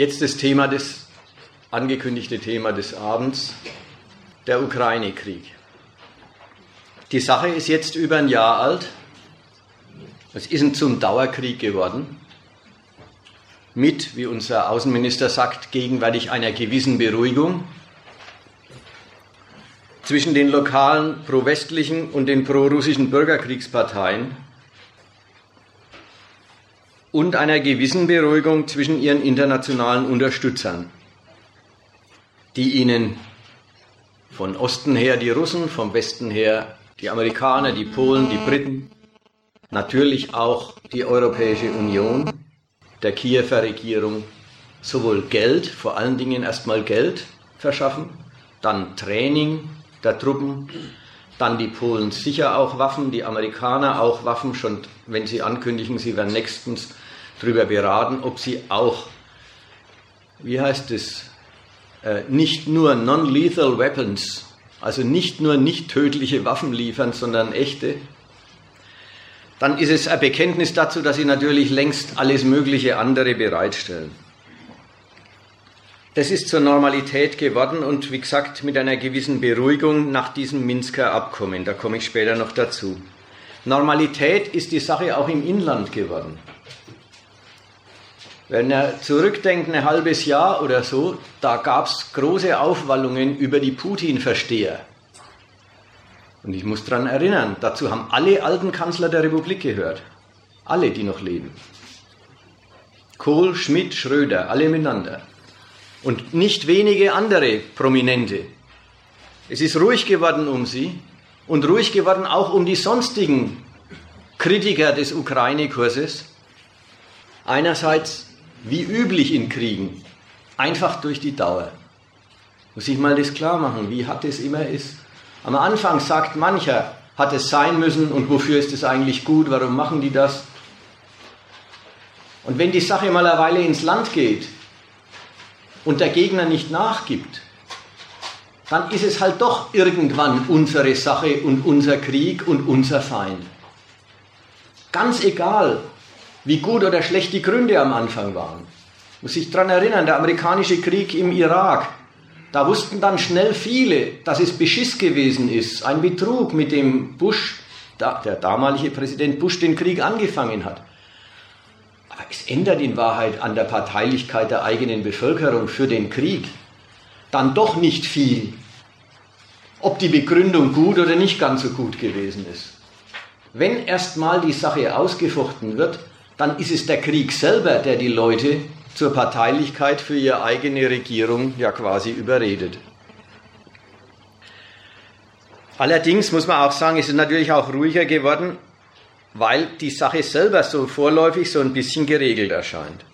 Jetzt das Thema des angekündigte Thema des Abends, der Ukraine-Krieg. Die Sache ist jetzt über ein Jahr alt. Es ist zum Dauerkrieg geworden. Mit, wie unser Außenminister sagt, gegenwärtig einer gewissen Beruhigung zwischen den lokalen pro-westlichen und den pro-russischen Bürgerkriegsparteien und einer gewissen Beruhigung zwischen ihren internationalen Unterstützern, die ihnen von Osten her die Russen, vom Westen her die Amerikaner, die Polen, die Briten, natürlich auch die Europäische Union, der Kiewer Regierung sowohl Geld, vor allen Dingen erstmal Geld verschaffen, dann Training der Truppen, dann die Polen sicher auch Waffen, die Amerikaner auch Waffen, schon wenn sie ankündigen, sie werden nächstens darüber beraten, ob sie auch, wie heißt es, äh, nicht nur non-lethal weapons, also nicht nur nicht tödliche Waffen liefern, sondern echte, dann ist es ein Bekenntnis dazu, dass sie natürlich längst alles mögliche andere bereitstellen. Das ist zur Normalität geworden und wie gesagt mit einer gewissen Beruhigung nach diesem Minsker Abkommen. Da komme ich später noch dazu. Normalität ist die Sache auch im Inland geworden. Wenn er zurückdenkt, ein halbes Jahr oder so, da gab es große Aufwallungen über die Putin-Versteher. Und ich muss daran erinnern, dazu haben alle alten Kanzler der Republik gehört. Alle, die noch leben. Kohl, Schmidt, Schröder, alle miteinander. Und nicht wenige andere Prominente. Es ist ruhig geworden um sie und ruhig geworden auch um die sonstigen Kritiker des Ukraine-Kurses. Einerseits wie üblich in Kriegen, einfach durch die Dauer. Muss ich mal das klar machen, wie hart es immer ist. Am Anfang sagt mancher, hat es sein müssen und wofür ist es eigentlich gut, warum machen die das? Und wenn die Sache mal eine Weile ins Land geht und der Gegner nicht nachgibt, dann ist es halt doch irgendwann unsere Sache und unser Krieg und unser Feind. Ganz egal, wie gut oder schlecht die Gründe am Anfang waren. Muss sich daran erinnern, der amerikanische Krieg im Irak, da wussten dann schnell viele, dass es Beschiss gewesen ist, ein Betrug, mit dem Bush, der damalige Präsident Bush, den Krieg angefangen hat. Aber es ändert in Wahrheit an der Parteilichkeit der eigenen Bevölkerung für den Krieg dann doch nicht viel, ob die Begründung gut oder nicht ganz so gut gewesen ist. Wenn erstmal die Sache ausgefochten wird, dann ist es der Krieg selber, der die Leute zur Parteilichkeit für ihre eigene Regierung ja quasi überredet. Allerdings muss man auch sagen, ist es natürlich auch ruhiger geworden, weil die Sache selber so vorläufig so ein bisschen geregelt erscheint.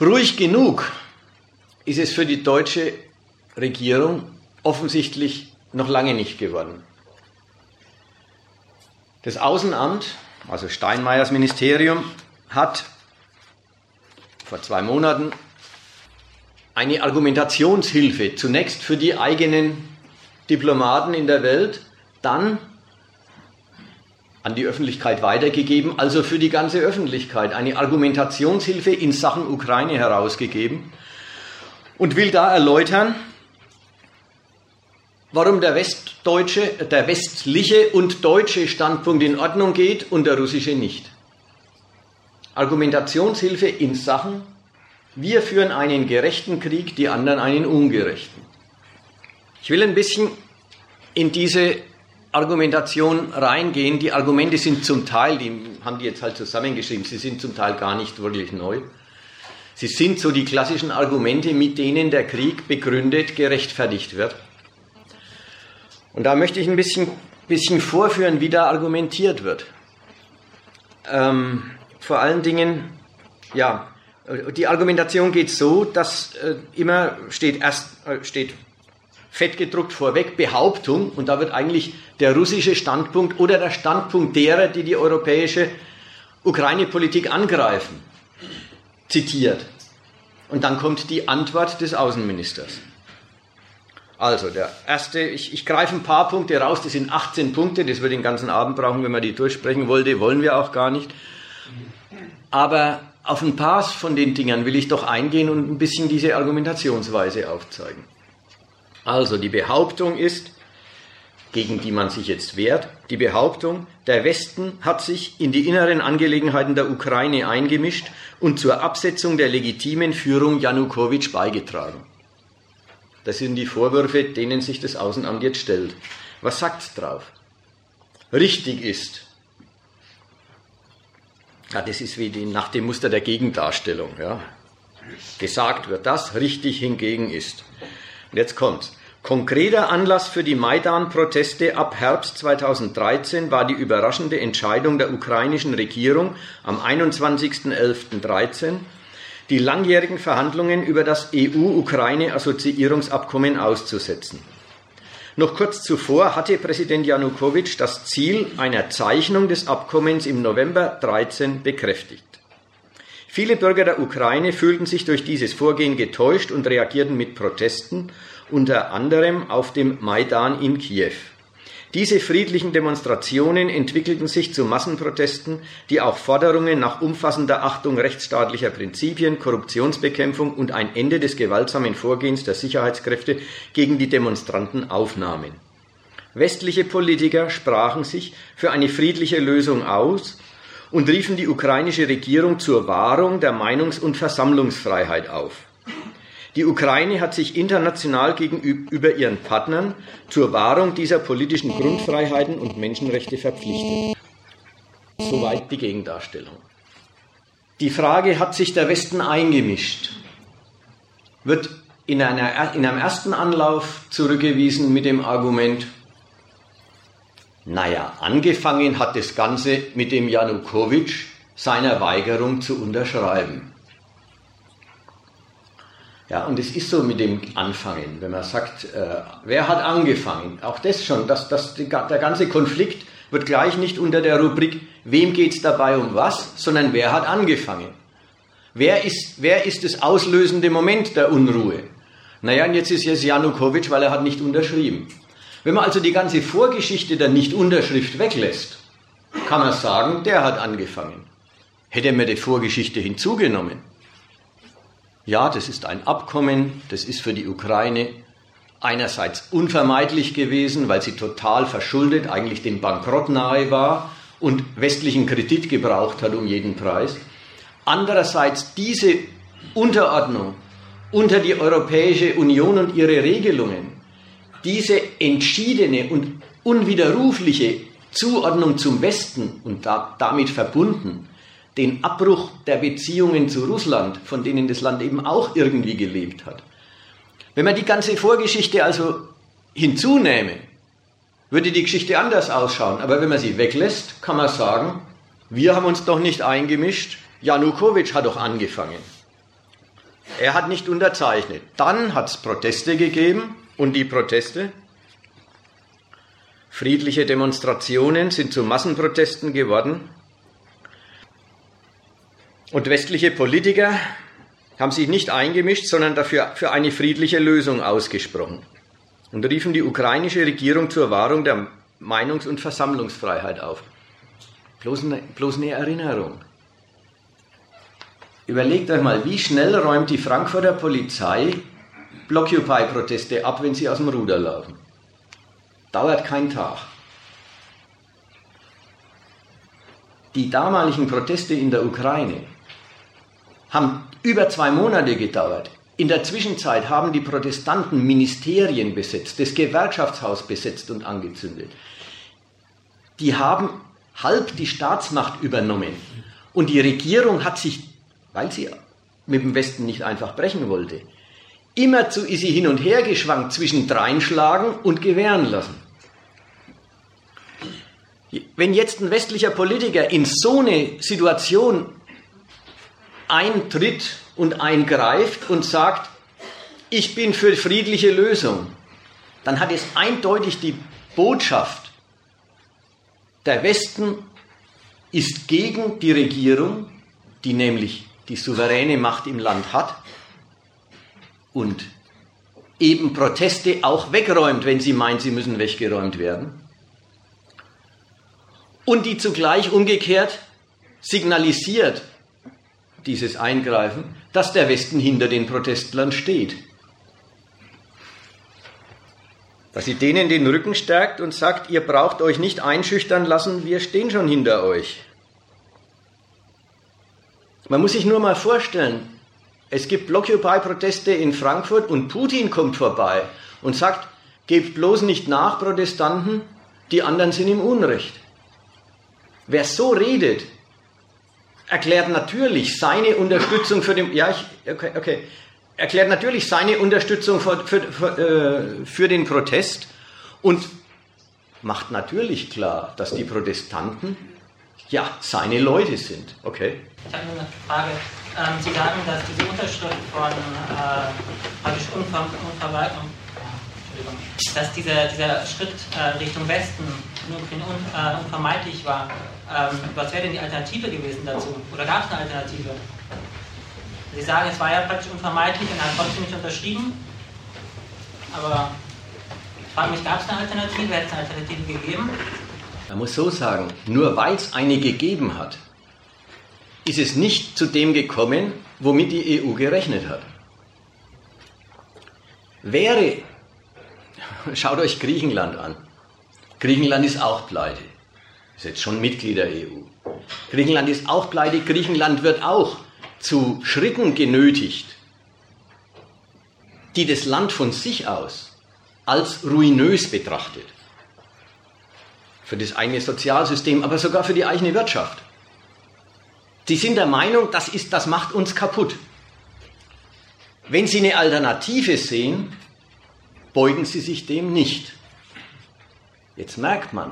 Ruhig genug ist es für die deutsche Regierung offensichtlich noch lange nicht geworden. Das Außenamt also Steinmeiers Ministerium, hat vor zwei Monaten eine Argumentationshilfe zunächst für die eigenen Diplomaten in der Welt, dann an die Öffentlichkeit weitergegeben, also für die ganze Öffentlichkeit eine Argumentationshilfe in Sachen Ukraine herausgegeben und will da erläutern, warum der westdeutsche, der westliche und deutsche Standpunkt in Ordnung geht und der russische nicht. Argumentationshilfe in Sachen, wir führen einen gerechten Krieg, die anderen einen ungerechten. Ich will ein bisschen in diese Argumentation reingehen. Die Argumente sind zum Teil, die haben die jetzt halt zusammengeschrieben, sie sind zum Teil gar nicht wirklich neu. Sie sind so die klassischen Argumente, mit denen der Krieg begründet, gerechtfertigt wird. Und da möchte ich ein bisschen, bisschen vorführen, wie da argumentiert wird. Ähm, vor allen Dingen, ja, die Argumentation geht so, dass äh, immer steht erst äh, steht fettgedruckt vorweg Behauptung und da wird eigentlich der russische Standpunkt oder der Standpunkt derer, die die europäische Ukraine-Politik angreifen, zitiert. Und dann kommt die Antwort des Außenministers. Also, der erste, ich, ich greife ein paar Punkte raus, das sind 18 Punkte, das würde den ganzen Abend brauchen, wenn man die durchsprechen wollte, wollen wir auch gar nicht. Aber auf ein paar von den Dingern will ich doch eingehen und ein bisschen diese Argumentationsweise aufzeigen. Also die Behauptung ist, gegen die man sich jetzt wehrt, die Behauptung, der Westen hat sich in die inneren Angelegenheiten der Ukraine eingemischt und zur Absetzung der legitimen Führung Janukowitsch beigetragen. Das sind die Vorwürfe, denen sich das Außenamt jetzt stellt. Was sagt's drauf? Richtig ist. Ja, das ist wie die, nach dem Muster der Gegendarstellung. Ja. Gesagt wird das, richtig hingegen ist. Und jetzt kommt's. Konkreter Anlass für die Maidan-Proteste ab Herbst 2013 war die überraschende Entscheidung der ukrainischen Regierung am 21.11.13, die langjährigen Verhandlungen über das EU-Ukraine-Assoziierungsabkommen auszusetzen. Noch kurz zuvor hatte Präsident Janukowitsch das Ziel einer Zeichnung des Abkommens im November 13 bekräftigt. Viele Bürger der Ukraine fühlten sich durch dieses Vorgehen getäuscht und reagierten mit Protesten unter anderem auf dem Maidan in Kiew. Diese friedlichen Demonstrationen entwickelten sich zu Massenprotesten, die auch Forderungen nach umfassender Achtung rechtsstaatlicher Prinzipien, Korruptionsbekämpfung und ein Ende des gewaltsamen Vorgehens der Sicherheitskräfte gegen die Demonstranten aufnahmen. Westliche Politiker sprachen sich für eine friedliche Lösung aus und riefen die ukrainische Regierung zur Wahrung der Meinungs- und Versammlungsfreiheit auf. Die Ukraine hat sich international gegenüber ihren Partnern zur Wahrung dieser politischen Grundfreiheiten und Menschenrechte verpflichtet. Soweit die Gegendarstellung. Die Frage, hat sich der Westen eingemischt, wird in, einer, in einem ersten Anlauf zurückgewiesen mit dem Argument, naja, angefangen hat das Ganze mit dem Janukowitsch seiner Weigerung zu unterschreiben. Ja, und es ist so mit dem Anfangen, wenn man sagt, äh, wer hat angefangen? Auch das schon, dass, dass die, der ganze Konflikt wird gleich nicht unter der Rubrik, wem geht es dabei um was, sondern wer hat angefangen? Wer ist, wer ist das auslösende Moment der Unruhe? Naja, und jetzt ist es Janukowitsch, weil er hat nicht unterschrieben. Wenn man also die ganze Vorgeschichte der Nichtunterschrift weglässt, kann man sagen, der hat angefangen. Hätte er mir die Vorgeschichte hinzugenommen, ja, das ist ein Abkommen, das ist für die Ukraine einerseits unvermeidlich gewesen, weil sie total verschuldet, eigentlich dem Bankrott nahe war und westlichen Kredit gebraucht hat um jeden Preis. Andererseits diese Unterordnung unter die Europäische Union und ihre Regelungen, diese entschiedene und unwiderrufliche Zuordnung zum Westen und da, damit verbunden den Abbruch der Beziehungen zu Russland, von denen das Land eben auch irgendwie gelebt hat. Wenn man die ganze Vorgeschichte also hinzunähme, würde die Geschichte anders ausschauen. Aber wenn man sie weglässt, kann man sagen, wir haben uns doch nicht eingemischt, Janukowitsch hat doch angefangen. Er hat nicht unterzeichnet. Dann hat es Proteste gegeben und die Proteste, friedliche Demonstrationen sind zu Massenprotesten geworden und westliche Politiker haben sich nicht eingemischt, sondern dafür für eine friedliche Lösung ausgesprochen und riefen die ukrainische Regierung zur Wahrung der Meinungs- und Versammlungsfreiheit auf. Bloß eine, bloß eine Erinnerung. Überlegt euch mal, wie schnell räumt die Frankfurter Polizei Blockupy-Proteste ab, wenn sie aus dem Ruder laufen. Dauert kein Tag. Die damaligen Proteste in der Ukraine haben über zwei Monate gedauert. In der Zwischenzeit haben die Protestanten Ministerien besetzt, das Gewerkschaftshaus besetzt und angezündet. Die haben halb die Staatsmacht übernommen. Und die Regierung hat sich, weil sie mit dem Westen nicht einfach brechen wollte, immerzu ist sie hin und her geschwankt zwischen dreinschlagen und gewähren lassen. Wenn jetzt ein westlicher Politiker in so eine Situation eintritt und eingreift und sagt, ich bin für friedliche Lösung, dann hat es eindeutig die Botschaft, der Westen ist gegen die Regierung, die nämlich die souveräne Macht im Land hat und eben Proteste auch wegräumt, wenn sie meint, sie müssen weggeräumt werden. Und die zugleich umgekehrt signalisiert, dieses Eingreifen, dass der Westen hinter den Protestlern steht. Dass sie denen den Rücken stärkt und sagt, ihr braucht euch nicht einschüchtern lassen, wir stehen schon hinter euch. Man muss sich nur mal vorstellen, es gibt Blockupy-Proteste in Frankfurt und Putin kommt vorbei und sagt, gebt bloß nicht nach, Protestanten, die anderen sind im Unrecht. Wer so redet, erklärt natürlich seine Unterstützung für den, ja, ich, okay, okay, erklärt natürlich seine Unterstützung für, für, für, äh, für den Protest und macht natürlich klar, dass die Protestanten ja seine Leute sind. Okay. Ich habe nur eine Frage. Ähm, Sie sagen, dass diese Unterschrift von äh, Unverwaltung, dass dieser, dieser Schritt äh, Richtung Westen un, äh, unvermeidlich war. Ähm, was wäre denn die Alternative gewesen dazu? Oder gab es eine Alternative? Sie sagen, es war ja praktisch unvermeidlich und hat trotzdem nicht unterschrieben. Aber ich frage mich, gab es eine Alternative? Hätte es eine Alternative gegeben? Man muss so sagen, nur weil es eine gegeben hat, ist es nicht zu dem gekommen, womit die EU gerechnet hat. Wäre, schaut euch Griechenland an. Griechenland ist auch pleite. Ist jetzt schon Mitglied der EU. Griechenland ist auch pleite. Griechenland wird auch zu Schritten genötigt, die das Land von sich aus als ruinös betrachtet. Für das eigene Sozialsystem, aber sogar für die eigene Wirtschaft. Sie sind der Meinung, das, ist, das macht uns kaputt. Wenn Sie eine Alternative sehen, beugen Sie sich dem nicht. Jetzt merkt man,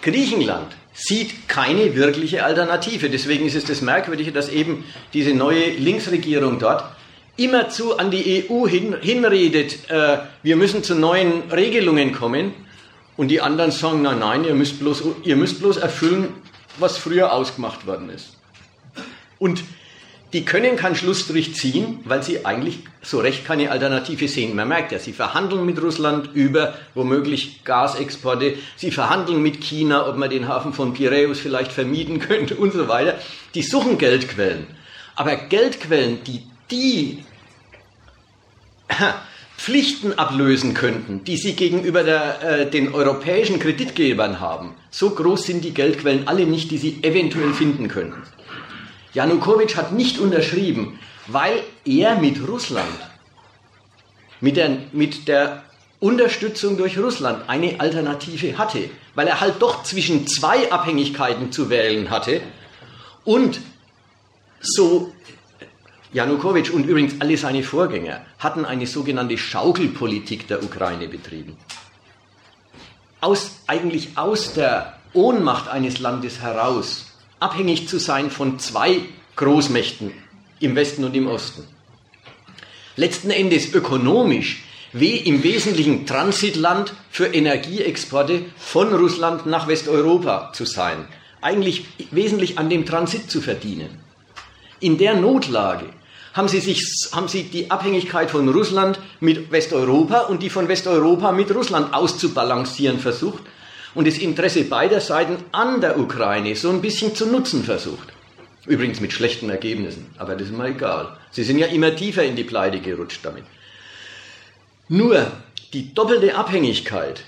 Griechenland sieht keine wirkliche Alternative. Deswegen ist es das Merkwürdige, dass eben diese neue Linksregierung dort immerzu an die EU hin, hinredet, äh, wir müssen zu neuen Regelungen kommen. Und die anderen sagen, nein, nein, ihr müsst bloß, ihr müsst bloß erfüllen, was früher ausgemacht worden ist. Und die können keinen Schlussstrich ziehen, weil sie eigentlich so recht keine Alternative sehen. Man merkt ja, sie verhandeln mit Russland über womöglich Gasexporte, sie verhandeln mit China, ob man den Hafen von Piräus vielleicht vermieten könnte und so weiter. Die suchen Geldquellen. Aber Geldquellen, die die Pflichten ablösen könnten, die sie gegenüber der, äh, den europäischen Kreditgebern haben, so groß sind die Geldquellen alle nicht, die sie eventuell finden könnten. Janukowitsch hat nicht unterschrieben, weil er mit Russland, mit der, mit der Unterstützung durch Russland eine Alternative hatte, weil er halt doch zwischen zwei Abhängigkeiten zu wählen hatte und so Janukowitsch und übrigens alle seine Vorgänger hatten eine sogenannte Schaukelpolitik der Ukraine betrieben. Aus, eigentlich aus der Ohnmacht eines Landes heraus abhängig zu sein von zwei Großmächten im Westen und im Osten. Letzten Endes ökonomisch wie im Wesentlichen Transitland für Energieexporte von Russland nach Westeuropa zu sein. Eigentlich wesentlich an dem Transit zu verdienen. In der Notlage haben sie, sich, haben sie die Abhängigkeit von Russland mit Westeuropa und die von Westeuropa mit Russland auszubalancieren versucht und das Interesse beider Seiten an der Ukraine so ein bisschen zu nutzen versucht. Übrigens mit schlechten Ergebnissen, aber das ist mal egal. Sie sind ja immer tiefer in die Pleite gerutscht damit. Nur die doppelte Abhängigkeit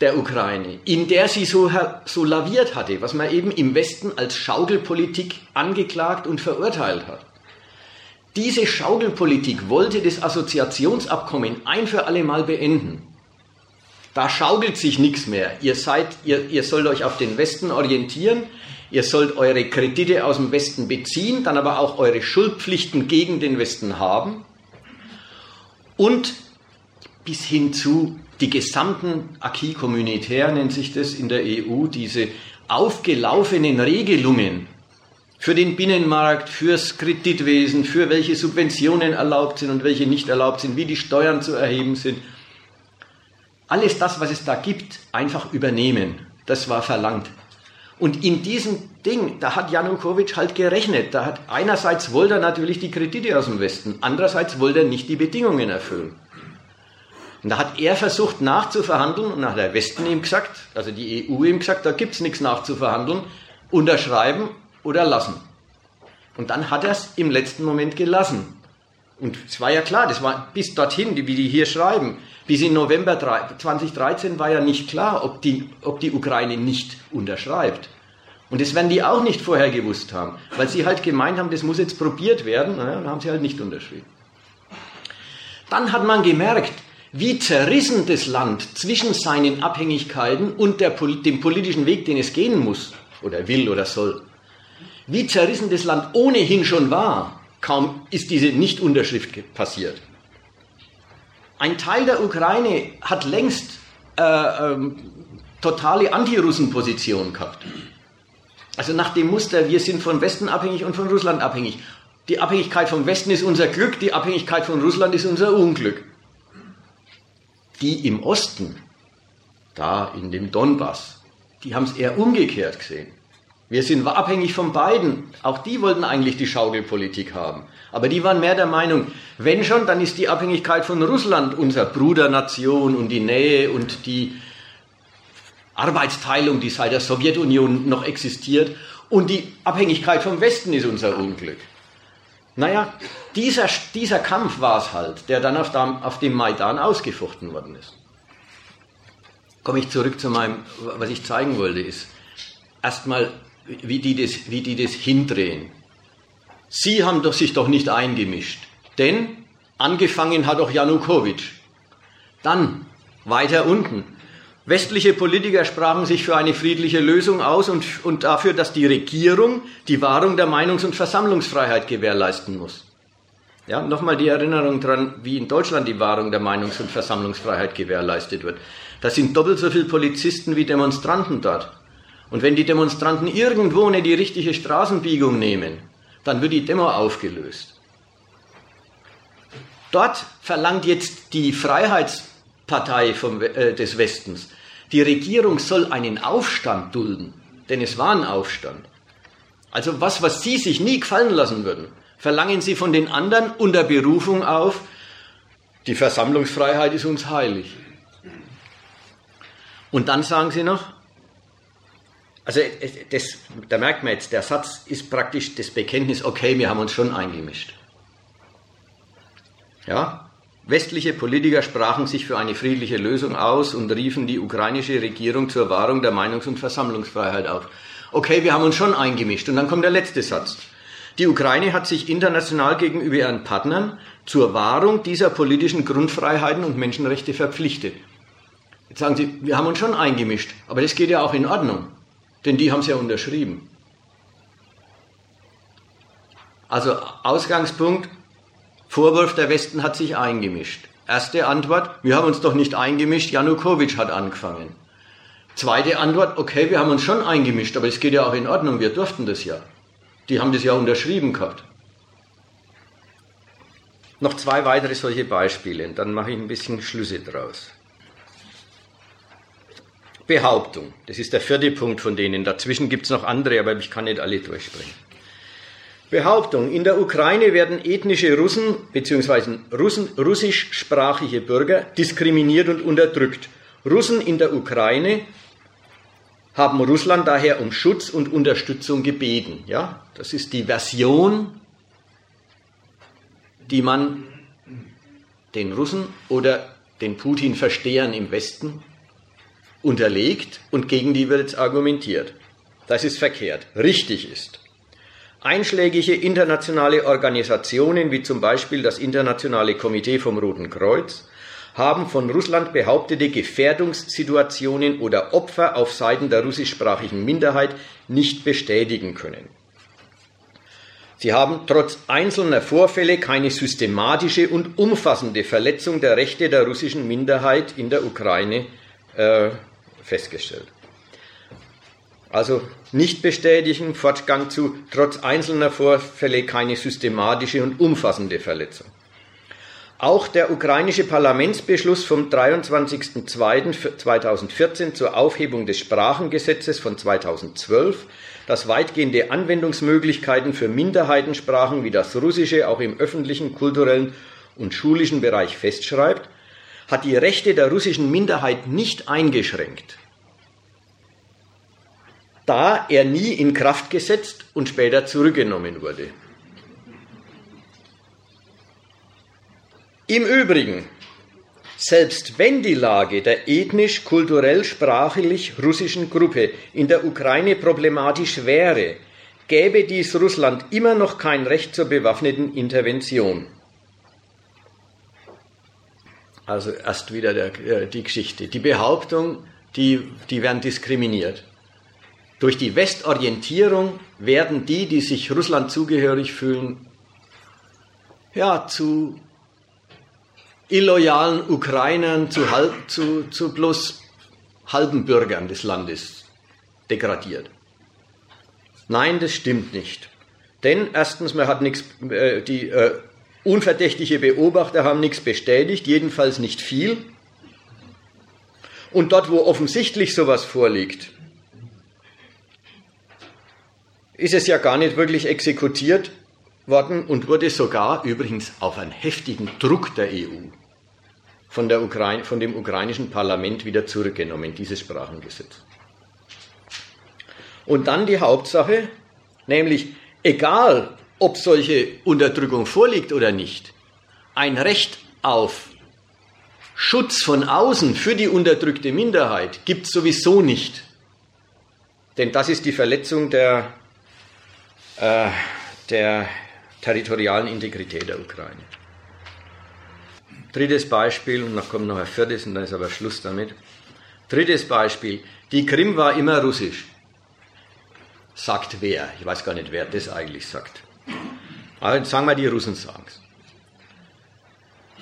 der Ukraine, in der sie so, so laviert hatte, was man eben im Westen als Schaukelpolitik angeklagt und verurteilt hat. Diese Schaukelpolitik wollte das Assoziationsabkommen ein für alle Mal beenden. Da schaukelt sich nichts mehr. Ihr seid, ihr, ihr sollt euch auf den Westen orientieren. Ihr sollt eure Kredite aus dem Westen beziehen, dann aber auch eure Schuldpflichten gegen den Westen haben. Und bis hin zu die gesamten Acquis communautaire nennt sich das in der EU, diese aufgelaufenen Regelungen für den Binnenmarkt, fürs Kreditwesen, für welche Subventionen erlaubt sind und welche nicht erlaubt sind, wie die Steuern zu erheben sind alles das, was es da gibt, einfach übernehmen. Das war verlangt. Und in diesem Ding, da hat Janukowitsch halt gerechnet. Da hat einerseits wollte er natürlich die Kredite aus dem Westen, andererseits wollte er nicht die Bedingungen erfüllen. Und da hat er versucht nachzuverhandeln und hat der Westen ihm gesagt, also die EU ihm gesagt, da gibt es nichts nachzuverhandeln, unterschreiben oder lassen. Und dann hat er es im letzten Moment gelassen. Und es war ja klar, das war bis dorthin, wie die hier schreiben, bis in November 2013 war ja nicht klar, ob die, ob die Ukraine nicht unterschreibt. Und das werden die auch nicht vorher gewusst haben, weil sie halt gemeint haben, das muss jetzt probiert werden, naja, dann haben sie halt nicht unterschrieben. Dann hat man gemerkt, wie zerrissen das Land zwischen seinen Abhängigkeiten und der, dem politischen Weg, den es gehen muss, oder will oder soll, wie zerrissen das Land ohnehin schon war, kaum ist diese Nichtunterschrift passiert. Ein Teil der Ukraine hat längst äh, ähm, totale Anti-Russen-Position gehabt. Also nach dem Muster, wir sind von Westen abhängig und von Russland abhängig. Die Abhängigkeit vom Westen ist unser Glück, die Abhängigkeit von Russland ist unser Unglück. Die im Osten, da in dem Donbass, die haben es eher umgekehrt gesehen. Wir sind abhängig von beiden. Auch die wollten eigentlich die Schaukelpolitik haben. Aber die waren mehr der Meinung, wenn schon, dann ist die Abhängigkeit von Russland unser Brudernation und die Nähe und die Arbeitsteilung, die seit der Sowjetunion noch existiert. Und die Abhängigkeit vom Westen ist unser Unglück. Naja, dieser, dieser Kampf war es halt, der dann auf dem, auf dem Maidan ausgefochten worden ist. Komme ich zurück zu meinem, was ich zeigen wollte, ist erstmal, wie die das, wie die das hindrehen. Sie haben doch sich doch nicht eingemischt, denn angefangen hat auch Janukowitsch. Dann weiter unten. Westliche Politiker sprachen sich für eine friedliche Lösung aus und, und dafür, dass die Regierung die Wahrung der Meinungs- und Versammlungsfreiheit gewährleisten muss. Ja, nochmal die Erinnerung daran, wie in Deutschland die Wahrung der Meinungs- und Versammlungsfreiheit gewährleistet wird. Da sind doppelt so viele Polizisten wie Demonstranten dort. Und wenn die Demonstranten irgendwo nicht die richtige Straßenbiegung nehmen, dann wird die Demo aufgelöst. Dort verlangt jetzt die Freiheitspartei vom, äh, des Westens, die Regierung soll einen Aufstand dulden, denn es war ein Aufstand. Also was, was sie sich nie gefallen lassen würden, verlangen sie von den anderen unter Berufung auf, die Versammlungsfreiheit ist uns heilig. Und dann sagen sie noch, also das, da merkt man jetzt, der Satz ist praktisch das Bekenntnis, okay, wir haben uns schon eingemischt. Ja, westliche Politiker sprachen sich für eine friedliche Lösung aus und riefen die ukrainische Regierung zur Wahrung der Meinungs- und Versammlungsfreiheit auf. Okay, wir haben uns schon eingemischt. Und dann kommt der letzte Satz. Die Ukraine hat sich international gegenüber ihren Partnern zur Wahrung dieser politischen Grundfreiheiten und Menschenrechte verpflichtet. Jetzt sagen Sie, wir haben uns schon eingemischt, aber das geht ja auch in Ordnung. Denn die haben es ja unterschrieben. Also Ausgangspunkt, Vorwurf, der Westen hat sich eingemischt. Erste Antwort, wir haben uns doch nicht eingemischt, Janukowitsch hat angefangen. Zweite Antwort, okay, wir haben uns schon eingemischt, aber es geht ja auch in Ordnung, wir durften das ja. Die haben das ja unterschrieben gehabt. Noch zwei weitere solche Beispiele, dann mache ich ein bisschen Schlüsse draus. Behauptung. Das ist der vierte Punkt von denen. Dazwischen gibt es noch andere, aber ich kann nicht alle durchsprechen. Behauptung. In der Ukraine werden ethnische Russen bzw. Russischsprachige Bürger diskriminiert und unterdrückt. Russen in der Ukraine haben Russland daher um Schutz und Unterstützung gebeten. Ja, das ist die Version, die man den Russen oder den Putin-Verstehern im Westen unterlegt und gegen die wird jetzt argumentiert. Das ist verkehrt. Richtig ist. Einschlägige internationale Organisationen wie zum Beispiel das Internationale Komitee vom Roten Kreuz haben von Russland behauptete Gefährdungssituationen oder Opfer auf Seiten der russischsprachigen Minderheit nicht bestätigen können. Sie haben trotz einzelner Vorfälle keine systematische und umfassende Verletzung der Rechte der russischen Minderheit in der Ukraine äh, festgestellt. Also nicht bestätigen, Fortgang zu trotz einzelner Vorfälle keine systematische und umfassende Verletzung. Auch der ukrainische Parlamentsbeschluss vom 23.02.2014 zur Aufhebung des Sprachengesetzes von 2012, das weitgehende Anwendungsmöglichkeiten für Minderheitensprachen wie das Russische auch im öffentlichen, kulturellen und schulischen Bereich festschreibt, hat die Rechte der russischen Minderheit nicht eingeschränkt. da er nie in Kraft gesetzt und später zurückgenommen wurde. Im Übrigen, selbst wenn die Lage der ethnisch, kulturell, sprachlich russischen Gruppe in der Ukraine problematisch wäre, gäbe dies Russland immer noch kein Recht zur bewaffneten Intervention. Also erst wieder der, äh, die Geschichte. Die Behauptung, die, die werden diskriminiert. Durch die Westorientierung werden die, die sich Russland zugehörig fühlen, ja, zu illoyalen Ukrainern, zu, halb, zu, zu bloß halben Bürgern des Landes degradiert. Nein, das stimmt nicht. Denn erstens, man hat nichts, äh, die äh, unverdächtige Beobachter haben nichts bestätigt, jedenfalls nicht viel. Und dort, wo offensichtlich sowas vorliegt, ist es ja gar nicht wirklich exekutiert worden und wurde sogar übrigens auf einen heftigen Druck der EU von, der Ukraine, von dem ukrainischen Parlament wieder zurückgenommen, dieses Sprachengesetz. Und dann die Hauptsache, nämlich egal, ob solche Unterdrückung vorliegt oder nicht, ein Recht auf Schutz von außen für die unterdrückte Minderheit gibt es sowieso nicht. Denn das ist die Verletzung der, äh, der territorialen Integrität der Ukraine. Drittes Beispiel, und dann kommt noch ein viertes, und dann ist aber Schluss damit. Drittes Beispiel, die Krim war immer russisch. Sagt wer? Ich weiß gar nicht, wer das eigentlich sagt. Aber sagen wir, die Russen sagen es.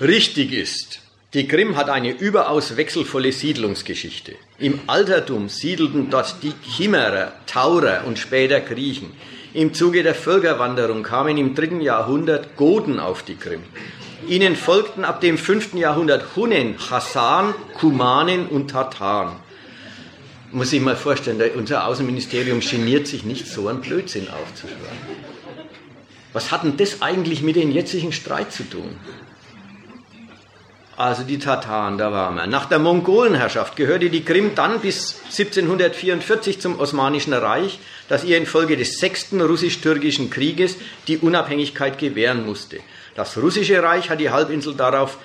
Richtig ist, die Krim hat eine überaus wechselvolle Siedlungsgeschichte. Im Altertum siedelten dort die Chimerer, Taurer und später Griechen. Im Zuge der Völkerwanderung kamen im dritten Jahrhundert Goten auf die Krim. Ihnen folgten ab dem fünften Jahrhundert Hunnen, Hassan, Kumanen und Tataren. Muss ich mal vorstellen, unser Außenministerium geniert sich nicht, so einen Blödsinn aufzuschreiben. Was hat denn das eigentlich mit dem jetzigen Streit zu tun? Also die Tataren, da waren wir. Nach der Mongolenherrschaft gehörte die Krim dann bis 1744 zum Osmanischen Reich, das ihr infolge des sechsten russisch-türkischen Krieges die Unabhängigkeit gewähren musste. Das russische Reich hat die Halbinsel daraufhin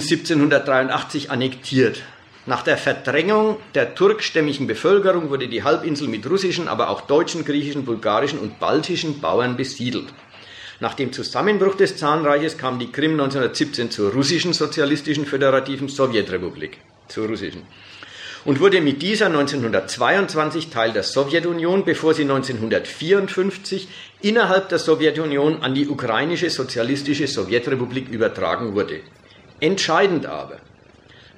1783 annektiert. Nach der Verdrängung der turkstämmigen Bevölkerung wurde die Halbinsel mit russischen, aber auch deutschen, griechischen, bulgarischen und baltischen Bauern besiedelt. Nach dem Zusammenbruch des Zahnreiches kam die Krim 1917 zur russischen sozialistischen föderativen Sowjetrepublik, zur russischen, und wurde mit dieser 1922 Teil der Sowjetunion, bevor sie 1954 innerhalb der Sowjetunion an die ukrainische sozialistische Sowjetrepublik übertragen wurde. Entscheidend aber,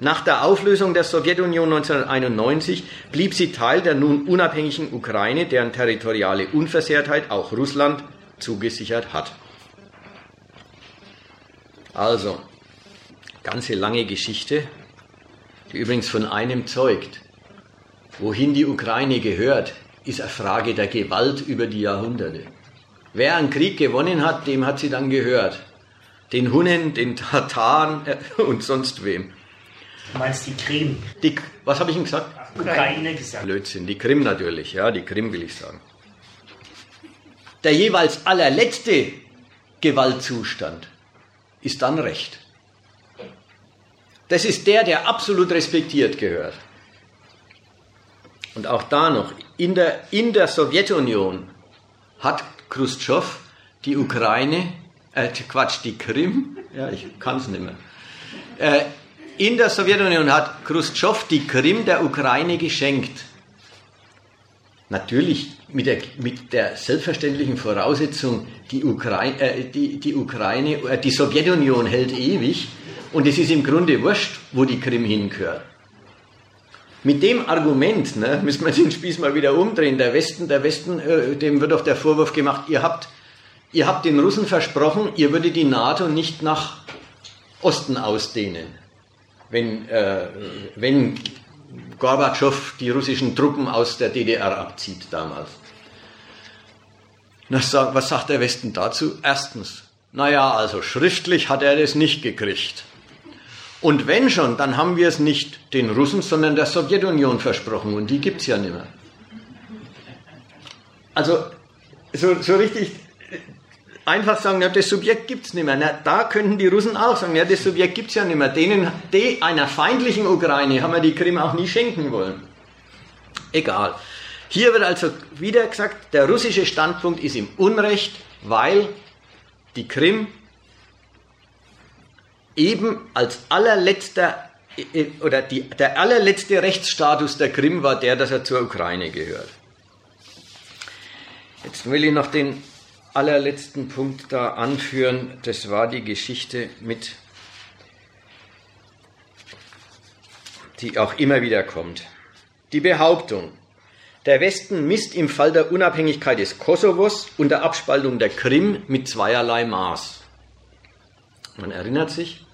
nach der Auflösung der Sowjetunion 1991 blieb sie Teil der nun unabhängigen Ukraine, deren territoriale Unversehrtheit auch Russland zugesichert hat. Also, ganze lange Geschichte, die übrigens von einem zeugt. Wohin die Ukraine gehört, ist eine Frage der Gewalt über die Jahrhunderte. Wer einen Krieg gewonnen hat, dem hat sie dann gehört. Den Hunnen, den Tataren äh, und sonst wem. Du meinst die Krim? Die, was habe ich Ihnen gesagt? Ukraine gesagt. Blödsinn, die Krim natürlich, ja, die Krim will ich sagen. Der jeweils allerletzte Gewaltzustand ist dann Recht. Das ist der, der absolut respektiert gehört. Und auch da noch, in der, in der Sowjetunion hat Khrushchev die Ukraine, äh, Quatsch, die Krim, ja, ich kann es nicht mehr, äh, in der Sowjetunion hat Khrushchev die Krim der Ukraine geschenkt. Natürlich mit der, mit der selbstverständlichen Voraussetzung, die, Ukraine, äh, die, die, Ukraine, äh, die Sowjetunion hält ewig und es ist im Grunde wurscht, wo die Krim hingehört. Mit dem Argument ne, müssen wir den Spieß mal wieder umdrehen. Der Westen, der Westen, äh, dem wird auch der Vorwurf gemacht, ihr habt, ihr habt den Russen versprochen, ihr würdet die NATO nicht nach Osten ausdehnen. Wenn, äh, wenn Gorbatschow die russischen Truppen aus der DDR abzieht damals. Na, was sagt der Westen dazu? Erstens, naja, also schriftlich hat er das nicht gekriegt. Und wenn schon, dann haben wir es nicht den Russen, sondern der Sowjetunion versprochen und die gibt es ja nicht mehr. also so, so richtig einfach sagen, ja, das Subjekt gibt es nicht mehr. Na, da könnten die Russen auch sagen, ja, das Subjekt gibt es ja nicht mehr. Denen, die, einer feindlichen Ukraine haben wir die Krim auch nie schenken wollen. Egal. Hier wird also wieder gesagt, der russische Standpunkt ist im Unrecht, weil die Krim eben als allerletzter oder die, der allerletzte Rechtsstatus der Krim war der, dass er zur Ukraine gehört. Jetzt will ich noch den allerletzten Punkt da anführen. Das war die Geschichte mit, die auch immer wieder kommt. Die Behauptung, der Westen misst im Fall der Unabhängigkeit des Kosovos und der Abspaltung der Krim mit zweierlei Maß. Man erinnert sich,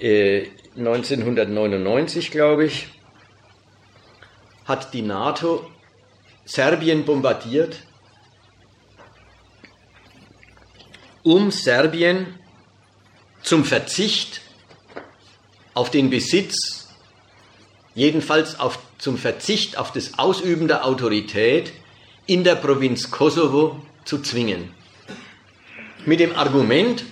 1999, äh, glaube ich, hat die NATO Serbien bombardiert, um Serbien zum Verzicht auf den Besitz, jedenfalls auf, zum Verzicht auf das Ausüben der Autorität in der Provinz Kosovo zu zwingen. Mit dem Argument,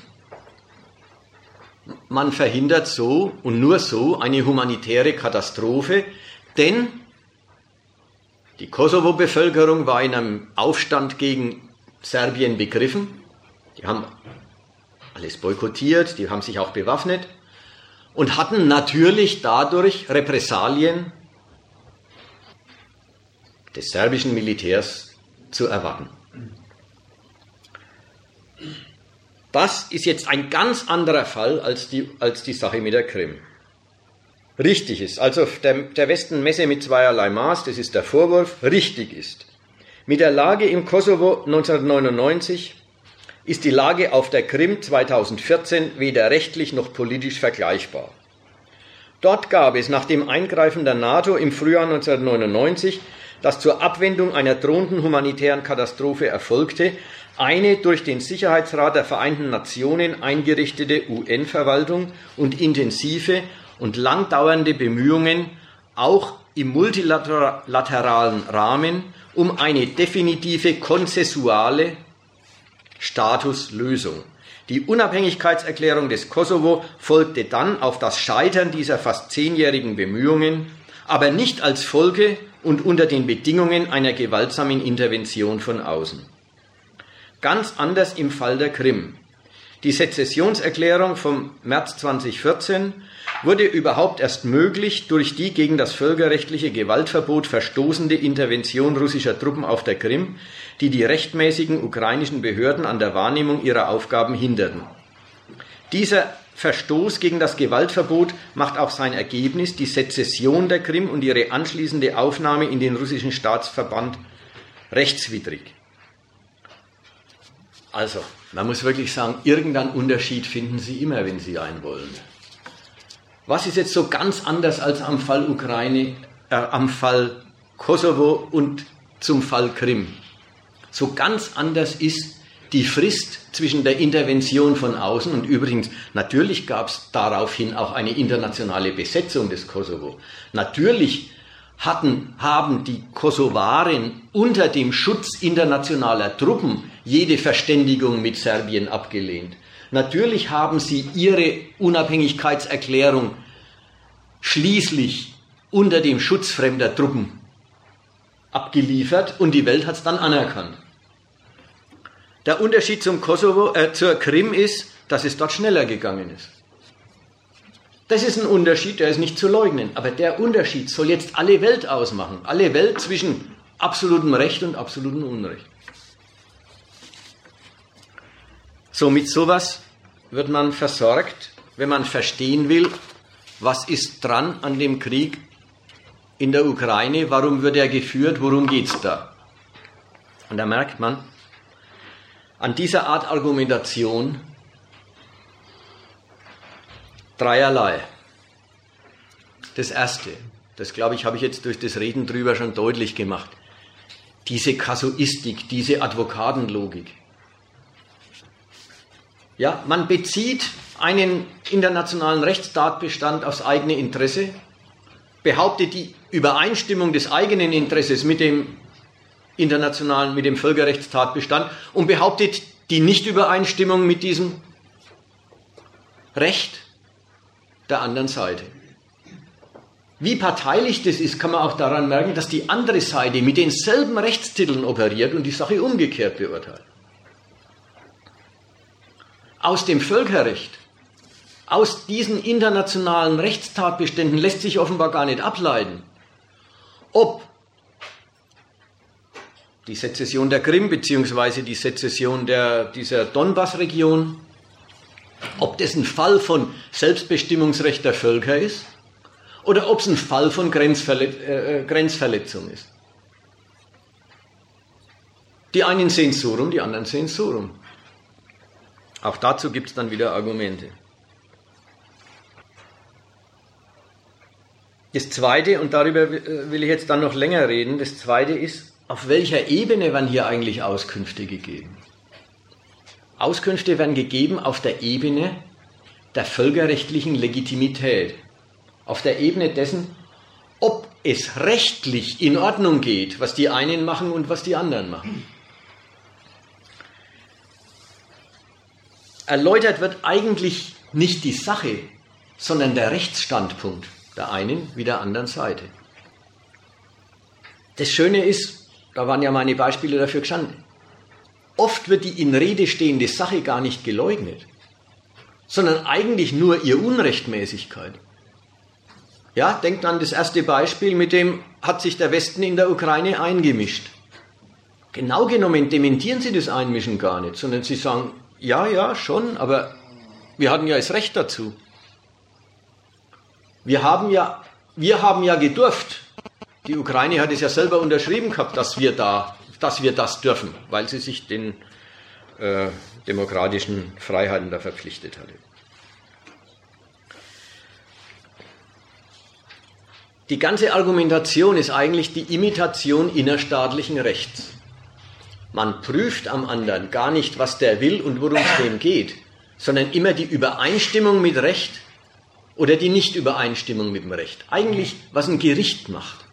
man verhindert so und nur so eine humanitäre Katastrophe, denn die Kosovo-Bevölkerung war in einem Aufstand gegen Serbien begriffen. Die haben alles boykottiert, die haben sich auch bewaffnet und hatten natürlich dadurch Repressalien des serbischen Militärs zu erwarten. Das ist jetzt ein ganz anderer Fall als die, als die Sache mit der Krim. Richtig ist, also der, der Westen messe mit zweierlei Maß, das ist der Vorwurf, richtig ist. Mit der Lage im Kosovo 1999 ist die Lage auf der Krim 2014 weder rechtlich noch politisch vergleichbar. Dort gab es nach dem Eingreifen der NATO im Frühjahr 1999, das zur Abwendung einer drohenden humanitären Katastrophe erfolgte, eine durch den Sicherheitsrat der Vereinten Nationen eingerichtete UN-Verwaltung und intensive und langdauernde Bemühungen, auch im multilateralen Rahmen, um eine definitive konzessuale Statuslösung. Die Unabhängigkeitserklärung des Kosovo folgte dann auf das Scheitern dieser fast zehnjährigen Bemühungen, aber nicht als Folge und unter den Bedingungen einer gewaltsamen Intervention von außen. Ganz anders im Fall der Krim. Die Sezessionserklärung vom März 2014 wurde überhaupt erst möglich durch die gegen das völkerrechtliche Gewaltverbot verstoßende Intervention russischer Truppen auf der Krim, die die rechtmäßigen ukrainischen Behörden an der Wahrnehmung ihrer Aufgaben hinderten. Dieser Verstoß gegen das Gewaltverbot macht auch sein Ergebnis, die Sezession der Krim und ihre anschließende Aufnahme in den russischen Staatsverband, rechtswidrig. Also, man muss wirklich sagen, irgendeinen Unterschied finden Sie immer, wenn Sie einen wollen. Was ist jetzt so ganz anders als am Fall Ukraine, äh, am Fall Kosovo und zum Fall Krim? So ganz anders ist die Frist zwischen der Intervention von außen und übrigens natürlich gab es daraufhin auch eine internationale Besetzung des Kosovo. Natürlich hatten, haben die Kosovaren unter dem Schutz internationaler Truppen jede Verständigung mit Serbien abgelehnt. Natürlich haben sie ihre Unabhängigkeitserklärung schließlich unter dem Schutz fremder Truppen abgeliefert und die Welt hat es dann anerkannt. Der Unterschied zum Kosovo, äh, zur Krim ist, dass es dort schneller gegangen ist. Das ist ein Unterschied, der ist nicht zu leugnen. Aber der Unterschied soll jetzt alle Welt ausmachen. Alle Welt zwischen absolutem Recht und absolutem Unrecht. So mit sowas wird man versorgt, wenn man verstehen will, was ist dran an dem Krieg in der Ukraine, warum wird er geführt, worum geht es da. Und da merkt man, an dieser Art Argumentation dreierlei. Das erste, das glaube ich, habe ich jetzt durch das Reden drüber schon deutlich gemacht. Diese Kasuistik, diese Advokatenlogik. Ja, man bezieht einen internationalen Rechtstatbestand aufs eigene Interesse, behauptet die Übereinstimmung des eigenen Interesses mit dem internationalen, mit dem Völkerrechtstatbestand und behauptet die Nichtübereinstimmung mit diesem Recht der anderen Seite. Wie parteilich das ist, kann man auch daran merken, dass die andere Seite mit denselben Rechtstiteln operiert und die Sache umgekehrt beurteilt. Aus dem Völkerrecht, aus diesen internationalen Rechtstatbeständen lässt sich offenbar gar nicht ableiten, ob die Sezession der Krim bzw. die Sezession der, dieser Donbass-Region, ob das ein Fall von Selbstbestimmungsrecht der Völker ist oder ob es ein Fall von Grenzverlet äh, äh, Grenzverletzung ist. Die einen sehen es so rum, die anderen sehen es so rum. Auch dazu gibt es dann wieder Argumente. Das Zweite, und darüber will ich jetzt dann noch länger reden, das Zweite ist, auf welcher Ebene werden hier eigentlich Auskünfte gegeben? Auskünfte werden gegeben auf der Ebene der völkerrechtlichen Legitimität auf der Ebene dessen, ob es rechtlich in Ordnung geht, was die einen machen und was die anderen machen. Erläutert wird eigentlich nicht die Sache, sondern der Rechtsstandpunkt der einen wie der anderen Seite. Das Schöne ist, da waren ja meine Beispiele dafür gestanden, oft wird die in Rede stehende Sache gar nicht geleugnet, sondern eigentlich nur ihr Unrechtmäßigkeit. Ja, denkt an das erste Beispiel, mit dem hat sich der Westen in der Ukraine eingemischt. Genau genommen dementieren sie das Einmischen gar nicht, sondern sie sagen, ja, ja, schon, aber wir hatten ja das Recht dazu. Wir haben ja, wir haben ja gedurft. Die Ukraine hat es ja selber unterschrieben gehabt, dass wir da, dass wir das dürfen, weil sie sich den äh, demokratischen Freiheiten da verpflichtet hatte. Die ganze Argumentation ist eigentlich die Imitation innerstaatlichen Rechts. Man prüft am anderen gar nicht, was der will und worum es dem geht, sondern immer die Übereinstimmung mit Recht oder die Nichtübereinstimmung mit dem Recht. Eigentlich, was ein Gericht macht.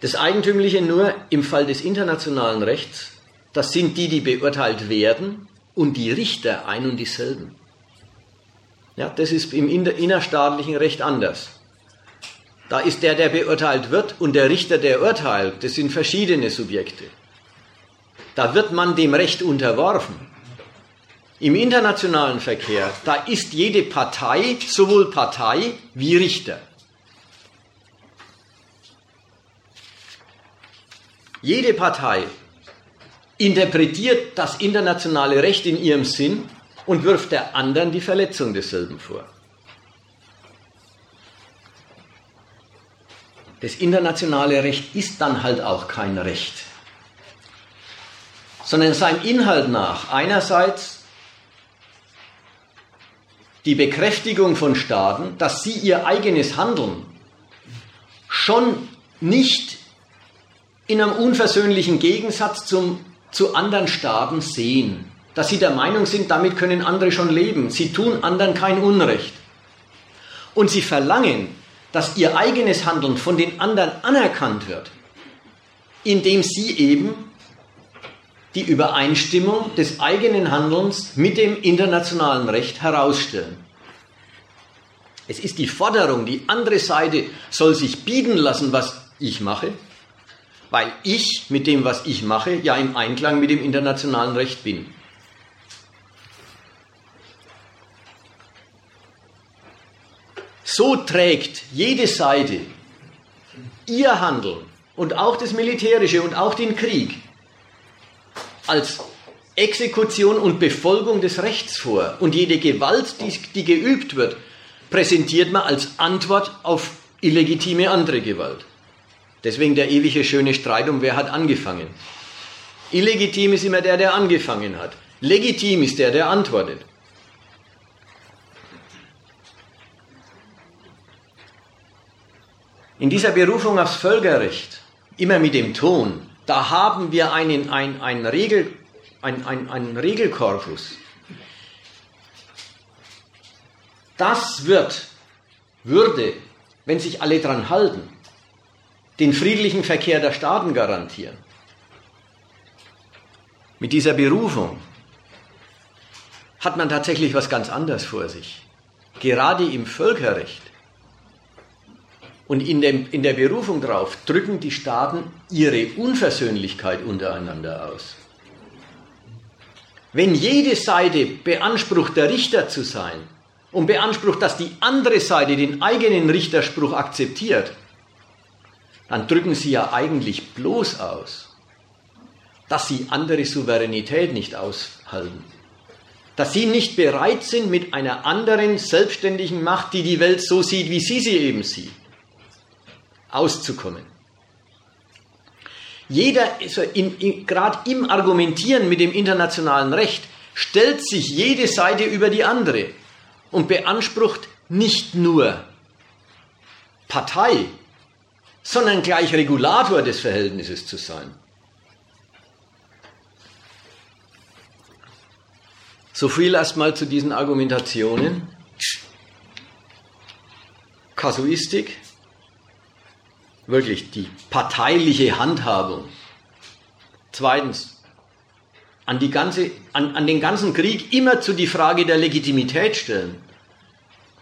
Das Eigentümliche nur im Fall des internationalen Rechts, das sind die, die beurteilt werden und die Richter ein und dieselben. Ja, das ist im innerstaatlichen Recht anders. Da ist der, der beurteilt wird und der Richter, der urteilt. Das sind verschiedene Subjekte. Da wird man dem Recht unterworfen. Im internationalen Verkehr, da ist jede Partei sowohl Partei wie Richter. Jede Partei interpretiert das internationale Recht in ihrem Sinn und wirft der anderen die Verletzung desselben vor. Das internationale Recht ist dann halt auch kein Recht, sondern seinem Inhalt nach einerseits die Bekräftigung von Staaten, dass sie ihr eigenes Handeln schon nicht in einem unversöhnlichen Gegensatz zum, zu anderen Staaten sehen dass sie der Meinung sind, damit können andere schon leben. Sie tun anderen kein Unrecht. Und sie verlangen, dass ihr eigenes Handeln von den anderen anerkannt wird, indem sie eben die Übereinstimmung des eigenen Handelns mit dem internationalen Recht herausstellen. Es ist die Forderung, die andere Seite soll sich bieten lassen, was ich mache, weil ich mit dem, was ich mache, ja im Einklang mit dem internationalen Recht bin. So trägt jede Seite ihr Handeln und auch das Militärische und auch den Krieg als Exekution und Befolgung des Rechts vor. Und jede Gewalt, die, die geübt wird, präsentiert man als Antwort auf illegitime andere Gewalt. Deswegen der ewige schöne Streit um wer hat angefangen. Illegitim ist immer der, der angefangen hat. Legitim ist der, der antwortet. In dieser Berufung aufs Völkerrecht, immer mit dem Ton, da haben wir einen, ein, ein Regel, ein, ein, einen Regelkorpus. Das wird, würde, wenn sich alle dran halten, den friedlichen Verkehr der Staaten garantieren. Mit dieser Berufung hat man tatsächlich was ganz anderes vor sich. Gerade im Völkerrecht und in, dem, in der Berufung darauf drücken die Staaten ihre Unversöhnlichkeit untereinander aus. Wenn jede Seite beansprucht, der Richter zu sein und beansprucht, dass die andere Seite den eigenen Richterspruch akzeptiert, dann drücken sie ja eigentlich bloß aus, dass sie andere Souveränität nicht aushalten. Dass sie nicht bereit sind, mit einer anderen selbstständigen Macht, die die Welt so sieht, wie sie sie eben sieht, auszukommen. Jeder, also gerade im Argumentieren mit dem internationalen Recht, stellt sich jede Seite über die andere und beansprucht nicht nur Partei, sondern gleich Regulator des Verhältnisses zu sein. So viel erstmal zu diesen Argumentationen. Kasuistik, wirklich die parteiliche Handhabung. Zweitens, an, die ganze, an, an den ganzen Krieg immer zu die Frage der Legitimität stellen.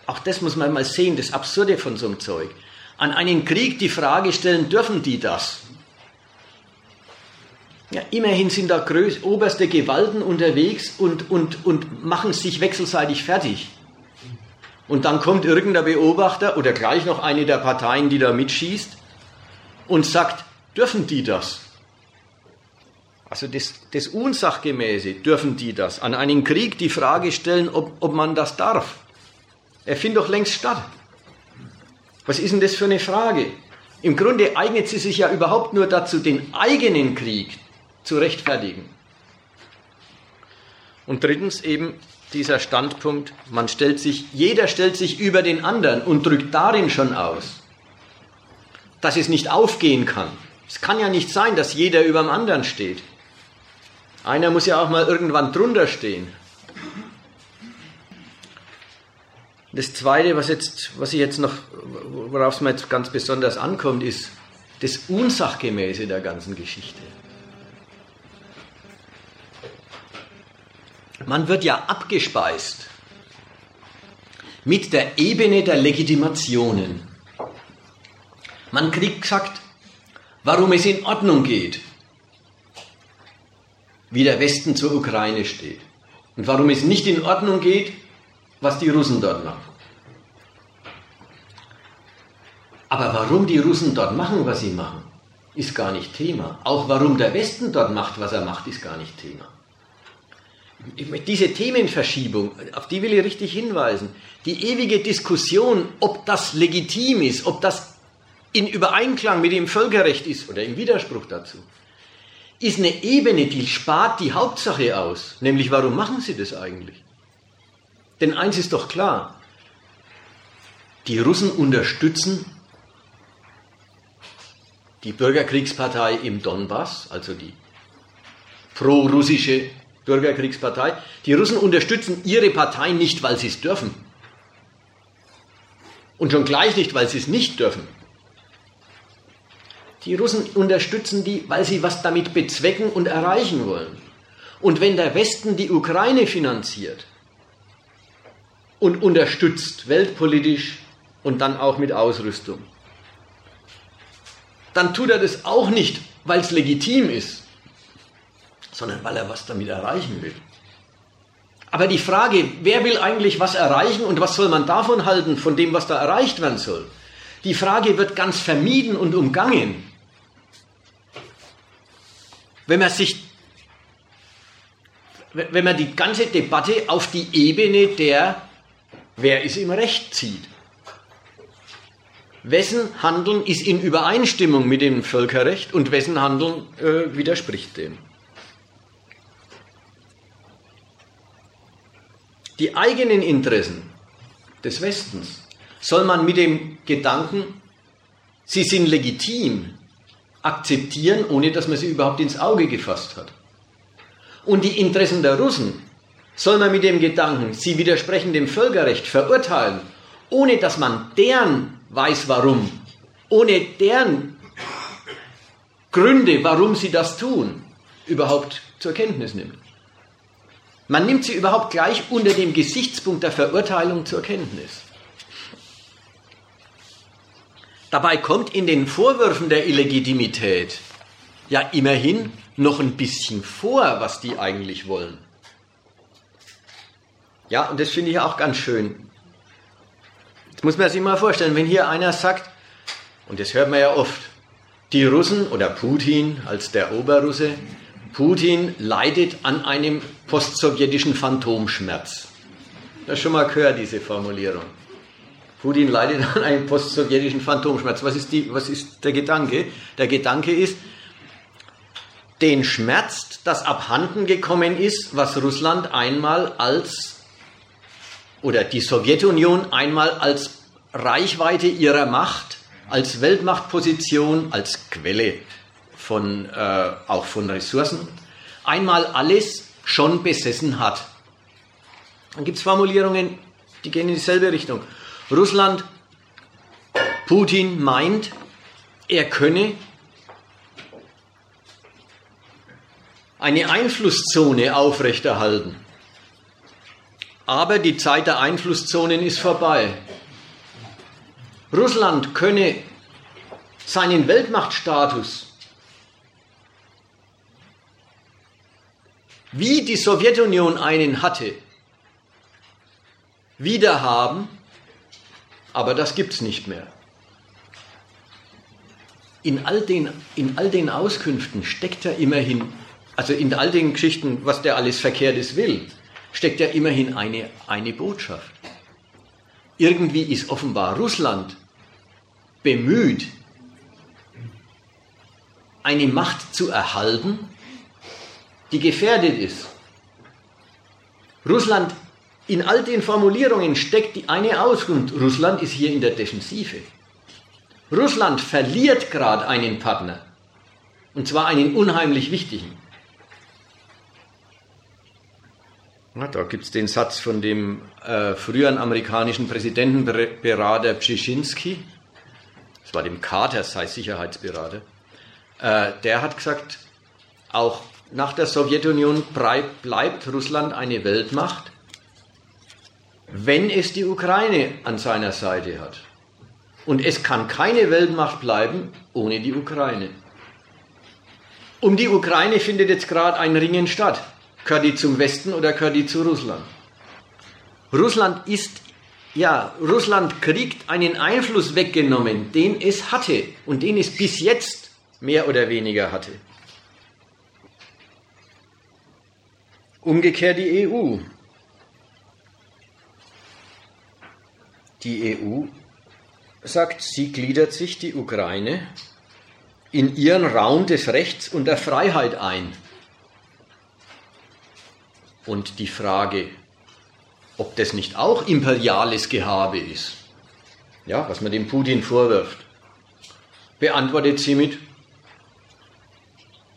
Auch das muss man mal sehen, das Absurde von so einem Zeug. An einen Krieg die Frage stellen, dürfen die das? Ja, immerhin sind da größ, oberste Gewalten unterwegs und, und, und machen sich wechselseitig fertig. Und dann kommt irgendein Beobachter oder gleich noch eine der Parteien, die da mitschießt und sagt, dürfen die das? Also das, das Unsachgemäße, dürfen die das? An einen Krieg die Frage stellen, ob, ob man das darf. Er findet doch längst statt. Was ist denn das für eine Frage? Im Grunde eignet sie sich ja überhaupt nur dazu, den eigenen Krieg zu rechtfertigen. Und drittens eben dieser Standpunkt, man stellt sich, jeder stellt sich über den anderen und drückt darin schon aus, dass es nicht aufgehen kann. Es kann ja nicht sein, dass jeder über dem anderen steht. Einer muss ja auch mal irgendwann drunter stehen. Das Zweite, was, jetzt, was ich jetzt noch, worauf es mir jetzt ganz besonders ankommt, ist das Unsachgemäße der ganzen Geschichte. Man wird ja abgespeist mit der Ebene der Legitimationen. Man kriegt gesagt, warum es in Ordnung geht, wie der Westen zur Ukraine steht. Und warum es nicht in Ordnung geht, was die Russen dort machen. Aber warum die Russen dort machen, was sie machen, ist gar nicht Thema. Auch warum der Westen dort macht, was er macht, ist gar nicht Thema. Diese Themenverschiebung, auf die will ich richtig hinweisen. Die ewige Diskussion, ob das legitim ist, ob das in Übereinklang mit dem Völkerrecht ist oder im Widerspruch dazu, ist eine Ebene, die spart die Hauptsache aus, nämlich warum machen sie das eigentlich? Denn eins ist doch klar, die Russen unterstützen die Bürgerkriegspartei im Donbass, also die pro-russische Bürgerkriegspartei. Die Russen unterstützen ihre Partei nicht, weil sie es dürfen. Und schon gleich nicht, weil sie es nicht dürfen. Die Russen unterstützen die, weil sie was damit bezwecken und erreichen wollen. Und wenn der Westen die Ukraine finanziert und unterstützt, weltpolitisch und dann auch mit Ausrüstung, dann tut er das auch nicht, weil es legitim ist, sondern weil er was damit erreichen will. Aber die Frage, wer will eigentlich was erreichen und was soll man davon halten, von dem, was da erreicht werden soll, die Frage wird ganz vermieden und umgangen. Wenn man sich, wenn man die ganze Debatte auf die Ebene der, wer ist im Recht zieht. Wessen Handeln ist in Übereinstimmung mit dem Völkerrecht und wessen Handeln äh, widerspricht dem. Die eigenen Interessen des Westens soll man mit dem Gedanken, sie sind legitim, akzeptieren, ohne dass man sie überhaupt ins Auge gefasst hat. Und die Interessen der Russen soll man mit dem Gedanken, sie widersprechen dem Völkerrecht, verurteilen, ohne dass man deren weiß warum, ohne deren Gründe, warum sie das tun, überhaupt zur Kenntnis nimmt. Man nimmt sie überhaupt gleich unter dem Gesichtspunkt der Verurteilung zur Kenntnis. Dabei kommt in den Vorwürfen der Illegitimität ja immerhin noch ein bisschen vor, was die eigentlich wollen. Ja, und das finde ich auch ganz schön. Jetzt muss man sich mal vorstellen, wenn hier einer sagt, und das hört man ja oft, die Russen oder Putin als der Oberrusse, Putin leidet an einem postsowjetischen Phantomschmerz. Das schon mal gehört, diese Formulierung. Putin leidet an einem postsowjetischen Phantomschmerz. Was ist, die, was ist der Gedanke? Der Gedanke ist, den schmerzt, dass abhanden gekommen ist, was Russland einmal als oder die Sowjetunion einmal als Reichweite ihrer Macht, als Weltmachtposition, als Quelle von, äh, auch von Ressourcen, einmal alles schon besessen hat. Dann gibt es Formulierungen, die gehen in dieselbe Richtung. Russland, Putin meint, er könne eine Einflusszone aufrechterhalten. Aber die Zeit der Einflusszonen ist vorbei. Russland könne seinen Weltmachtstatus, wie die Sowjetunion einen hatte, wiederhaben, aber das gibt es nicht mehr. In all, den, in all den Auskünften steckt ja immerhin also in all den Geschichten, was der alles Verkehrtes will, steckt ja immerhin eine, eine Botschaft. Irgendwie ist offenbar Russland bemüht, eine Macht zu erhalten, die gefährdet ist. Russland, in all den Formulierungen steckt die eine Auskunft, Russland ist hier in der Defensive. Russland verliert gerade einen Partner, und zwar einen unheimlich wichtigen. Da gibt es den Satz von dem äh, früheren amerikanischen Präsidentenberater Brzezinski, das war dem Carter, sei Sicherheitsberater, äh, der hat gesagt, auch nach der Sowjetunion bleibt Russland eine Weltmacht, wenn es die Ukraine an seiner Seite hat. Und es kann keine Weltmacht bleiben ohne die Ukraine. Um die Ukraine findet jetzt gerade ein Ringen statt. Gehört die zum Westen oder gehört die zu Russland? Russland ist, ja, Russland kriegt einen Einfluss weggenommen, den es hatte und den es bis jetzt mehr oder weniger hatte. Umgekehrt die EU. Die EU sagt, sie gliedert sich die Ukraine in ihren Raum des Rechts und der Freiheit ein. Und die Frage, ob das nicht auch imperiales Gehabe ist, ja, was man dem Putin vorwirft, beantwortet sie mit,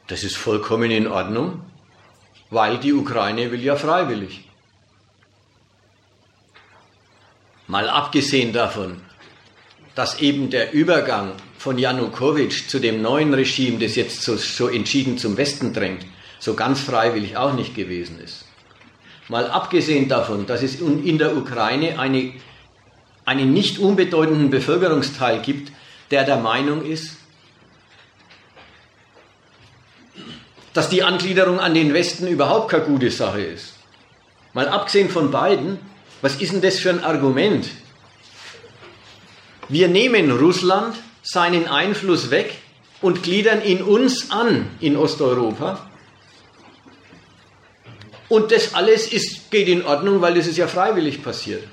das ist vollkommen in Ordnung, weil die Ukraine will ja freiwillig. Mal abgesehen davon, dass eben der Übergang von Janukowitsch zu dem neuen Regime, das jetzt so, so entschieden zum Westen drängt, so ganz freiwillig auch nicht gewesen ist. Mal abgesehen davon, dass es in der Ukraine eine, einen nicht unbedeutenden Bevölkerungsteil gibt, der der Meinung ist, dass die Angliederung an den Westen überhaupt keine gute Sache ist. Mal abgesehen von beiden, was ist denn das für ein Argument? Wir nehmen Russland seinen Einfluss weg und gliedern ihn uns an in Osteuropa und das alles ist, geht in Ordnung, weil das ist ja freiwillig passiert.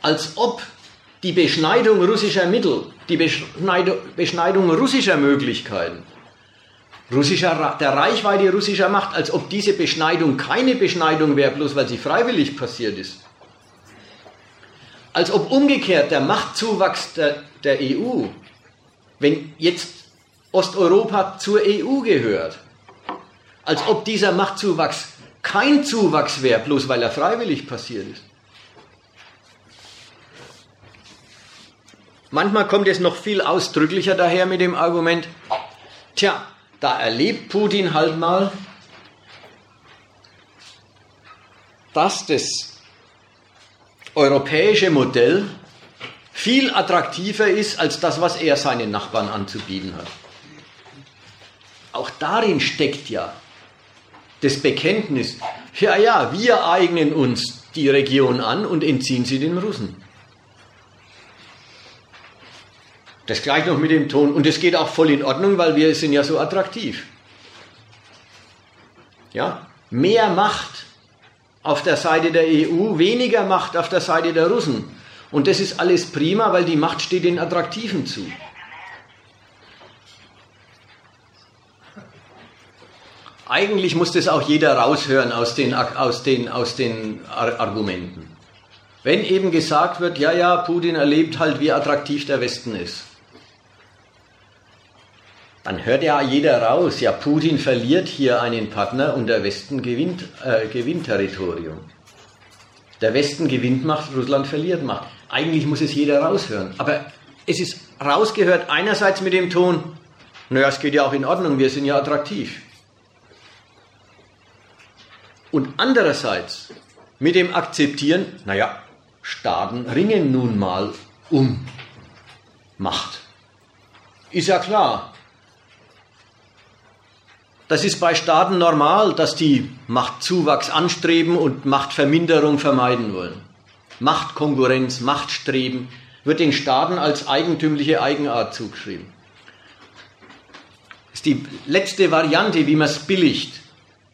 Als ob die Beschneidung russischer Mittel, die Beschneidung, Beschneidung russischer Möglichkeiten, russischer, der Reichweite russischer Macht, als ob diese Beschneidung keine Beschneidung wäre, bloß weil sie freiwillig passiert ist. Als ob umgekehrt der Machtzuwachs der, der EU, wenn jetzt Osteuropa zur EU gehört, als ob dieser Machtzuwachs kein Zuwachs wäre, bloß weil er freiwillig passiert ist. Manchmal kommt es noch viel ausdrücklicher daher mit dem Argument, Tja, da erlebt Putin halt mal, dass das europäische Modell viel attraktiver ist als das, was er seinen Nachbarn anzubieten hat. Auch darin steckt ja das Bekenntnis, ja, ja, wir eignen uns die Region an und entziehen sie den Russen. Das gleich noch mit dem Ton. Und es geht auch voll in Ordnung, weil wir sind ja so attraktiv. Ja? Mehr Macht auf der Seite der EU, weniger Macht auf der Seite der Russen. Und das ist alles prima, weil die Macht steht den Attraktiven zu. Eigentlich muss das auch jeder raushören aus den, aus den, aus den Argumenten. Wenn eben gesagt wird, ja, ja, Putin erlebt halt, wie attraktiv der Westen ist, dann hört ja jeder raus, ja, Putin verliert hier einen Partner und der Westen gewinnt, äh, gewinnt Territorium. Der Westen gewinnt Macht, Russland verliert Macht. Eigentlich muss es jeder raushören. Aber es ist rausgehört einerseits mit dem Ton, naja, es geht ja auch in Ordnung, wir sind ja attraktiv. Und andererseits mit dem Akzeptieren, naja, Staaten ringen nun mal um Macht. Ist ja klar. Das ist bei Staaten normal, dass die Machtzuwachs anstreben und Machtverminderung vermeiden wollen. Machtkonkurrenz, Machtstreben wird den Staaten als eigentümliche Eigenart zugeschrieben. Das ist die letzte Variante, wie man es billigt.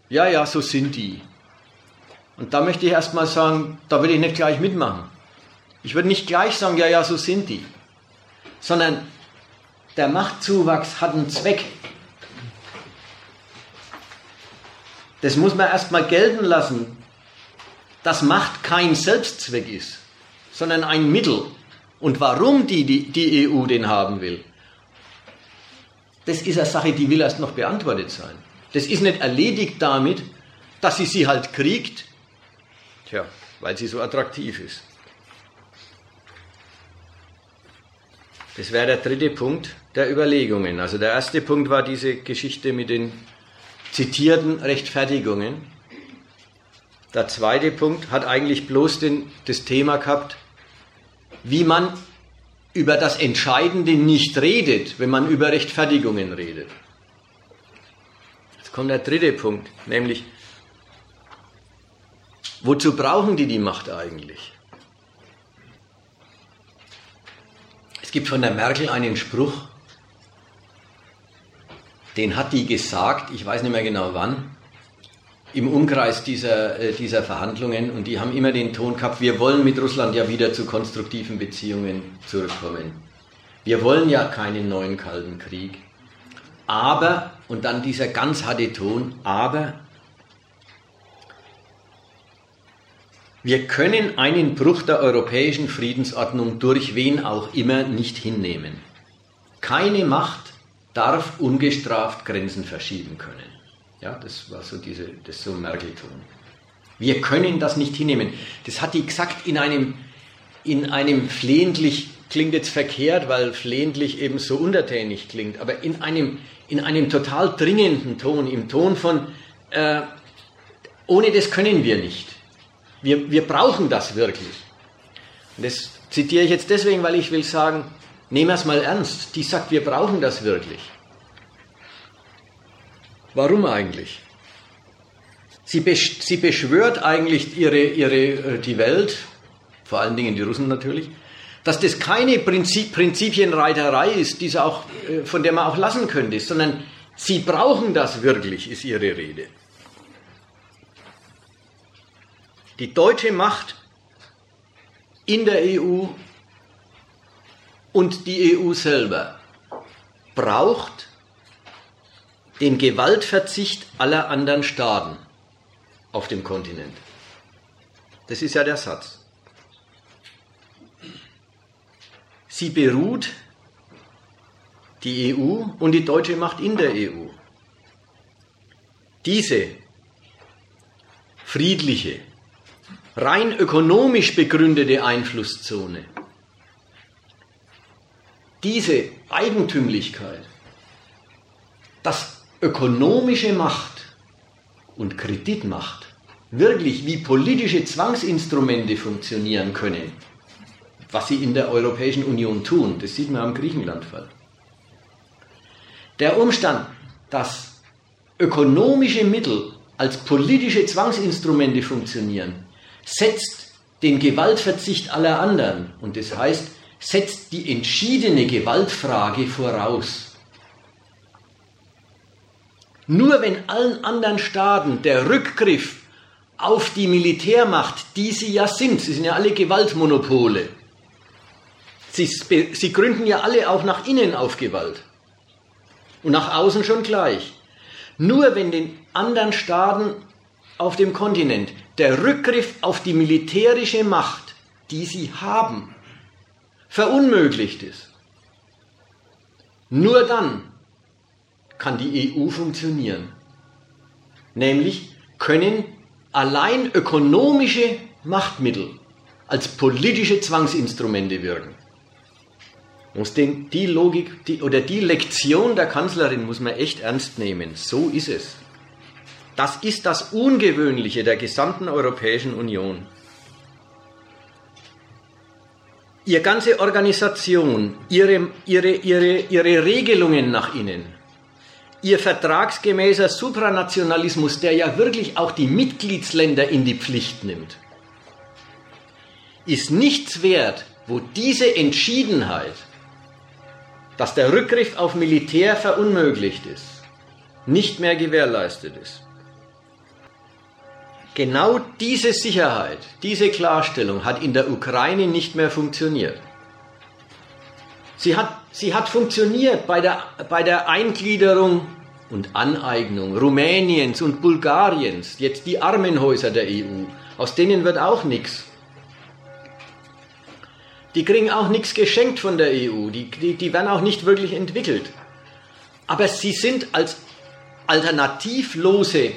Ja, ja, so sind die. Und da möchte ich erstmal sagen, da würde ich nicht gleich mitmachen. Ich würde nicht gleich sagen, ja, ja, so sind die. Sondern der Machtzuwachs hat einen Zweck. Das muss man erstmal gelten lassen, dass Macht kein Selbstzweck ist, sondern ein Mittel. Und warum die, die, die EU den haben will, das ist eine Sache, die will erst noch beantwortet sein. Das ist nicht erledigt damit, dass sie sie halt kriegt, tja, weil sie so attraktiv ist. Das wäre der dritte Punkt der Überlegungen. Also der erste Punkt war diese Geschichte mit den zitierten Rechtfertigungen. Der zweite Punkt hat eigentlich bloß den, das Thema gehabt, wie man über das Entscheidende nicht redet, wenn man über Rechtfertigungen redet. Kommt der dritte Punkt, nämlich, wozu brauchen die die Macht eigentlich? Es gibt von der Merkel einen Spruch, den hat die gesagt, ich weiß nicht mehr genau wann, im Umkreis dieser, äh, dieser Verhandlungen und die haben immer den Ton gehabt, wir wollen mit Russland ja wieder zu konstruktiven Beziehungen zurückkommen. Wir wollen ja keinen neuen Kalten Krieg. Aber, und dann dieser ganz harte Ton, aber wir können einen Bruch der europäischen Friedensordnung durch wen auch immer nicht hinnehmen. Keine Macht darf ungestraft Grenzen verschieben können. Ja, das war so diese, das so Merkel-Ton. Wir können das nicht hinnehmen. Das hat die gesagt in einem, in einem flehentlich, klingt jetzt verkehrt, weil flehentlich eben so untertänig klingt, aber in einem, in einem total dringenden Ton, im Ton von, äh, ohne das können wir nicht. Wir, wir brauchen das wirklich. Und das zitiere ich jetzt deswegen, weil ich will sagen, Nehmen wir es mal ernst. Die sagt, wir brauchen das wirklich. Warum eigentlich? Sie, besch sie beschwört eigentlich ihre, ihre, äh, die Welt, vor allen Dingen die Russen natürlich, dass das keine Prinzip, Prinzipienreiterei ist, die auch, äh, von der man auch lassen könnte, sondern sie brauchen das wirklich, ist ihre Rede. Die deutsche Macht in der EU und die EU selber braucht den Gewaltverzicht aller anderen Staaten auf dem Kontinent. Das ist ja der Satz. Sie beruht, die EU und die deutsche Macht in der EU. Diese friedliche, rein ökonomisch begründete Einflusszone diese Eigentümlichkeit dass ökonomische Macht und Kreditmacht wirklich wie politische Zwangsinstrumente funktionieren können, was sie in der Europäischen Union tun, das sieht man am Griechenlandfall. Der Umstand, dass ökonomische Mittel als politische Zwangsinstrumente funktionieren, setzt den Gewaltverzicht aller anderen und das heißt, setzt die entschiedene Gewaltfrage voraus. Nur wenn allen anderen Staaten der Rückgriff auf die Militärmacht, die sie ja sind, sie sind ja alle Gewaltmonopole, sie, sie gründen ja alle auch nach innen auf Gewalt und nach außen schon gleich. Nur wenn den anderen Staaten auf dem Kontinent der Rückgriff auf die militärische Macht, die sie haben, verunmöglicht ist, nur dann kann die EU funktionieren. Nämlich können allein ökonomische Machtmittel als politische Zwangsinstrumente wirken. Muss den, die Logik die, oder die Lektion der Kanzlerin muss man echt ernst nehmen. So ist es. Das ist das Ungewöhnliche der gesamten Europäischen Union. Ihre ganze Organisation, ihre, ihre, ihre, ihre Regelungen nach innen, ihr vertragsgemäßer Supranationalismus, der ja wirklich auch die Mitgliedsländer in die Pflicht nimmt, ist nichts wert, wo diese Entschiedenheit, dass der Rückgriff auf Militär verunmöglicht ist, nicht mehr gewährleistet ist. Genau diese Sicherheit, diese Klarstellung hat in der Ukraine nicht mehr funktioniert. Sie hat, sie hat funktioniert bei der, bei der Eingliederung und Aneignung Rumäniens und Bulgariens, jetzt die Armenhäuser der EU. Aus denen wird auch nichts. Die kriegen auch nichts geschenkt von der EU, die, die, die werden auch nicht wirklich entwickelt. Aber sie sind als alternativlose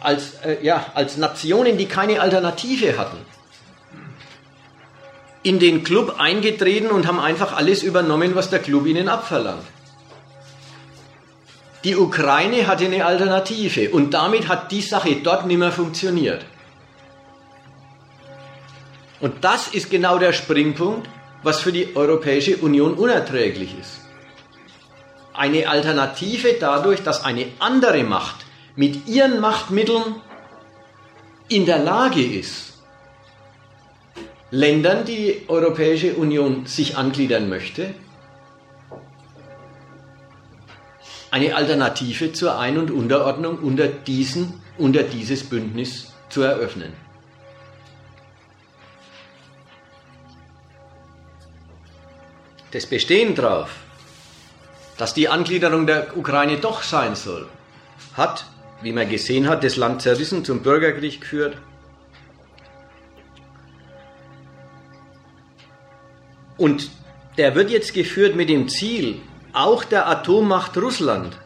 als, äh, ja, als Nationen, die keine Alternative hatten, in den Club eingetreten und haben einfach alles übernommen, was der Club ihnen abverlangt. Die Ukraine hatte eine Alternative und damit hat die Sache dort nicht mehr funktioniert. Und das ist genau der Springpunkt, was für die Europäische Union unerträglich ist. Eine Alternative dadurch, dass eine andere Macht mit ihren Machtmitteln in der Lage ist, Ländern, die die Europäische Union sich angliedern möchte, eine Alternative zur Ein- und Unterordnung unter, diesen, unter dieses Bündnis zu eröffnen. Das Bestehen darauf, dass die Angliederung der Ukraine doch sein soll, hat wie man gesehen hat, das Land zerrissen, zum Bürgerkrieg geführt. Und der wird jetzt geführt mit dem Ziel, auch der Atommacht Russland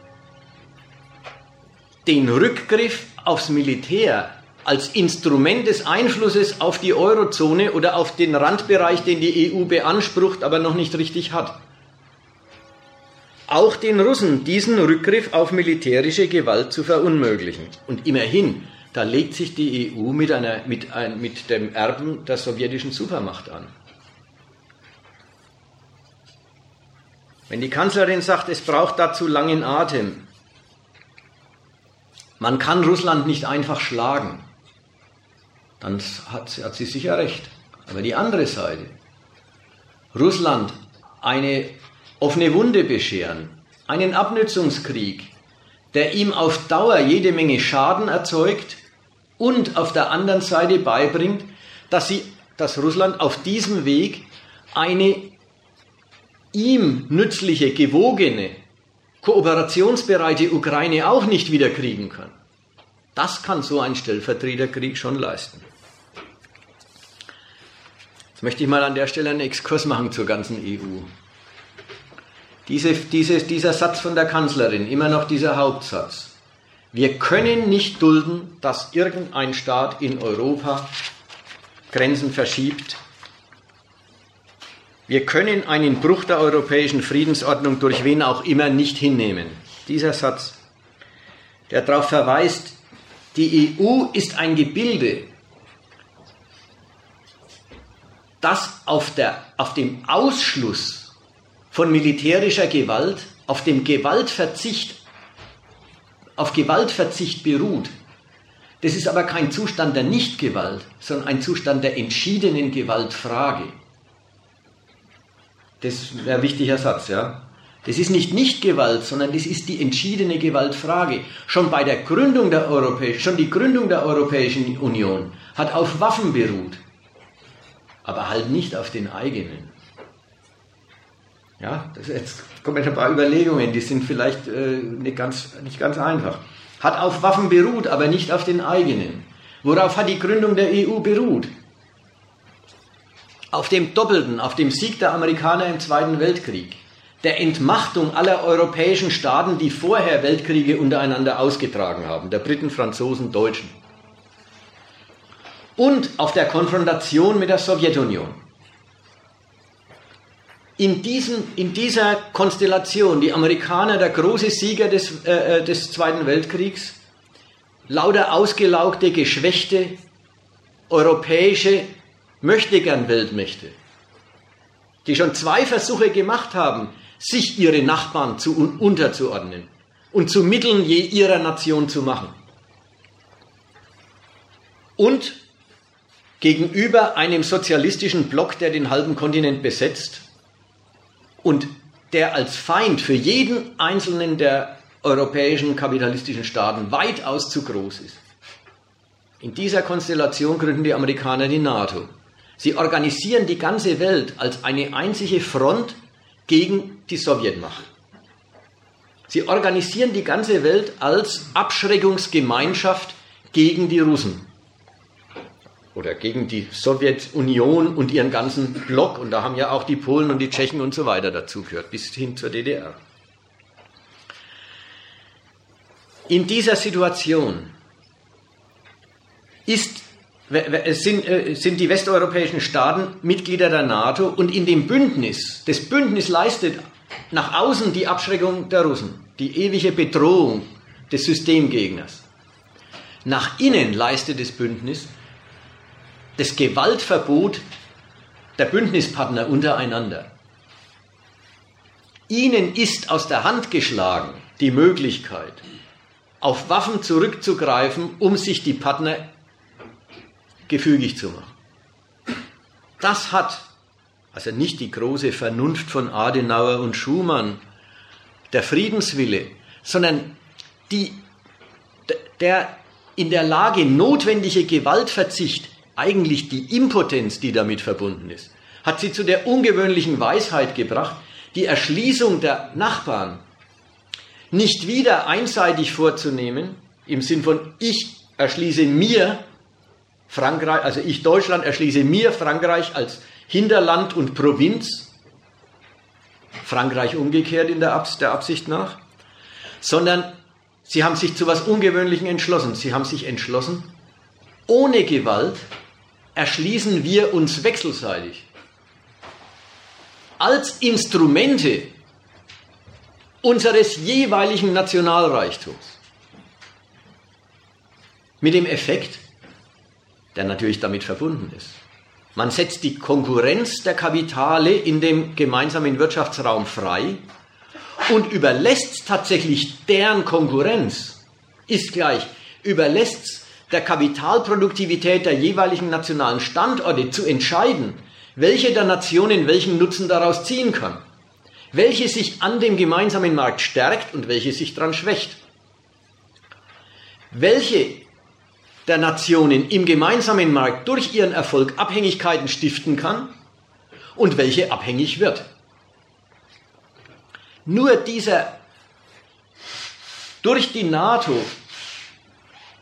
den Rückgriff aufs Militär als Instrument des Einflusses auf die Eurozone oder auf den Randbereich, den die EU beansprucht, aber noch nicht richtig hat, auch den Russen diesen Rückgriff auf militärische Gewalt zu verunmöglichen. Und immerhin, da legt sich die EU mit, einer, mit, ein, mit dem Erben der sowjetischen Supermacht an. Wenn die Kanzlerin sagt, es braucht dazu langen Atem, man kann Russland nicht einfach schlagen, dann hat, hat sie sicher recht. Aber die andere Seite, Russland eine offene Wunde bescheren, einen Abnützungskrieg, der ihm auf Dauer jede Menge Schaden erzeugt und auf der anderen Seite beibringt, dass, sie, dass Russland auf diesem Weg eine ihm nützliche, gewogene, kooperationsbereite Ukraine auch nicht wieder kriegen kann. Das kann so ein Stellvertreterkrieg schon leisten. Jetzt möchte ich mal an der Stelle einen Exkurs machen zur ganzen EU. Diese, diese, dieser Satz von der Kanzlerin, immer noch dieser Hauptsatz. Wir können nicht dulden, dass irgendein Staat in Europa Grenzen verschiebt. Wir können einen Bruch der europäischen Friedensordnung durch wen auch immer nicht hinnehmen. dieser Satz, der darauf verweist, die EU ist ein Gebilde, das auf, der, auf dem Ausschluss von militärischer Gewalt, auf dem Gewaltverzicht, auf Gewaltverzicht beruht. Das ist aber kein Zustand der Nichtgewalt, sondern ein Zustand der entschiedenen Gewaltfrage. Das wäre ein wichtiger Satz, ja. Das ist nicht Nichtgewalt, sondern das ist die entschiedene Gewaltfrage. Schon bei der Gründung der Europäischen, schon die Gründung der Europäischen Union hat auf Waffen beruht, aber halt nicht auf den eigenen. Ja, das, jetzt kommen ein paar Überlegungen, die sind vielleicht äh, nicht, ganz, nicht ganz einfach. Hat auf Waffen beruht, aber nicht auf den eigenen. Worauf hat die Gründung der EU beruht? Auf dem Doppelten, auf dem Sieg der Amerikaner im Zweiten Weltkrieg der Entmachtung aller europäischen Staaten, die vorher Weltkriege untereinander ausgetragen haben, der Briten, Franzosen, Deutschen. Und auf der Konfrontation mit der Sowjetunion. In, diesem, in dieser Konstellation, die Amerikaner, der große Sieger des, äh, äh des Zweiten Weltkriegs, lauter ausgelaugte, geschwächte europäische Möchtegern-Weltmächte, die schon zwei Versuche gemacht haben, sich ihre Nachbarn zu unterzuordnen und zu Mitteln je ihrer Nation zu machen. Und gegenüber einem sozialistischen Block, der den halben Kontinent besetzt und der als Feind für jeden einzelnen der europäischen kapitalistischen Staaten weitaus zu groß ist. In dieser Konstellation gründen die Amerikaner die NATO. Sie organisieren die ganze Welt als eine einzige Front gegen die Sowjetmacht. Sie organisieren die ganze Welt als Abschreckungsgemeinschaft gegen die Russen oder gegen die Sowjetunion und ihren ganzen Block. Und da haben ja auch die Polen und die Tschechen und so weiter dazugehört, bis hin zur DDR. In dieser Situation ist sind, äh, sind die westeuropäischen Staaten Mitglieder der NATO und in dem Bündnis, das Bündnis leistet nach außen die Abschreckung der Russen, die ewige Bedrohung des Systemgegners. Nach innen leistet das Bündnis das Gewaltverbot der Bündnispartner untereinander. Ihnen ist aus der Hand geschlagen die Möglichkeit, auf Waffen zurückzugreifen, um sich die Partner gefügig zu machen. Das hat also nicht die große Vernunft von Adenauer und Schumann, der Friedenswille, sondern die, der in der Lage notwendige Gewaltverzicht, eigentlich die Impotenz, die damit verbunden ist, hat sie zu der ungewöhnlichen Weisheit gebracht, die Erschließung der Nachbarn nicht wieder einseitig vorzunehmen, im Sinn von ich erschließe mir Frankreich, also ich Deutschland erschließe mir Frankreich als Hinterland und Provinz, Frankreich umgekehrt in der, Abs der Absicht nach, sondern sie haben sich zu etwas Ungewöhnlichem entschlossen. Sie haben sich entschlossen, ohne Gewalt erschließen wir uns wechselseitig als Instrumente unseres jeweiligen Nationalreichtums. Mit dem Effekt, der natürlich damit verbunden ist. Man setzt die Konkurrenz der Kapitale in dem gemeinsamen Wirtschaftsraum frei und überlässt tatsächlich deren Konkurrenz, ist gleich, überlässt der Kapitalproduktivität der jeweiligen nationalen Standorte zu entscheiden, welche der Nationen welchen Nutzen daraus ziehen kann, welche sich an dem gemeinsamen Markt stärkt und welche sich daran schwächt, welche der Nationen im gemeinsamen Markt durch ihren Erfolg Abhängigkeiten stiften kann und welche abhängig wird. Nur dieser durch die NATO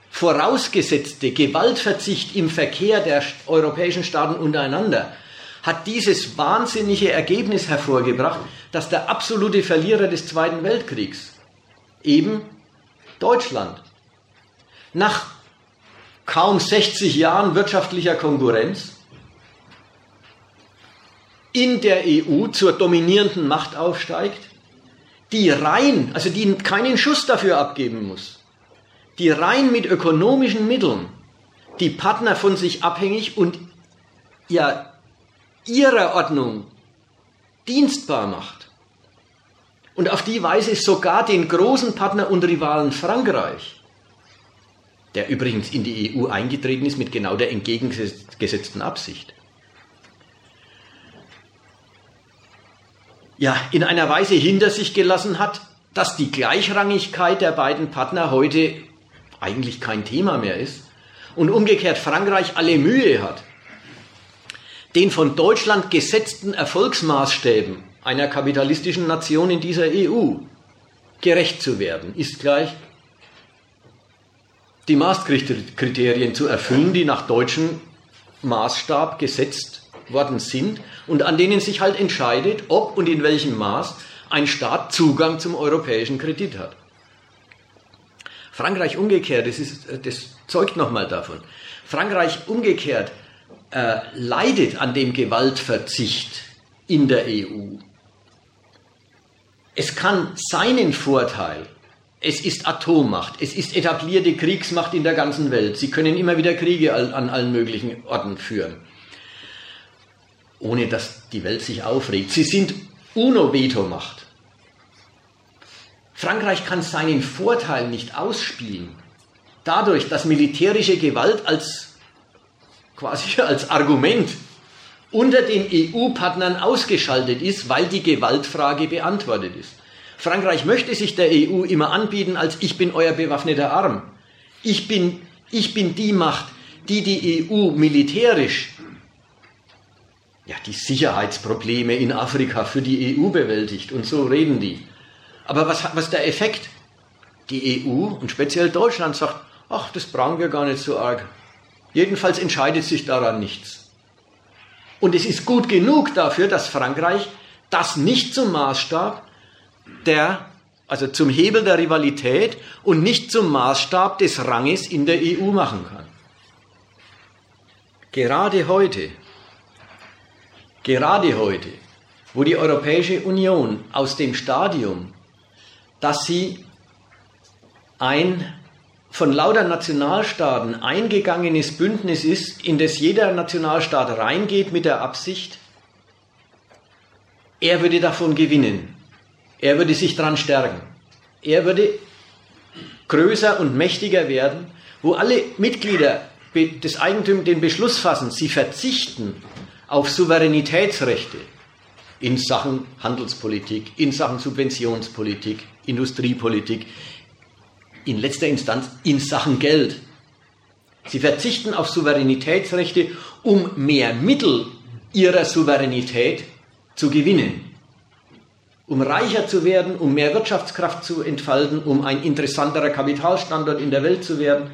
vorausgesetzte Gewaltverzicht im Verkehr der europäischen Staaten untereinander hat dieses wahnsinnige Ergebnis hervorgebracht, dass der absolute Verlierer des Zweiten Weltkriegs eben Deutschland nach kaum 60 Jahren wirtschaftlicher Konkurrenz in der EU zur dominierenden Macht aufsteigt, die rein, also die keinen Schuss dafür abgeben muss, die rein mit ökonomischen Mitteln die Partner von sich abhängig und ja ihrer Ordnung dienstbar macht. Und auf die Weise sogar den großen Partner und Rivalen Frankreich, der übrigens in die EU eingetreten ist mit genau der entgegengesetzten Absicht, ja, in einer Weise hinter sich gelassen hat, dass die Gleichrangigkeit der beiden Partner heute eigentlich kein Thema mehr ist und umgekehrt Frankreich alle Mühe hat, den von Deutschland gesetzten Erfolgsmaßstäben einer kapitalistischen Nation in dieser EU gerecht zu werden, ist gleich die Maastricht-Kriterien zu erfüllen, die nach deutschem Maßstab gesetzt worden sind und an denen sich halt entscheidet, ob und in welchem Maß ein Staat Zugang zum europäischen Kredit hat. Frankreich umgekehrt, das, ist, das zeugt nochmal davon. Frankreich umgekehrt äh, leidet an dem Gewaltverzicht in der EU. Es kann seinen Vorteil, es ist Atommacht, es ist etablierte Kriegsmacht in der ganzen Welt. Sie können immer wieder Kriege an allen möglichen Orten führen, ohne dass die Welt sich aufregt. Sie sind UNO-Vetomacht. Frankreich kann seinen Vorteil nicht ausspielen. Dadurch, dass militärische Gewalt als quasi als Argument unter den EU-Partnern ausgeschaltet ist, weil die Gewaltfrage beantwortet ist. Frankreich möchte sich der EU immer anbieten als ich bin euer bewaffneter Arm. Ich bin, ich bin die Macht, die die EU militärisch, ja, die Sicherheitsprobleme in Afrika für die EU bewältigt. Und so reden die. Aber was, ist der Effekt? Die EU und speziell Deutschland sagt, ach, das brauchen wir gar nicht so arg. Jedenfalls entscheidet sich daran nichts. Und es ist gut genug dafür, dass Frankreich das nicht zum Maßstab der, also zum Hebel der Rivalität und nicht zum Maßstab des Ranges in der EU machen kann. Gerade heute, gerade heute, wo die Europäische Union aus dem Stadium dass sie ein von lauter Nationalstaaten eingegangenes Bündnis ist, in das jeder Nationalstaat reingeht mit der Absicht, er würde davon gewinnen, er würde sich daran stärken, er würde größer und mächtiger werden, wo alle Mitglieder des Eigentums den Beschluss fassen, sie verzichten auf Souveränitätsrechte in Sachen Handelspolitik, in Sachen Subventionspolitik, Industriepolitik, in letzter Instanz in Sachen Geld. Sie verzichten auf Souveränitätsrechte, um mehr Mittel ihrer Souveränität zu gewinnen. Um reicher zu werden, um mehr Wirtschaftskraft zu entfalten, um ein interessanterer Kapitalstandort in der Welt zu werden.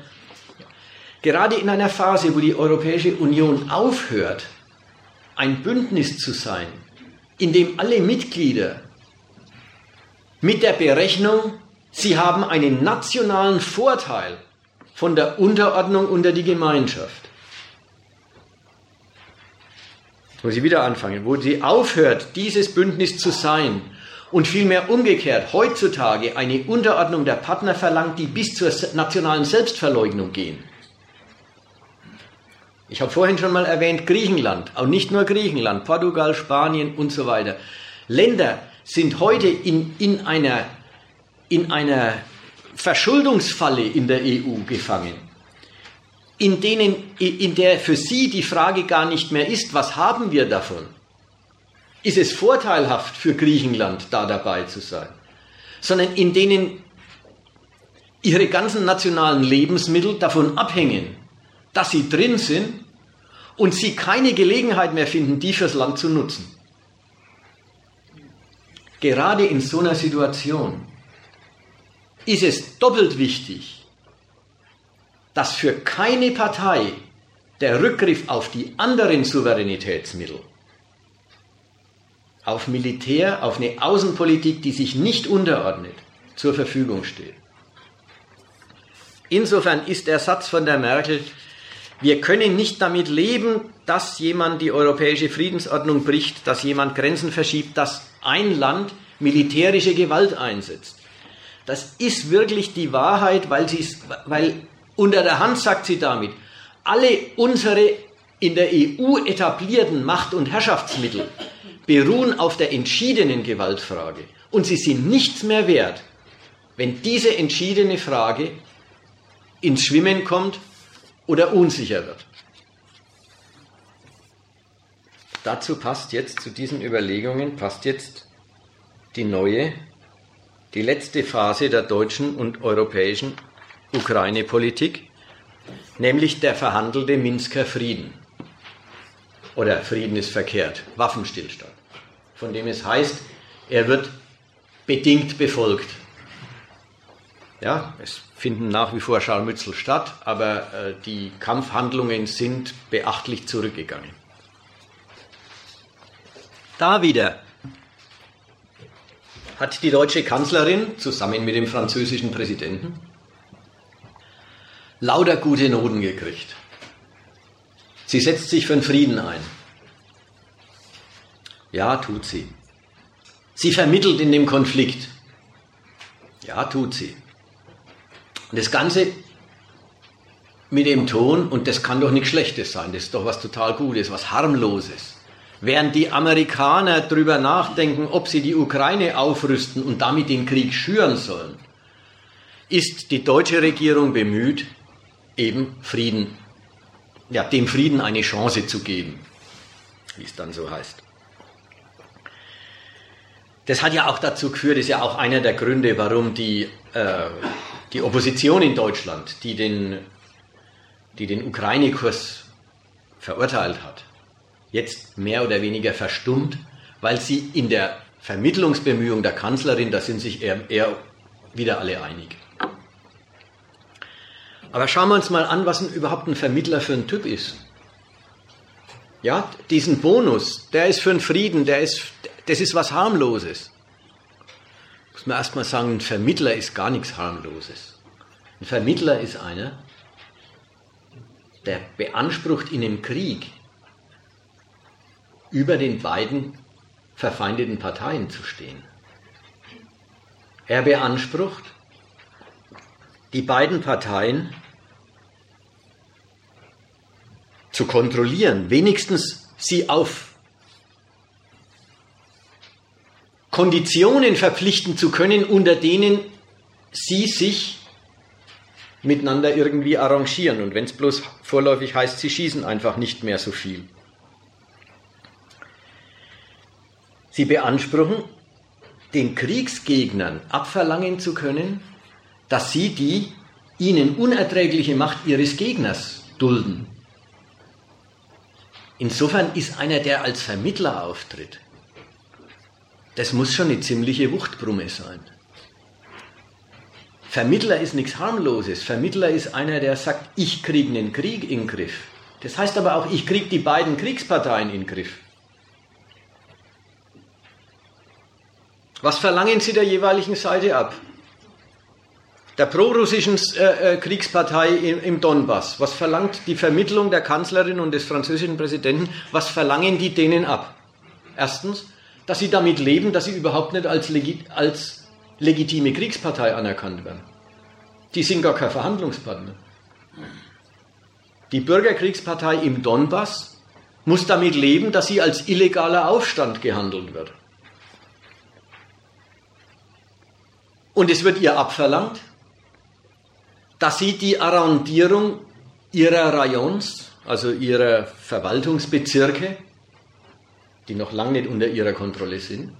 Gerade in einer Phase, wo die Europäische Union aufhört, ein Bündnis zu sein, in dem alle Mitglieder mit der Berechnung, sie haben einen nationalen Vorteil von der Unterordnung unter die Gemeinschaft. Wo sie wieder anfangen, wo sie aufhört, dieses Bündnis zu sein und vielmehr umgekehrt heutzutage eine Unterordnung der Partner verlangt, die bis zur nationalen Selbstverleugnung gehen. Ich habe vorhin schon mal erwähnt Griechenland, auch nicht nur Griechenland, Portugal, Spanien und so weiter. Länder, sind heute in, in, einer, in einer Verschuldungsfalle in der EU gefangen, in, denen, in der für sie die Frage gar nicht mehr ist, was haben wir davon? Ist es vorteilhaft für Griechenland, da dabei zu sein? Sondern in denen ihre ganzen nationalen Lebensmittel davon abhängen, dass sie drin sind und sie keine Gelegenheit mehr finden, die fürs Land zu nutzen. Gerade in so einer Situation ist es doppelt wichtig, dass für keine Partei der Rückgriff auf die anderen Souveränitätsmittel, auf Militär, auf eine Außenpolitik, die sich nicht unterordnet, zur Verfügung steht. Insofern ist der Satz von der Merkel, wir können nicht damit leben, dass jemand die europäische Friedensordnung bricht, dass jemand Grenzen verschiebt, dass ein Land militärische Gewalt einsetzt. Das ist wirklich die Wahrheit, weil, weil unter der Hand sagt sie damit, alle unsere in der EU etablierten Macht- und Herrschaftsmittel beruhen auf der entschiedenen Gewaltfrage. Und sie sind nichts mehr wert, wenn diese entschiedene Frage ins Schwimmen kommt oder unsicher wird. Dazu passt jetzt, zu diesen Überlegungen, passt jetzt die neue, die letzte Phase der deutschen und europäischen Ukraine-Politik, nämlich der verhandelte Minsker Frieden. Oder Frieden ist verkehrt, Waffenstillstand, von dem es heißt, er wird bedingt befolgt. Ja, es finden nach wie vor Scharmützel statt, aber äh, die Kampfhandlungen sind beachtlich zurückgegangen. Da wieder hat die deutsche Kanzlerin zusammen mit dem französischen Präsidenten lauter gute Noten gekriegt. Sie setzt sich für den Frieden ein. Ja, tut sie. Sie vermittelt in dem Konflikt. Ja, tut sie. Und das Ganze mit dem Ton, und das kann doch nichts Schlechtes sein, das ist doch was total Gutes, was Harmloses. Während die Amerikaner darüber nachdenken, ob sie die Ukraine aufrüsten und damit den Krieg schüren sollen, ist die deutsche Regierung bemüht, eben Frieden, ja, dem Frieden eine Chance zu geben, wie es dann so heißt. Das hat ja auch dazu geführt, ist ja auch einer der Gründe, warum die, äh, die Opposition in Deutschland, die den, die den Ukraine-Kurs verurteilt hat, jetzt mehr oder weniger verstummt, weil sie in der Vermittlungsbemühung der Kanzlerin, da sind sich eher, eher wieder alle einig. Aber schauen wir uns mal an, was überhaupt ein Vermittler für ein Typ ist. Ja, diesen Bonus, der ist für den Frieden, der ist, das ist was harmloses. Muss man erstmal sagen, ein Vermittler ist gar nichts harmloses. Ein Vermittler ist einer, der beansprucht in einem Krieg über den beiden verfeindeten Parteien zu stehen. Er beansprucht, die beiden Parteien zu kontrollieren, wenigstens sie auf Konditionen verpflichten zu können, unter denen sie sich miteinander irgendwie arrangieren. Und wenn es bloß vorläufig heißt, sie schießen einfach nicht mehr so viel. Sie beanspruchen, den Kriegsgegnern abverlangen zu können, dass sie die ihnen unerträgliche Macht ihres Gegners dulden. Insofern ist einer, der als Vermittler auftritt, das muss schon eine ziemliche Wuchtbrumme sein. Vermittler ist nichts harmloses. Vermittler ist einer, der sagt, ich kriege einen Krieg in den Griff. Das heißt aber auch, ich kriege die beiden Kriegsparteien in den Griff. Was verlangen Sie der jeweiligen Seite ab? Der prorussischen äh, äh, Kriegspartei im, im, Donbass, was verlangt die Vermittlung der Kanzlerin und des französischen Präsidenten, was verlangen die denen ab? Erstens, dass sie damit leben, dass sie überhaupt nicht als, legi als legitime Kriegspartei anerkannt werden. Die sind gar kein Verhandlungspartner. Die Bürgerkriegspartei im Donbass muss damit leben, dass sie als illegaler Aufstand gehandelt wird. Und es wird ihr abverlangt, dass sie die Arrondierung ihrer Rayons, also ihrer Verwaltungsbezirke, die noch lange nicht unter ihrer Kontrolle sind,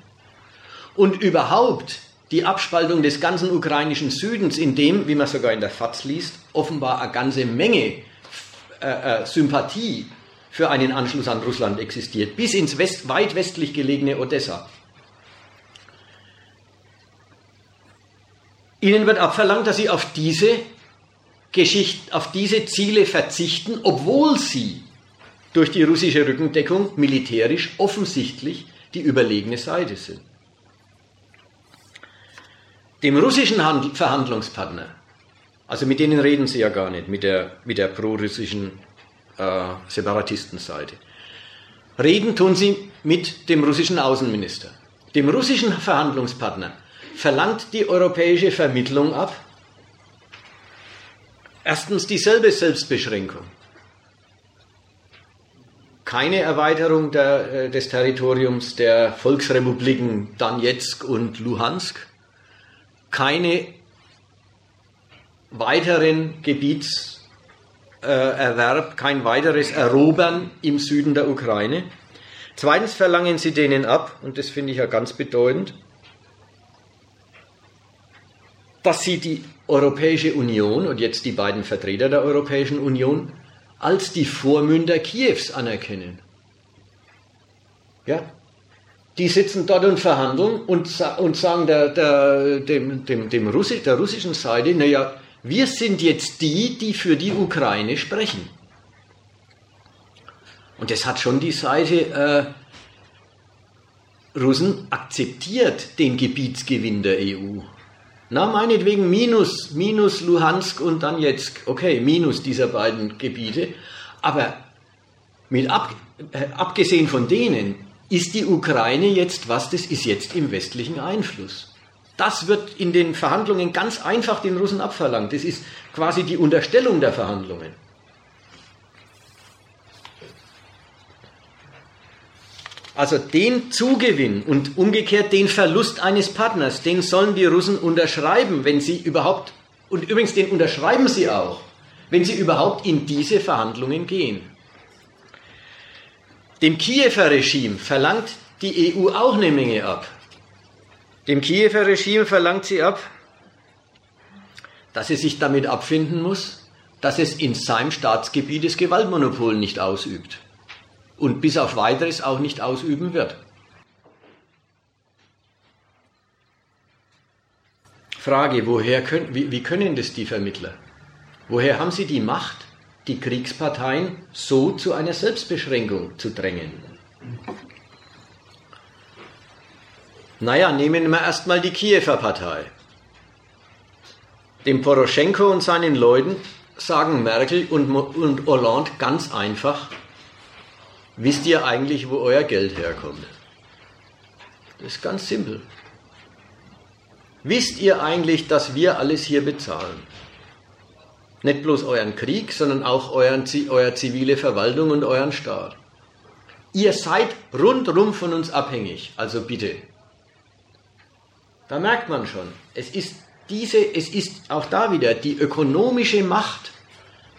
und überhaupt die Abspaltung des ganzen ukrainischen Südens, in dem, wie man sogar in der FAZ liest, offenbar eine ganze Menge äh, äh, Sympathie für einen Anschluss an Russland existiert, bis ins West, weit westlich gelegene Odessa. Ihnen wird abverlangt, dass Sie auf diese Geschichte, auf diese Ziele verzichten, obwohl Sie durch die russische Rückendeckung militärisch offensichtlich die überlegene Seite sind. Dem russischen Verhandlungspartner, also mit denen reden Sie ja gar nicht, mit der, mit der prorussischen äh, Separatistenseite, reden tun Sie mit dem russischen Außenminister dem russischen Verhandlungspartner, verlangt die europäische Vermittlung ab? Erstens dieselbe Selbstbeschränkung. Keine Erweiterung der, äh, des Territoriums der Volksrepubliken Donetsk und Luhansk. Keine weiteren Gebietserwerb, kein weiteres Erobern im Süden der Ukraine. Zweitens verlangen sie denen ab, und das finde ich ja ganz bedeutend, dass sie die Europäische Union und jetzt die beiden Vertreter der Europäischen Union als die Vormünder Kiews anerkennen. Ja? Die sitzen dort und verhandeln und, und sagen der, der, dem, dem, dem Russi, der russischen Seite, naja, wir sind jetzt die, die für die Ukraine sprechen. Und das hat schon die Seite äh, Russen akzeptiert, den Gebietsgewinn der EU. Na, meinetwegen minus, minus Luhansk und jetzt, okay, minus dieser beiden Gebiete. Aber mit ab, äh, abgesehen von denen ist die Ukraine jetzt was, das ist jetzt im westlichen Einfluss. Das wird in den Verhandlungen ganz einfach den Russen abverlangt. Das ist quasi die Unterstellung der Verhandlungen. Also den Zugewinn und umgekehrt den Verlust eines Partners, den sollen die Russen unterschreiben, wenn sie überhaupt, und übrigens den unterschreiben sie auch, wenn sie überhaupt in diese Verhandlungen gehen. Dem Kiewer Regime verlangt die EU auch eine Menge ab. Dem Kiewer Regime verlangt sie ab, dass es sich damit abfinden muss, dass es in seinem Staatsgebiet das Gewaltmonopol nicht ausübt und bis auf weiteres auch nicht ausüben wird. Frage, woher können, wie, wie können das die Vermittler? Woher haben sie die Macht, die Kriegsparteien so zu einer Selbstbeschränkung zu drängen? Naja, nehmen wir erstmal die Kiewer Partei. Dem Poroschenko und seinen Leuten sagen Merkel und, und Hollande ganz einfach, Wisst ihr eigentlich, wo euer Geld herkommt? Das ist ganz simpel. Wisst ihr eigentlich, dass wir alles hier bezahlen? Nicht bloß euren Krieg, sondern auch euren, euer zivile Verwaltung und euren Staat. Ihr seid rundrum von uns abhängig, also bitte. Da merkt man schon, es ist diese, es ist auch da wieder die ökonomische Macht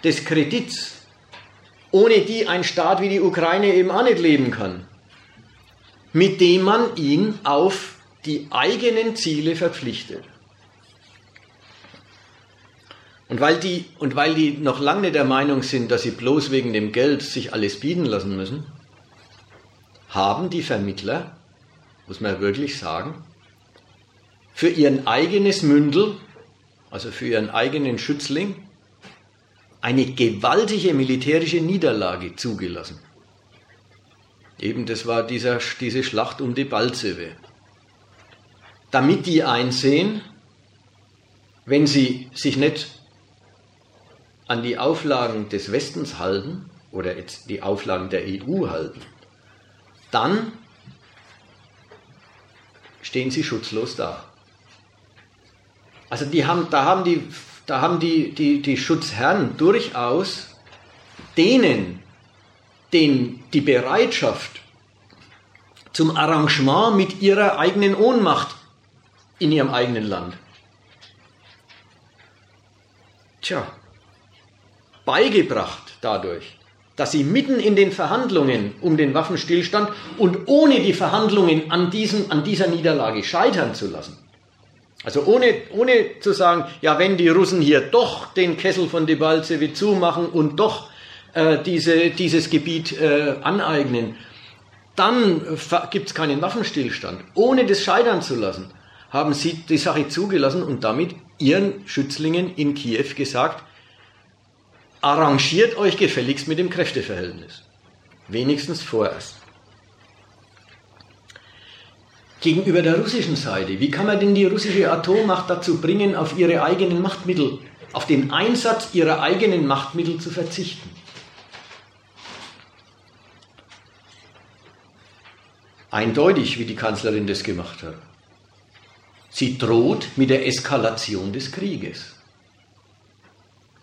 des Kredits, ohne die ein Staat wie die Ukraine eben auch nicht leben kann, mit dem man ihn auf die eigenen Ziele verpflichtet. Und weil, die, und weil die noch lange der Meinung sind, dass sie bloß wegen dem Geld sich alles bieten lassen müssen, haben die Vermittler, muss man wirklich sagen, für ihren eigenes Mündel, also für ihren eigenen Schützling, eine gewaltige militärische Niederlage zugelassen. Eben das war dieser, diese Schlacht um die Balzewe. Damit die einsehen, wenn sie sich nicht an die Auflagen des Westens halten oder jetzt die Auflagen der EU halten, dann stehen sie schutzlos da. Also die haben, da haben die da haben die, die, die Schutzherren durchaus denen den, die Bereitschaft zum Arrangement mit ihrer eigenen Ohnmacht in ihrem eigenen Land. Tja, beigebracht dadurch, dass sie mitten in den Verhandlungen um den Waffenstillstand und ohne die Verhandlungen an, diesem, an dieser Niederlage scheitern zu lassen, also ohne, ohne zu sagen, ja, wenn die Russen hier doch den Kessel von Debaltseve zumachen und doch äh, diese, dieses Gebiet äh, aneignen, dann gibt es keinen Waffenstillstand. Ohne das scheitern zu lassen, haben sie die Sache zugelassen und damit ihren Schützlingen in Kiew gesagt, arrangiert euch gefälligst mit dem Kräfteverhältnis. Wenigstens vorerst gegenüber der russischen Seite. Wie kann man denn die russische Atommacht dazu bringen, auf ihre eigenen Machtmittel, auf den Einsatz ihrer eigenen Machtmittel zu verzichten? eindeutig, wie die Kanzlerin das gemacht hat. Sie droht mit der Eskalation des Krieges.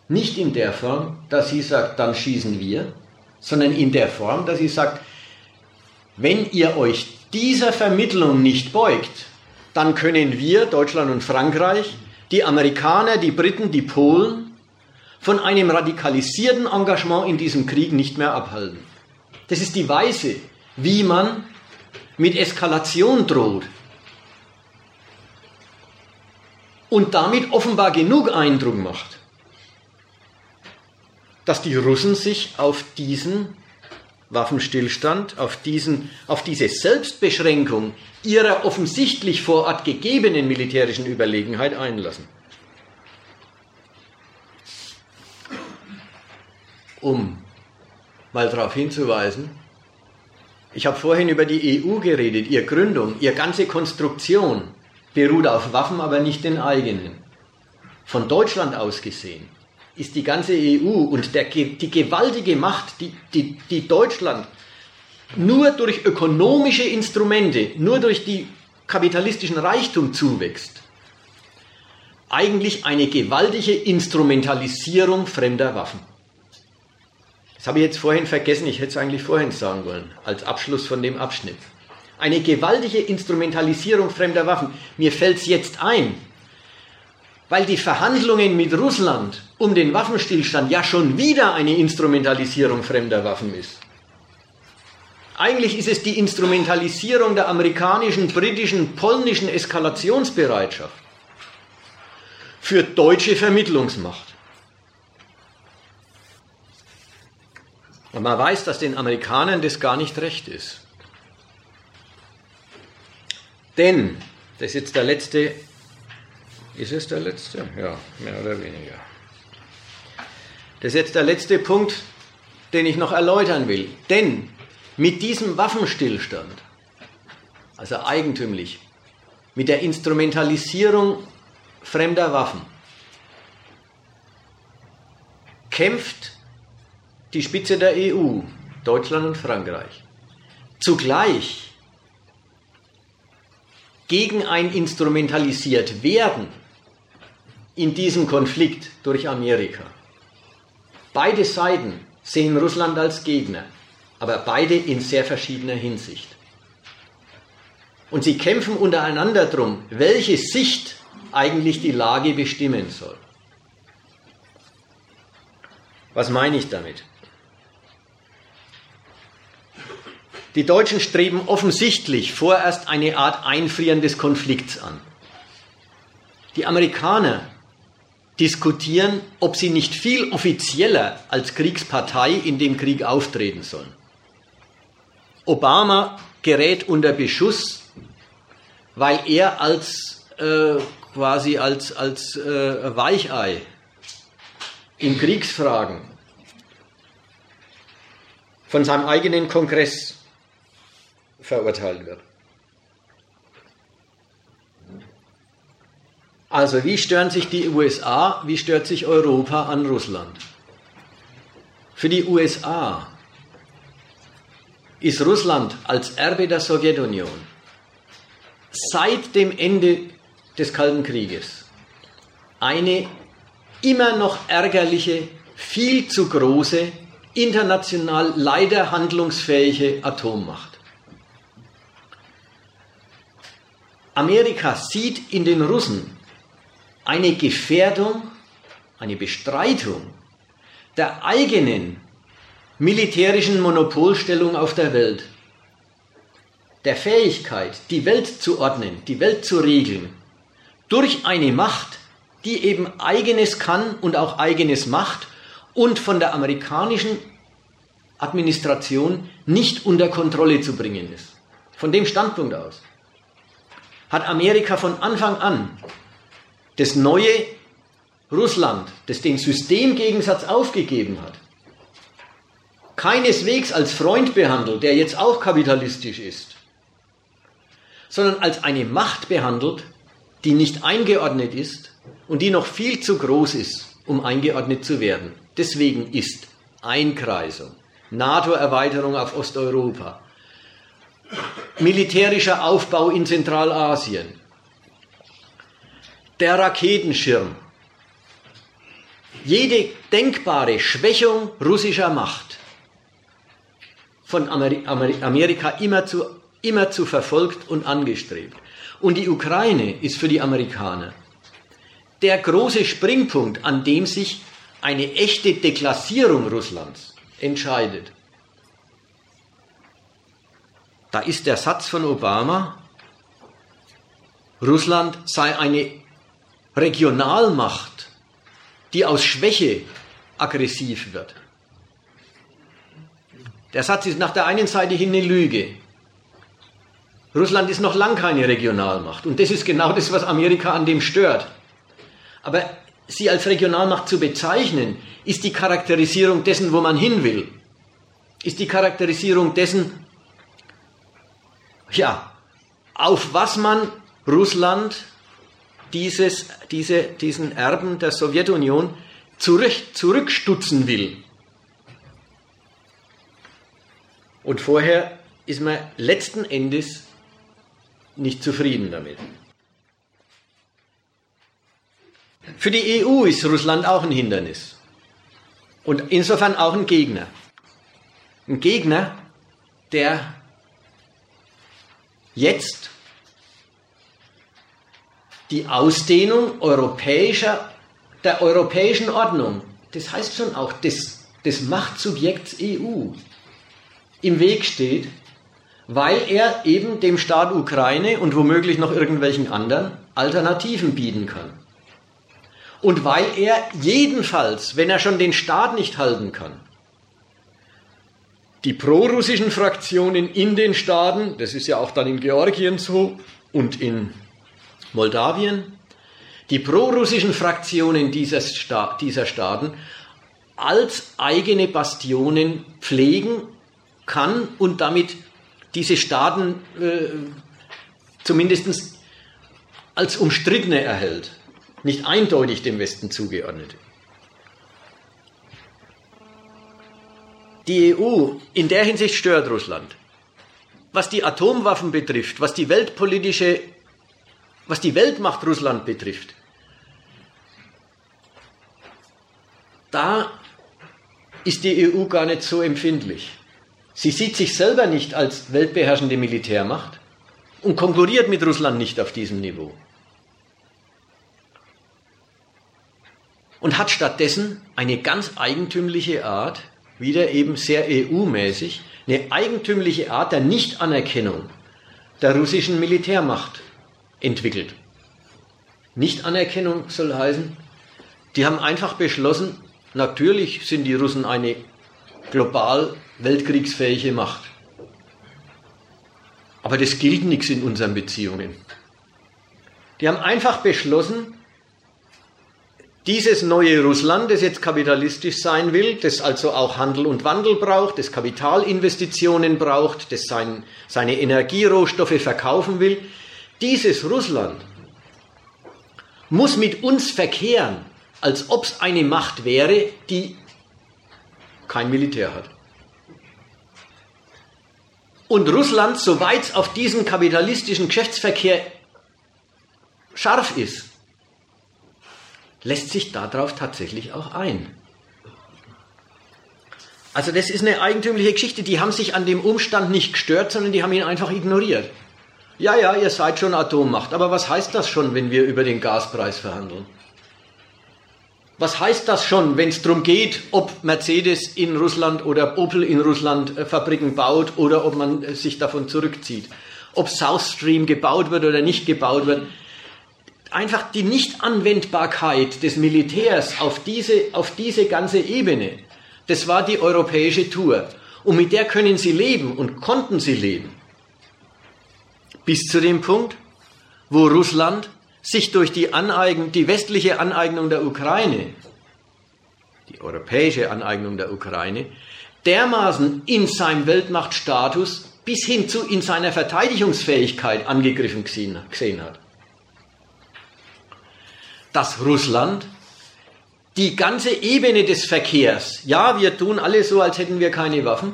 Nicht in der Form, dass sie sagt, dann schießen wir, sondern in der Form, dass sie sagt, wenn ihr euch dieser Vermittlung nicht beugt, dann können wir, Deutschland und Frankreich, die Amerikaner, die Briten, die Polen, von einem radikalisierten Engagement in diesem Krieg nicht mehr abhalten. Das ist die Weise, wie man mit Eskalation droht. Und damit offenbar genug Eindruck macht, dass die Russen sich auf diesen Waffenstillstand, auf, diesen, auf diese Selbstbeschränkung ihrer offensichtlich vor Ort gegebenen militärischen Überlegenheit einlassen. Um mal darauf hinzuweisen, ich habe vorhin über die EU geredet, ihre Gründung, ihre ganze Konstruktion beruht auf Waffen, aber nicht den eigenen. Von Deutschland aus gesehen ist die ganze EU und der, die gewaltige Macht, die, die, die Deutschland nur durch ökonomische Instrumente, nur durch die kapitalistischen Reichtum zuwächst, eigentlich eine gewaltige Instrumentalisierung fremder Waffen. Das habe ich jetzt vorhin vergessen, ich hätte es eigentlich vorhin sagen wollen, als Abschluss von dem Abschnitt. Eine gewaltige Instrumentalisierung fremder Waffen. Mir fällt es jetzt ein, weil die Verhandlungen mit Russland um den Waffenstillstand ja schon wieder eine Instrumentalisierung fremder Waffen ist. Eigentlich ist es die Instrumentalisierung der amerikanischen, britischen, polnischen Eskalationsbereitschaft für deutsche Vermittlungsmacht. Und man weiß, dass den Amerikanern das gar nicht recht ist. Denn, das ist jetzt der letzte ist es der letzte? Ja, mehr oder weniger. Das ist jetzt der letzte Punkt, den ich noch erläutern will. Denn mit diesem Waffenstillstand, also eigentümlich, mit der Instrumentalisierung fremder Waffen, kämpft die Spitze der EU, Deutschland und Frankreich, zugleich gegen ein instrumentalisiert werden in diesem Konflikt durch Amerika. Beide Seiten sehen Russland als Gegner, aber beide in sehr verschiedener Hinsicht. Und sie kämpfen untereinander darum, welche Sicht eigentlich die Lage bestimmen soll. Was meine ich damit? Die Deutschen streben offensichtlich vorerst eine Art Einfrieren des Konflikts an. Die Amerikaner diskutieren, ob sie nicht viel offizieller als Kriegspartei in dem Krieg auftreten sollen. Obama gerät unter Beschuss, weil er als äh, quasi als, als äh, Weichei in Kriegsfragen von seinem eigenen Kongress verurteilt wird. Also wie stören sich die USA, wie stört sich Europa an Russland? Für die USA ist Russland als Erbe der Sowjetunion seit dem Ende des Kalten Krieges eine immer noch ärgerliche, viel zu große, international leider handlungsfähige Atommacht. Amerika sieht in den Russen eine Gefährdung, eine Bestreitung der eigenen militärischen Monopolstellung auf der Welt, der Fähigkeit, die Welt zu ordnen, die Welt zu regeln, durch eine Macht, die eben eigenes kann und auch eigenes macht und von der amerikanischen Administration nicht unter Kontrolle zu bringen ist. Von dem Standpunkt aus hat Amerika von Anfang an das neue Russland, das den Systemgegensatz aufgegeben hat, keineswegs als Freund behandelt, der jetzt auch kapitalistisch ist, sondern als eine Macht behandelt, die nicht eingeordnet ist und die noch viel zu groß ist, um eingeordnet zu werden. Deswegen ist Einkreisung, NATO-Erweiterung auf Osteuropa, militärischer Aufbau in Zentralasien, der Raketenschirm, jede denkbare Schwächung russischer Macht von Amerika immer zu, immer zu verfolgt und angestrebt. Und die Ukraine ist für die Amerikaner der große Springpunkt, an dem sich eine echte Deklassierung Russlands entscheidet. Da ist der Satz von Obama, Russland sei eine Regionalmacht, die aus Schwäche aggressiv wird. Der Satz ist nach der einen Seite hin eine Lüge. Russland ist noch lang keine Regionalmacht. Und das ist genau das, was Amerika an dem stört. Aber sie als Regionalmacht zu bezeichnen, ist die Charakterisierung dessen, wo man hin will. Ist die Charakterisierung dessen, ja, auf was man Russland, dieses, diese, diesen Erben der Sowjetunion, zurück, zurückstutzen will. Und vorher ist man letzten Endes nicht zufrieden damit. Für die EU ist Russland auch ein Hindernis und insofern auch ein Gegner. Ein Gegner, der jetzt die Ausdehnung europäischer, der europäischen Ordnung, das heißt schon auch des, des Machtsubjekts EU, im Weg steht, weil er eben dem Staat Ukraine und womöglich noch irgendwelchen anderen Alternativen bieten kann. Und weil er jedenfalls, wenn er schon den Staat nicht halten kann, die prorussischen Fraktionen in den Staaten, das ist ja auch dann in Georgien so und in Moldawien, die prorussischen Fraktionen dieser, Sta dieser Staaten als eigene Bastionen pflegen kann und damit diese Staaten äh, zumindest als umstrittene erhält, nicht eindeutig dem Westen zugeordnet. Die EU in der Hinsicht stört Russland. Was die Atomwaffen betrifft, was die weltpolitische, was die Weltmacht Russland betrifft, da ist die EU gar nicht so empfindlich. Sie sieht sich selber nicht als weltbeherrschende Militärmacht und konkurriert mit Russland nicht auf diesem Niveau. Und hat stattdessen eine ganz eigentümliche Art, wieder eben sehr EU-mäßig, eine eigentümliche Art der Nichtanerkennung der russischen Militärmacht entwickelt. Nichtanerkennung soll heißen, die haben einfach beschlossen, natürlich sind die Russen eine global weltkriegsfähige Macht. Aber das gilt nichts in unseren Beziehungen. Die haben einfach beschlossen, dieses neue Russland, das jetzt kapitalistisch sein will, das also auch Handel und Wandel braucht, das Kapitalinvestitionen braucht, das sein, seine Energierohstoffe verkaufen will, dieses Russland muss mit uns verkehren, als ob es eine Macht wäre, die kein Militär hat. Und Russland, soweit es auf diesen kapitalistischen Geschäftsverkehr scharf ist, lässt sich darauf tatsächlich auch ein. Also das ist eine eigentümliche Geschichte. Die haben sich an dem Umstand nicht gestört, sondern die haben ihn einfach ignoriert. Ja, ja, ihr seid schon Atommacht, aber was heißt das schon, wenn wir über den Gaspreis verhandeln? Was heißt das schon, wenn es darum geht, ob Mercedes in Russland oder Opel in Russland äh, Fabriken baut oder ob man äh, sich davon zurückzieht? Ob South Stream gebaut wird oder nicht gebaut wird? Einfach die Nichtanwendbarkeit des Militärs auf diese, auf diese ganze Ebene, das war die europäische Tour. Und mit der können sie leben und konnten sie leben. Bis zu dem Punkt, wo Russland sich durch die, Aneigen, die westliche Aneignung der Ukraine, die europäische Aneignung der Ukraine, dermaßen in seinem Weltmachtstatus bis hin zu in seiner Verteidigungsfähigkeit angegriffen gesehen hat. Dass Russland die ganze Ebene des Verkehrs, ja, wir tun alle so, als hätten wir keine Waffen,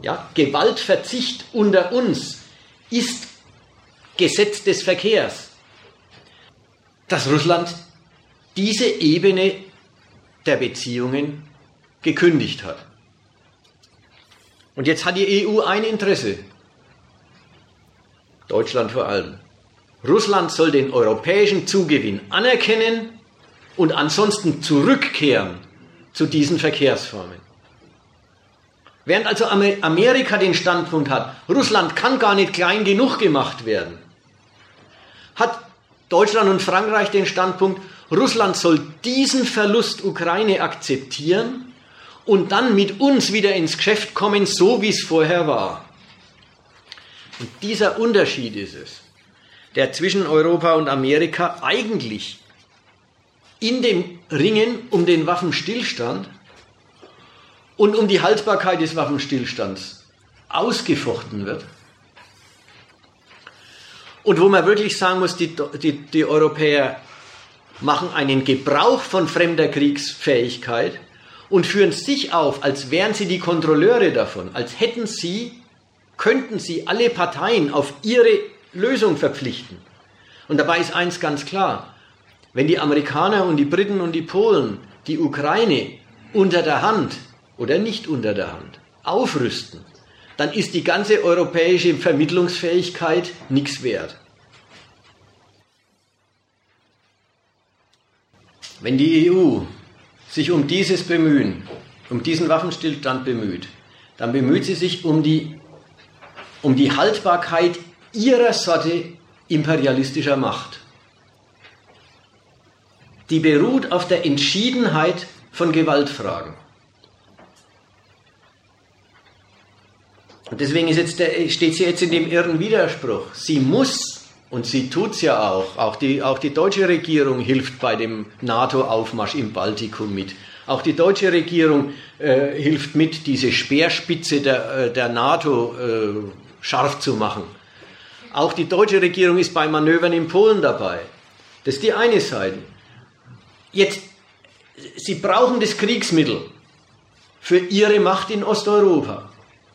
Ja, Gewaltverzicht unter uns ist Gesetz des Verkehrs. Dass Russland diese Ebene der Beziehungen gekündigt hat. Und jetzt hat die EU ein Interesse, Deutschland vor allem. Russland soll den europäischen Zugewinn anerkennen und ansonsten zurückkehren zu diesen Verkehrsformen. Während also Amerika den Standpunkt hat, Russland kann gar nicht klein genug gemacht werden, hat Deutschland und Frankreich den Standpunkt, Russland soll diesen Verlust Ukraine akzeptieren und dann mit uns wieder ins Geschäft kommen, so wie es vorher war. Und dieser Unterschied ist es, der zwischen Europa und Amerika eigentlich in dem Ringen um den Waffenstillstand und um die Haltbarkeit des Waffenstillstands ausgefochten wird. Und wo man wirklich sagen muss, die, die, die Europäer machen einen Gebrauch von fremder Kriegsfähigkeit und führen sich auf, als wären sie die Kontrolleure davon, als hätten sie, könnten sie alle Parteien auf ihre Lösung verpflichten. Und dabei ist eins ganz klar, wenn die Amerikaner und die Briten und die Polen die Ukraine unter der Hand oder nicht unter der Hand aufrüsten, dann ist die ganze europäische Vermittlungsfähigkeit nichts wert. Wenn die EU sich um dieses Bemühen, um diesen Waffenstillstand bemüht, dann bemüht sie sich um die, um die Haltbarkeit ihrer Sorte imperialistischer Macht. Die beruht auf der Entschiedenheit von Gewaltfragen. Und deswegen der, steht sie jetzt in dem irren Widerspruch. Sie muss und sie tut es ja auch. Auch die, auch die deutsche Regierung hilft bei dem NATO-Aufmarsch im Baltikum mit. Auch die deutsche Regierung äh, hilft mit, diese Speerspitze der, äh, der NATO äh, scharf zu machen. Auch die deutsche Regierung ist bei Manövern in Polen dabei. Das ist die eine Seite. Jetzt, sie brauchen das Kriegsmittel für ihre Macht in Osteuropa.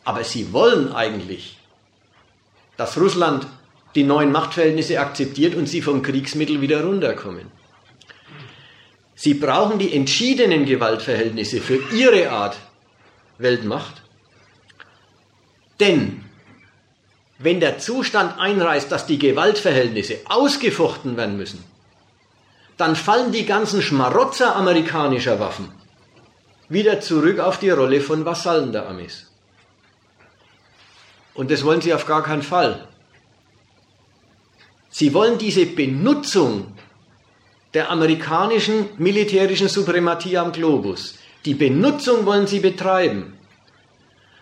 Aber sie wollen eigentlich, dass Russland die neuen Machtverhältnisse akzeptiert und sie vom Kriegsmittel wieder runterkommen. Sie brauchen die entschiedenen Gewaltverhältnisse für ihre Art Weltmacht. Denn wenn der Zustand einreißt, dass die Gewaltverhältnisse ausgefochten werden müssen, dann fallen die ganzen Schmarotzer amerikanischer Waffen wieder zurück auf die Rolle von Vasallen der Amis. Und das wollen sie auf gar keinen Fall. Sie wollen diese Benutzung der amerikanischen militärischen Suprematie am Globus, die Benutzung wollen sie betreiben.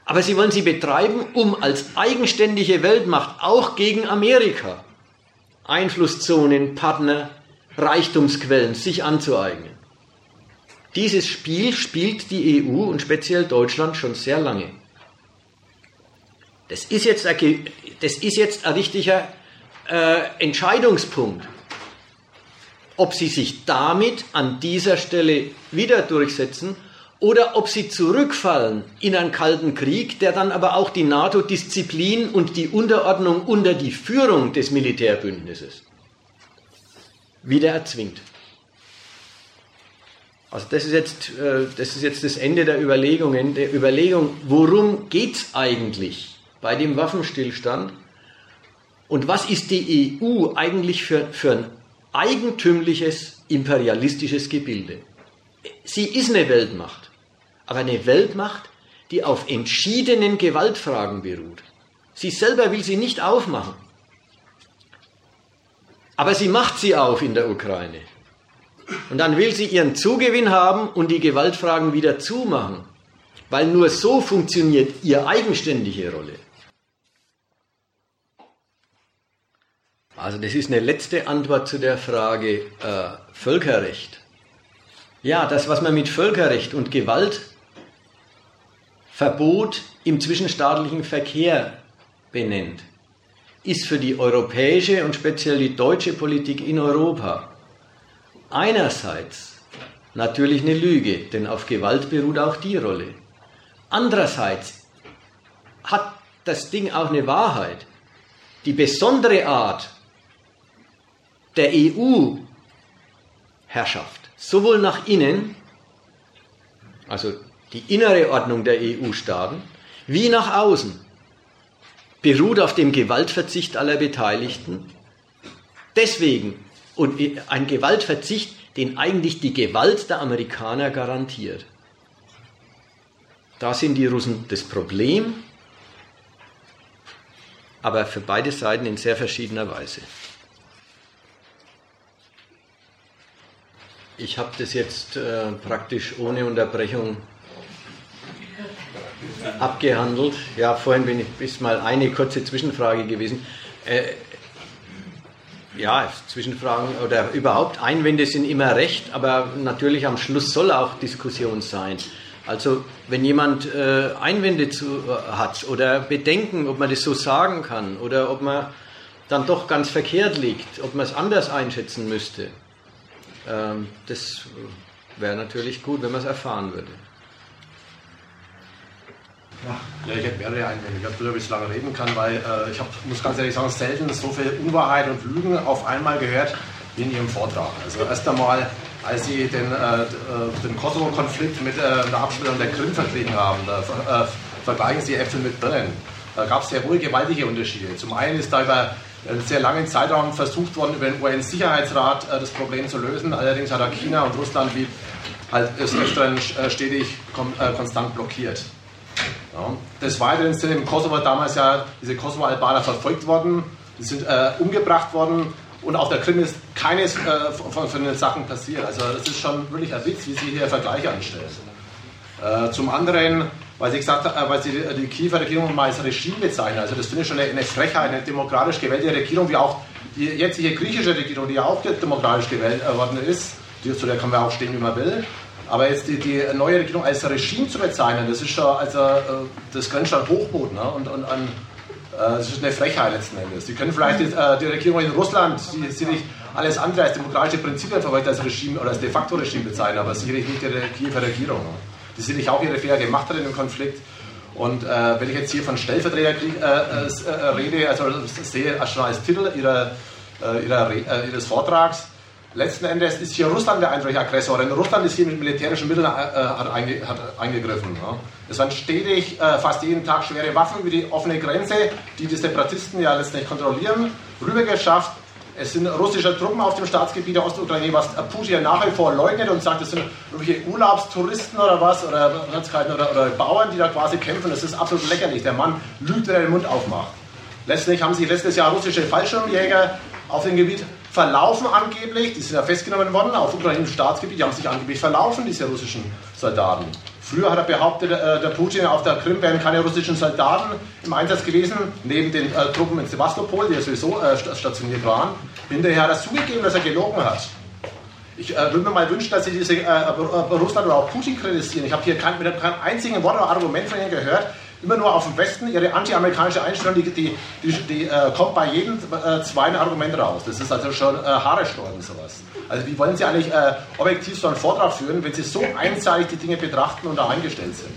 Aber sie wollen sie betreiben, um als eigenständige Weltmacht auch gegen Amerika Einflusszonen, Partner, Reichtumsquellen sich anzueignen. Dieses Spiel spielt die EU und speziell Deutschland schon sehr lange. Das ist jetzt ein, das ist jetzt ein richtiger äh, Entscheidungspunkt, ob sie sich damit an dieser Stelle wieder durchsetzen oder ob sie zurückfallen in einen kalten Krieg, der dann aber auch die NATO-Disziplin und die Unterordnung unter die Führung des Militärbündnisses wieder erzwingt. Also das ist jetzt, äh, das, ist jetzt das Ende der Überlegungen, der Überlegung, worum geht es eigentlich bei dem Waffenstillstand und was ist die EU eigentlich für, für ein eigentümliches imperialistisches Gebilde? Sie ist eine Weltmacht, aber eine Weltmacht, die auf entschiedenen Gewaltfragen beruht. Sie selber will sie nicht aufmachen. Aber sie macht sie auf in der Ukraine. Und dann will sie ihren Zugewinn haben und die Gewaltfragen wieder zumachen. Weil nur so funktioniert ihre eigenständige Rolle. Also das ist eine letzte Antwort zu der Frage äh, Völkerrecht. Ja, das, was man mit Völkerrecht und Gewaltverbot im zwischenstaatlichen Verkehr benennt, ist für die europäische und speziell die deutsche Politik in Europa einerseits natürlich eine Lüge, denn auf Gewalt beruht auch die Rolle. Andererseits hat das Ding auch eine Wahrheit. Die besondere Art der EU-Herrschaft, sowohl nach innen, also die innere Ordnung der EU-Staaten, wie nach außen, beruht auf dem Gewaltverzicht aller Beteiligten. Deswegen, und ein Gewaltverzicht, den eigentlich die Gewalt der Amerikaner garantiert. Da sind die Russen das Problem, aber für beide Seiten in sehr verschiedener Weise. Ich habe das jetzt äh, praktisch ohne Unterbrechung abgehandelt. Ja, vorhin bin ich, ist mal eine kurze Zwischenfrage gewesen. Äh, ja, Zwischenfragen oder überhaupt Einwände sind immer recht, aber natürlich am Schluss soll auch Diskussion sein. Also wenn jemand äh, Einwände zu, äh, hat oder Bedenken, ob man das so sagen kann oder ob man dann doch ganz verkehrt liegt, ob man es anders einschätzen müsste, ähm, das wäre natürlich gut, wenn man es erfahren würde. Ja, ich hätte mehrere Einwände. Ich habe bis lange reden kann, weil äh, ich hab, muss ganz ehrlich sagen, selten so viel Unwahrheit und Lügen auf einmal gehört wie in Ihrem Vortrag. Also erst einmal, als Sie den, äh, den Kosovo-Konflikt mit äh, der Abstellung der Krim verglichen haben, da äh, vergleichen Sie Äpfel mit Birnen. Da gab es sehr wohl gewaltige Unterschiede. Zum einen ist da über sehr langen Zeitraum versucht worden, über den UN-Sicherheitsrat äh, das Problem zu lösen. Allerdings hat da China und Russland wie halt des Öfteren äh, stetig konstant blockiert. Ja. Des Weiteren sind im Kosovo damals ja diese Kosovo-Albaner verfolgt worden, die sind äh, umgebracht worden und auf der Krim ist keines äh, von, von, den Sachen passiert. Also das ist schon wirklich ein Witz, wie Sie hier Vergleiche anstellen. Äh, zum anderen, weil Sie gesagt äh, weil Sie die Kiewer Regierung mal als Regime bezeichnen, also das finde ich schon eine, Frechheit, eine demokratisch gewählte Regierung, wie auch die jetzige griechische Regierung, die ja auch demokratisch gewählt äh, worden ist, die, zu der kann man auch stehen, wie man will, aber jetzt die, die, neue Regierung als Regime zu bezeichnen, das ist schon, also, äh, das grenzt schon Hochmut ne? und, und an, äh, das ist eine Frechheit letzten Endes. Sie können vielleicht die, äh, die Regierung in Russland, die sicherlich alles andere als demokratische Prinzipien verfolgt als Regime oder als de facto Regime bezeichnen, aber sicherlich nicht die Kiewer Regierung. Ne? Die sicherlich auch ihre Fehler gemacht hat in dem Konflikt. Und äh, wenn ich jetzt hier von Stellvertreterkrieg äh, äh, rede, also sehe schon als Titel ihrer, ihrer, ihres Vortrags, Letzten Endes ist hier Russland der eindeutige Aggressor, denn Russland ist hier mit militärischen Mitteln äh, hat, einge, hat eingegriffen. Ja. Es waren stetig, äh, fast jeden Tag schwere Waffen über die offene Grenze, die die Separatisten ja letztendlich kontrollieren, rübergeschafft. Es sind russische Truppen auf dem Staatsgebiet der Ostukraine, was Putin nach wie vor leugnet und sagt, es sind irgendwelche Urlaubstouristen oder was, oder, oder, oder Bauern, die da quasi kämpfen. Das ist absolut lächerlich. Der Mann lügt, wenn er den Mund aufmacht. Letztlich haben sie letztes Jahr russische Fallschirmjäger auf dem Gebiet verlaufen angeblich, die sind ja festgenommen worden auf ukrainischem Staatsgebiet, die haben sich angeblich verlaufen, diese russischen Soldaten. Früher hat er behauptet, äh, der Putin auf der Krim wären keine russischen Soldaten im Einsatz gewesen, neben den äh, Truppen in Sevastopol, die ja sowieso äh, stationiert waren. Hinterher hat er zugegeben, dass er gelogen hat. Ich äh, würde mir mal wünschen, dass Sie diese äh, Russland oder auch Putin kritisieren. Ich habe hier kein, mit keinem einzigen Wort oder Argument von Ihnen gehört, immer nur auf den Westen, ihre anti-amerikanische Einstellung, die, die, die, die äh, kommt bei jedem äh, zweiten Argument raus. Das ist also schon äh, Haare sträuben, sowas. Also wie wollen Sie eigentlich äh, objektiv so einen Vortrag führen, wenn Sie so einseitig die Dinge betrachten und da eingestellt sind?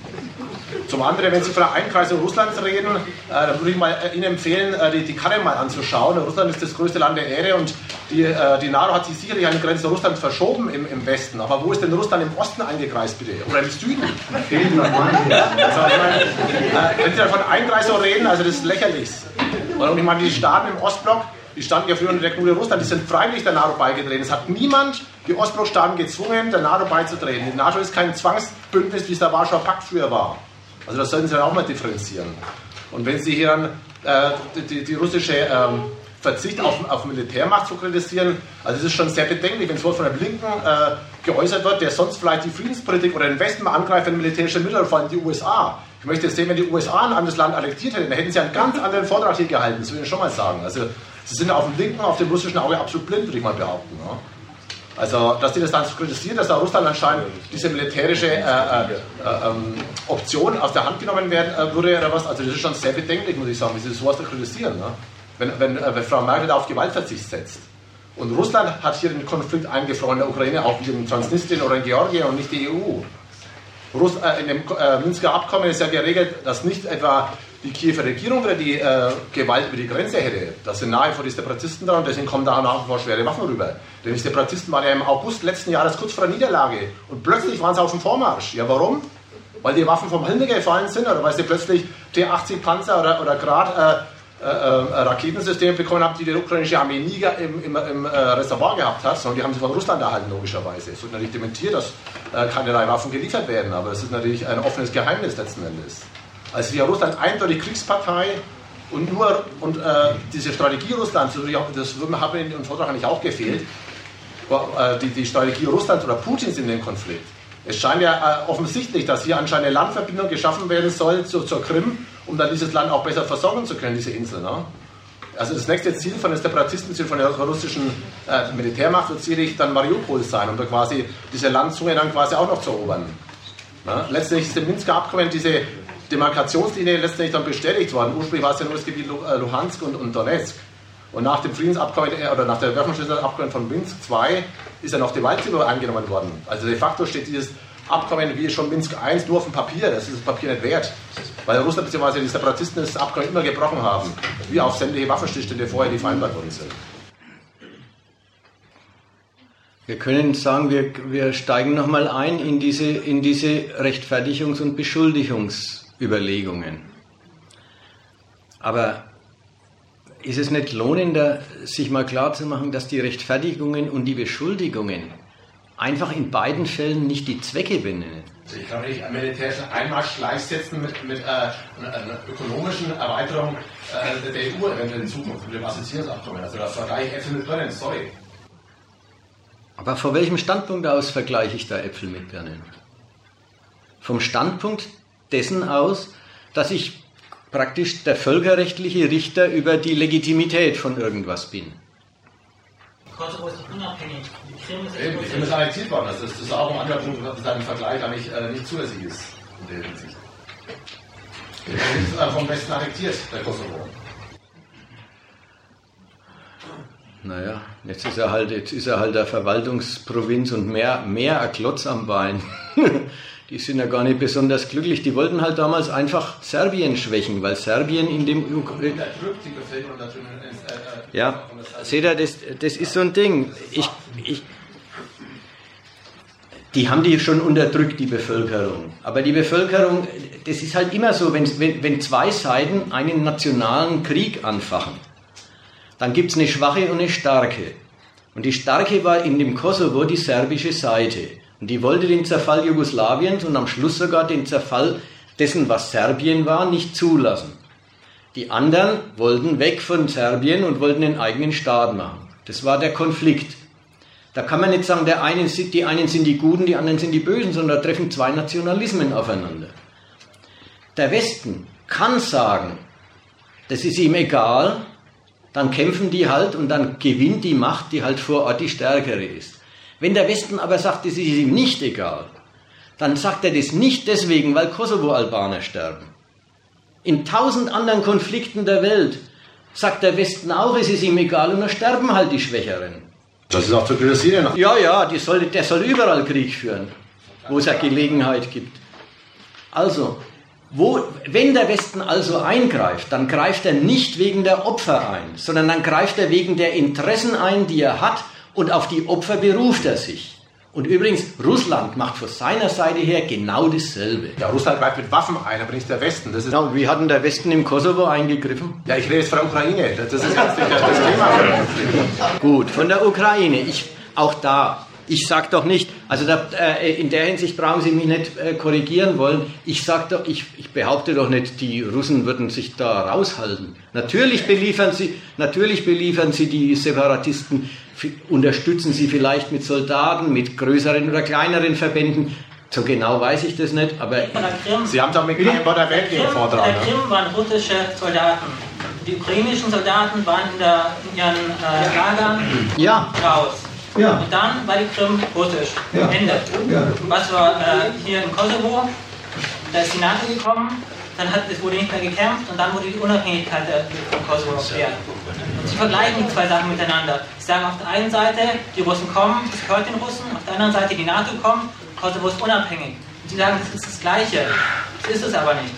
Zum anderen, wenn Sie von der Einkreisung Russlands reden, äh, dann würde ich mal äh, Ihnen empfehlen, äh, die, die Karte mal anzuschauen. Russland ist das größte Land der Erde und die, äh, die NATO hat sich sicherlich an die Grenze Russlands verschoben im, im Westen. Aber wo ist denn Russland im Osten eingekreist, bitte? Oder im Süden? also, ich meine, äh, wenn Sie davon Einkreisung reden, also das ist lächerlich. Und ich meine, die Staaten im Ostblock, die standen ja früher unter der Knute Russland, die sind freiwillig der NATO beigetreten. Es hat niemand die Ostblockstaaten gezwungen, der NATO beizutreten. Die NATO ist kein Zwangsbündnis, wie es der Warschauer Pakt früher war. Also das sollten Sie dann auch mal differenzieren. Und wenn Sie hier dann äh, die, die, russische ähm, Verzicht auf, auf Militärmacht zu kritisieren, also es ist schon sehr bedenklich, wenn es von der Linken äh, geäußert wird, der sonst vielleicht die Friedenspolitik oder den Westen mal angreift, wenn militärische Mittel, vor allem die USA. Ich möchte sehen, wenn die USA ein anderes Land annektiert hätten, dann hätten sie einen ganz anderen Vortrag hier gehalten, das will ich schon mal sagen. Also sie sind auf dem linken, auf dem russischen Auge absolut blind, würde ich mal behaupten. Ja. Also, dass die das dann kritisieren, dass da Russland anscheinend diese militärische äh, äh, äh, ähm, Option aus der Hand genommen werden äh, würde oder was, also das ist schon sehr bedenklich, muss ich sagen, wie sie sowas da kritisieren. Ne? Wenn, wenn, äh, wenn, Frau Merkel da auf Gewaltverzicht setzt. Und Russland hat hier den Konflikt eingefroren in der Ukraine, auch wie in Transnistrien oder in Georgien und nicht die EU. Russ, äh, in dem Minsker Abkommen ist ja geregelt, dass nicht etwa die Kiewer Regierung wieder die äh, Gewalt über die Grenze hätte. Das sind nahe vor die Separatisten dran und deswegen kommen da nach wie vor schwere Waffen rüber. Denn die Separatisten waren ja im August letzten Jahres kurz vor der Niederlage und plötzlich waren sie auf dem Vormarsch. Ja, warum? Weil die Waffen vom Himmel gefallen sind oder weil sie plötzlich T-80 Panzer oder, oder gerade äh, äh, Raketensysteme bekommen haben, die die ukrainische Armee nie im, im, im äh, Reservoir gehabt hat, sondern die haben sie von Russland erhalten, logischerweise. Es wird natürlich dementiert, dass äh, keinerlei Waffen geliefert werden, aber es ist natürlich ein offenes Geheimnis letzten Endes. Also die Russland eindeutig Kriegspartei und nur und äh, diese Strategie Russlands, das hat mir in dem Vortrag eigentlich auch gefehlt, äh, die, die Strategie Russlands oder Putins in dem Konflikt. Es scheint ja offensichtlich, dass hier anscheinend eine Landverbindung geschaffen werden soll zu, zur Krim, um dann dieses Land auch besser versorgen zu können, diese Insel. Ne? Also das nächste Ziel von den Separatisten, von der russischen äh, Militärmacht wird sicherlich dann Mariupol sein, um da quasi diese Landzunge dann quasi auch noch zu erobern. Ne? Letztendlich ist im Minsker Abkommen diese Demarkationslinie letztendlich dann bestätigt worden. Ursprünglich war es ja nur das Gebiet äh, Luhansk und, und Donetsk. Und nach dem Friedensabkommen äh, oder nach der Waffenstillstandsabkommen von Minsk II ist ja noch die Waldsippe angenommen worden. Also de facto steht dieses Abkommen wie schon Minsk I nur auf dem Papier. Das ist das Papier nicht wert. Weil Russland bzw. die Separatisten das Abkommen immer gebrochen haben. Wie auch sämtliche Waffenstillstände vorher, die vereinbart worden sind. Wir können sagen, wir, wir steigen nochmal ein in diese, in diese Rechtfertigungs- und Beschuldigungsüberlegungen. Aber ist es nicht lohnender, sich mal klarzumachen, dass die Rechtfertigungen und die Beschuldigungen einfach in beiden Fällen nicht die Zwecke benennen? Also ich kann nicht einen militärischen Einmarsch gleichsetzen mit, mit äh, einer ökonomischen Erweiterung äh, der EU eventuell in Zukunft, mit dem Assoziierungsabkommen. Also da vergleiche ich Äpfel mit Birnen, sorry. Aber vor welchem Standpunkt aus vergleiche ich da Äpfel mit Birnen? Vom Standpunkt dessen aus, dass ich praktisch der völkerrechtliche Richter über die Legitimität von irgendwas bin. Kosovo ist unabhängig. Die Krim ist, Eben, die Krim ist annektiert worden. Das ist, das ist auch ein anderer Punkt, dass ein Vergleich eigentlich äh, nicht zulässig ist in der Hinsicht. Der ist äh, vom Westen annektiert, der Kosovo. Naja, jetzt ist er halt, jetzt ist er halt der Verwaltungsprovinz und mehr, mehr ein Klotz am Bein. die sind ja gar nicht besonders glücklich. Die wollten halt damals einfach Serbien schwächen, weil Serbien in dem. Ja, seht ihr, das, das ist so ein Ding. Ich, ich, die haben die schon unterdrückt, die Bevölkerung. Aber die Bevölkerung, das ist halt immer so, wenn, wenn, wenn zwei Seiten einen nationalen Krieg anfachen, dann gibt es eine schwache und eine starke. Und die starke war in dem Kosovo die serbische Seite. Und die wollte den Zerfall Jugoslawiens und am Schluss sogar den Zerfall dessen, was Serbien war, nicht zulassen. Die anderen wollten weg von Serbien und wollten den eigenen Staat machen. Das war der Konflikt. Da kann man nicht sagen, der einen, die einen sind die Guten, die anderen sind die Bösen, sondern da treffen zwei Nationalismen aufeinander. Der Westen kann sagen, das ist ihm egal, dann kämpfen die halt und dann gewinnt die Macht, die halt vor Ort die stärkere ist. Wenn der Westen aber sagt, das ist ihm nicht egal, dann sagt er das nicht deswegen, weil Kosovo-Albaner sterben. In tausend anderen Konflikten der Welt sagt der Westen auch, es ist ihm egal und dann sterben halt die Schwächeren. Das ist auch zu kritisieren. Ja, ja, soll, der soll überall Krieg führen, wo es eine Gelegenheit gibt. Also, wo, wenn der Westen also eingreift, dann greift er nicht wegen der Opfer ein, sondern dann greift er wegen der Interessen ein, die er hat und auf die Opfer beruft er sich. Und übrigens, Russland macht von seiner Seite her genau dasselbe. Ja, Russland greift mit Waffen ein, aber nicht der Westen. Das ist ja, wie hat denn der Westen im Kosovo eingegriffen? Ja, ich rede jetzt von der Ukraine. Das ist ganz das Thema. Gut, von der Ukraine. Ich, auch da, ich sage doch nicht, also da, äh, in der Hinsicht brauchen Sie mich nicht äh, korrigieren wollen. Ich sag doch, ich, ich behaupte doch nicht, die Russen würden sich da raushalten. Natürlich beliefern sie, natürlich beliefern sie die Separatisten unterstützen sie vielleicht mit Soldaten, mit größeren oder kleineren Verbänden. So genau weiß ich das nicht, aber. Krim, sie haben doch mit keinem Wort erwähnt im Vortrag. In der Krim waren russische Soldaten. Die ukrainischen Soldaten waren in, der, in ihren äh, Lagern ja. raus. Ja. Und dann war die Krim russisch. Ja. Ende. Ja. Was war äh, hier in Kosovo? Da ist die NATO gekommen, dann hat, es wurde nicht mehr gekämpft und dann wurde die Unabhängigkeit von Kosovo erklärt. Sie vergleichen die zwei Sachen miteinander. Sie sagen auf der einen Seite, die Russen kommen, das gehört den Russen, auf der anderen Seite die NATO kommt, Kosovo ist unabhängig. Und Sie sagen, das ist das Gleiche. Das ist es aber nicht.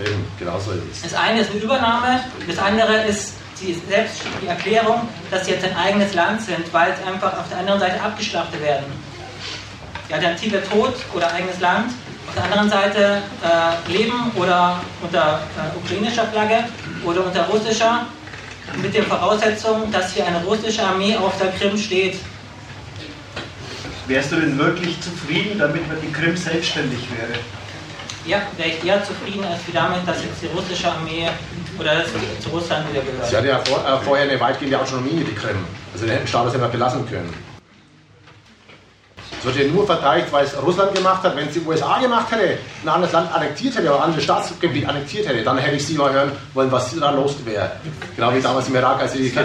Eben, genau so ist es. Das eine ist eine Übernahme, das andere ist die, selbst die Erklärung, dass sie jetzt ein eigenes Land sind, weil sie einfach auf der anderen Seite abgeschlachtet werden. Die Alternative Tod oder eigenes Land, auf der anderen Seite äh, Leben oder unter äh, ukrainischer Flagge oder unter russischer, mit der Voraussetzung, dass hier eine russische Armee auf der Krim steht. Wärst du denn wirklich zufrieden, damit man die Krim selbstständig wäre? Ja, wäre ich eher zufrieden als wie damit, dass jetzt die russische Armee oder das zu Russland wieder gehört. Sie hatte ja vor, äh, vorher eine weitgehende Autonomie, die Krim. Also den hätten Staat das ja belassen können. Es wird ja nur verteidigt, weil es Russland gemacht hat. Wenn es die USA gemacht hätte, ein anderes Land annektiert hätte, oder ein anderes Staatsgebiet annektiert hätte, dann hätte ich sie mal hören wollen, was da los wäre. Genau wie damals im Irak, als sie die doch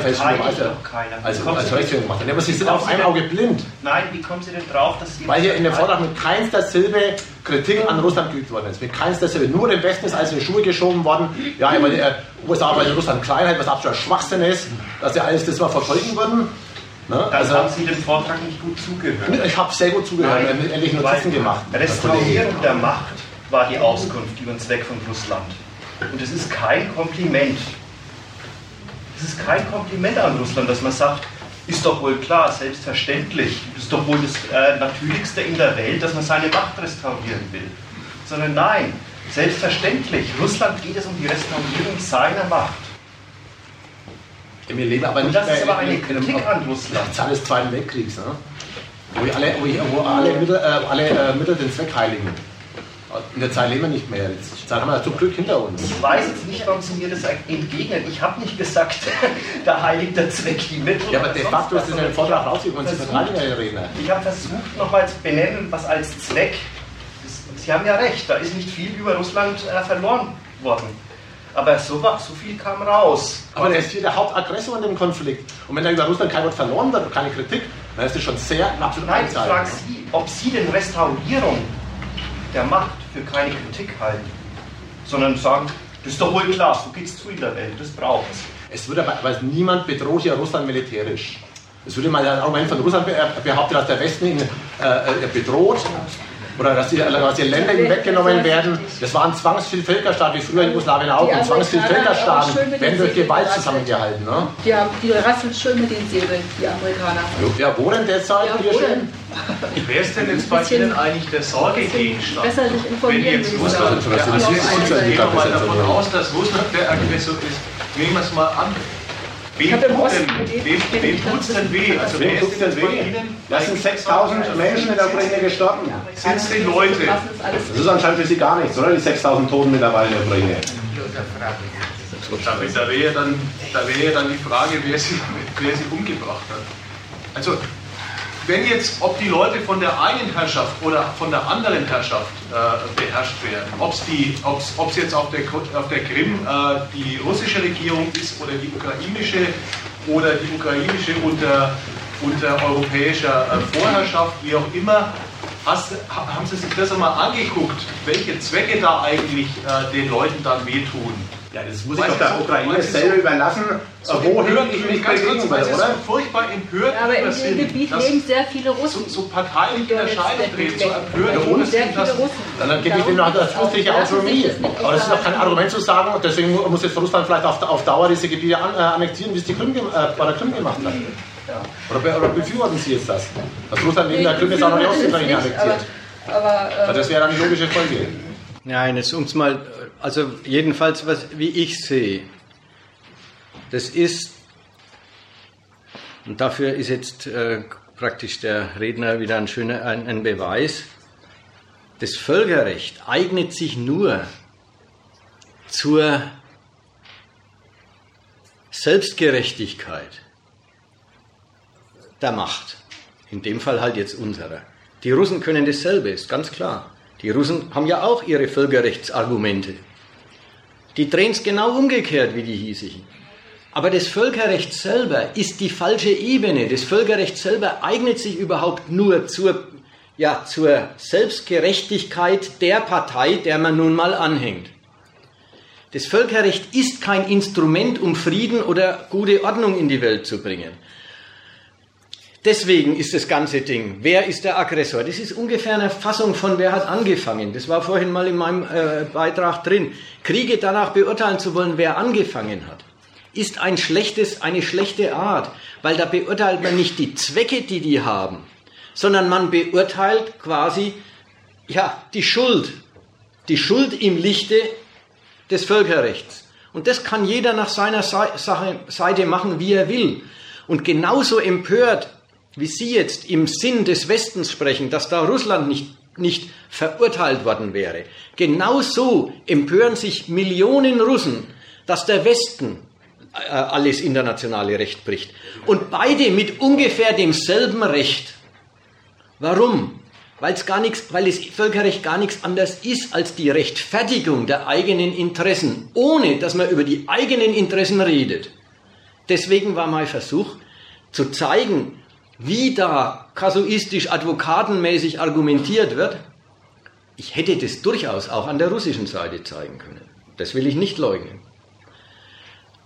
keiner. als, als Rechtshörer gemacht haben. Aber sie sind auf Sie ein denn- Auge blind. Nein, wie kommen Sie denn drauf, dass Sie... Weil hier in dem Vortrag mit keinster Silbe Kritik an Russland geübt worden ist. Mit keinster Silbe. Nur dem Westen ist alles in die Schuhe geschoben worden. Ja, weil die äh, USA, weil Russland klein hat, was absoluter Schwachsinn ist, dass sie alles das mal verfolgen würden. Ne? Dann Also, haben Sie dem Vortrag nicht gut zugehört. ich habe sehr gut zugehört Nein, und endlich Notizen gemacht. Restaurierung der Macht war die Auskunft über den Zweck von Russland. Und es ist kein Kompliment. Es ist kein Kompliment an Russland, dass man sagt, ist doch wohl klar, selbstverständlich, ist doch wohl das äh, Natürlichste in der Welt, dass man seine Macht restaurieren will. Sondern nein, selbstverständlich, Russland geht es um die Restaurierung seiner Macht. Wir leben aber Und nicht das mehr ist aber in- eine in einem- Kritik an Russland. Zeit des Zweiten Weltkriegs, ne? wo, alle, wo, ich, wo alle, Mittel, äh, alle äh, Mittel den Zweck heiligen. In der Zeit leben wir nicht mehr. Jetzt, die Zeit haben wir zum Glück hinter uns. Ich weiß jetzt nicht, warum Sie mir das entgegnen. Ich habe nicht gesagt, da heiligt der Zweck die Mittel. Ja, aber de facto ist es in dem Vortrag rausgekommen, Sie versucht- verteidigen ja den Redner. Ich habe versucht, nochmal zu benennen, was als Zweck. Das, Sie haben ja recht, da ist nicht viel über Russland äh, verloren worden. Aber so, wa- so viel kam raus. Aber der ist hier der Hauptaggressor in dem Konflikt. Und wenn da über Russland kein Wort verloren wird und keine Kritik, dann ist das schon sehr absolut Nein, ich frage Sie, ob Sie denn Restaurierung der Macht für keine Kritik halten, sondern sagen, das ist doch wohl klar, so geht's zu in der Welt, das braucht es. Es wird aber, aber niemand bedroht hier Russland militärisch. Es würde mal ein Argument von Russland äh, behaupten, dass der Westen ihn äh, äh, bedroht oder dass die, dass die Länder ihm weggenommen werden. Das war ein Zwangsvölkerstaat, wie früher in Jugoslawien auch. Die Und mit werden den durch Gewalt zusammengehalten. Ne? Die, haben, die rasseln schön mit den Säbeln, die Amerikaner. Ja, wo denn derzeit? Ja, wo denn? Wer ist denn jetzt bei Ihnen eigentlich der Sorgegegenstand? Besser sich Wenn jetzt Russland Aggressor ist, unser gehen wir mal davon aus, dass Russland der Aggressor ist. Nehmen wir es mal an. Wem tut denn, wem, wem tut's denn weh? Also Wem wer ist denn weh? Das sind 6000 Menschen in der Ukraine gestorben. Sind es die Leute? Das ist anscheinend für Sie gar nichts, oder? Die 6000 Toten mittlerweile in der Ukraine. Da, da wäre ja, dann- da wäre ja dann die Frage, wer sie, wer sie umgebracht hat. Also, wenn jetzt, ob die Leute von der einen Herrschaft oder von der anderen Herrschaft äh, beherrscht werden, ob's, ob's jetzt auf der, auf der Krim äh, die russische Regierung ist oder die ukrainische oder die ukrainische unter, unter europäischer äh, Vorherrschaft, wie auch immer, hast, ha- haben Sie sich das einmal angeguckt, welche Zwecke da eigentlich äh, den Leuten dann wehtun? Ja, das muss ich doch der so- Ukraine selber so- überlassen, So wohin ich mich bewegen weil will, sie oder? so furchtbar empört Ja, aber in dem Gebiet leben sehr viele so, Russen. so parteilich in Erscheinung treten, so empört Da ohne sehr viele Russen. Dann gebe ich denen noch eine zusätzliche Autonomie. Aber das ist doch kein. Argument zu sagen, und deswegen muss jetzt Russland vielleicht auf, auf Dauer diese Gebiete an, äh, annektieren, wie es die Krim, äh, bei der Krim gemacht hat. Oder, be- oder befürworten Sie jetzt das? Dass Russland neben der Krim jetzt auch noch die Ostukraine annektiert. Aber, äh, Das wäre dann die logische Folge. Nein, jetzt uns mal, also jedenfalls, was, wie ich sehe, das ist, und dafür ist jetzt äh, praktisch der Redner wieder ein schöner ein, ein Beweis, das Völkerrecht eignet sich nur zur Selbstgerechtigkeit der Macht. In dem Fall halt jetzt unserer. Die Russen können dasselbe, ist ganz klar. Die Russen haben ja auch ihre Völkerrechtsargumente. Die drehen es genau umgekehrt wie die hiesigen. Aber das Völkerrecht selber ist die falsche Ebene. Das Völkerrecht selber eignet sich überhaupt nur zur, ja, zur Selbstgerechtigkeit der Partei, der man nun mal anhängt. Das Völkerrecht ist kein Instrument, um Frieden oder gute Ordnung in die Welt zu bringen. Deswegen ist das ganze Ding, wer ist der Aggressor? Das ist ungefähr eine Fassung von wer hat angefangen. Das war vorhin mal in meinem äh, Beitrag drin. Kriege danach beurteilen zu wollen, wer angefangen hat, ist ein schlechtes, eine schlechte Art, weil da beurteilt man nicht die Zwecke, die die haben, sondern man beurteilt quasi ja, die Schuld, die Schuld im Lichte des Völkerrechts. Und das kann jeder nach seiner Seite machen, wie er will. Und genauso empört wie Sie jetzt im Sinn des Westens sprechen, dass da Russland nicht, nicht verurteilt worden wäre, genauso empören sich Millionen Russen, dass der Westen äh, alles internationale Recht bricht. Und beide mit ungefähr demselben Recht. Warum? Weil es gar nichts, weil das Völkerrecht gar nichts anderes ist als die Rechtfertigung der eigenen Interessen, ohne dass man über die eigenen Interessen redet. Deswegen war mein Versuch zu zeigen, wie da kasuistisch, advokatenmäßig argumentiert wird, ich hätte das durchaus auch an der russischen Seite zeigen können. Das will ich nicht leugnen.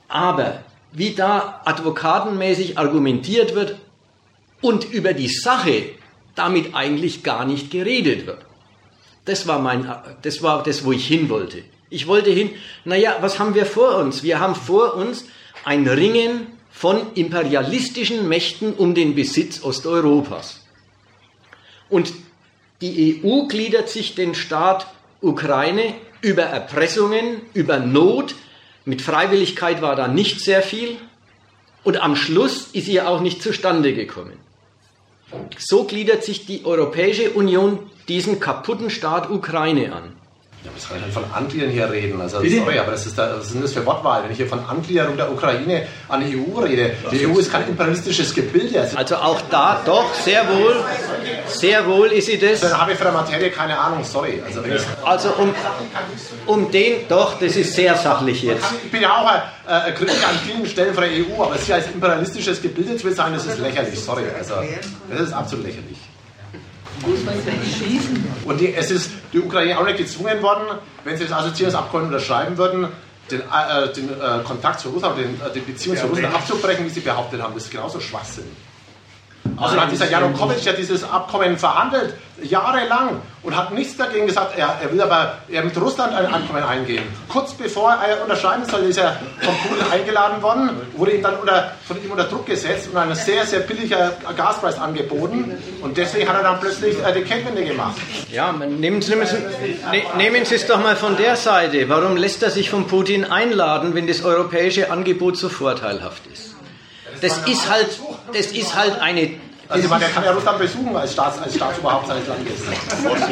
Aber wie da advokatenmäßig argumentiert wird und über die Sache damit eigentlich gar nicht geredet wird. Das war mein, das war das, wo ich hin wollte. Ich wollte hin, naja, was haben wir vor uns? Wir haben vor uns ein Ringen von imperialistischen Mächten um den Besitz Osteuropas. Und die EU gliedert sich den Staat Ukraine über Erpressungen, über Not. Mit Freiwilligkeit war da nicht sehr viel. Und am Schluss ist ihr auch nicht zustande gekommen. So gliedert sich die Europäische Union diesen kaputten Staat Ukraine an. Ja, was kann ich denn von Angliedern hier reden? Also, sorry, aber das ist da, was sind das für Wortwahl? Wenn ich hier von Angliederung der Ukraine an die EU rede, die EU ist kein imperialistisches Gebilde. Also, also auch da, doch, sehr wohl, sehr wohl ist sie das. Dann habe ich von der Materie keine Ahnung, sorry. Also, also um, um den, doch, das ist sehr sachlich jetzt. Ich bin ja auch ein äh, Kritiker an vielen Stellen von der EU, aber sie als imperialistisches Gebilde zu bezeichnen, das ist lächerlich, sorry. Also, das ist absolut lächerlich. Muss man schließen? Und die, es ist die Ukraine auch nicht gezwungen worden, wenn sie das Assoziierungsabkommen unterschreiben würden, den, äh, den äh, Kontakt zu Russland, den, äh, die Beziehung zu Russland abzubrechen, wie sie behauptet haben. Das ist genauso Schwachsinn. Also hat dieser Janukowitsch ja dieses Abkommen verhandelt, jahrelang, und hat nichts dagegen gesagt. Er, er will aber er mit Russland ein Abkommen eingehen. Kurz bevor er unterschreiben soll, ist er von Putin eingeladen worden, wurde ihm dann unter, von ihm unter Druck gesetzt und ein sehr, sehr billiger Gaspreis angeboten. Und deswegen hat er dann plötzlich äh, die Kehrtwende gemacht. Ja, nehmen Sie, ne, nehmen Sie es doch mal von der Seite. Warum lässt er sich von Putin einladen, wenn das europäische Angebot so vorteilhaft ist? Das ist halt, das ist halt eine also ich meine, der kann ja Russland besuchen als, Staats, als Staatsoberhaupt seines Landes.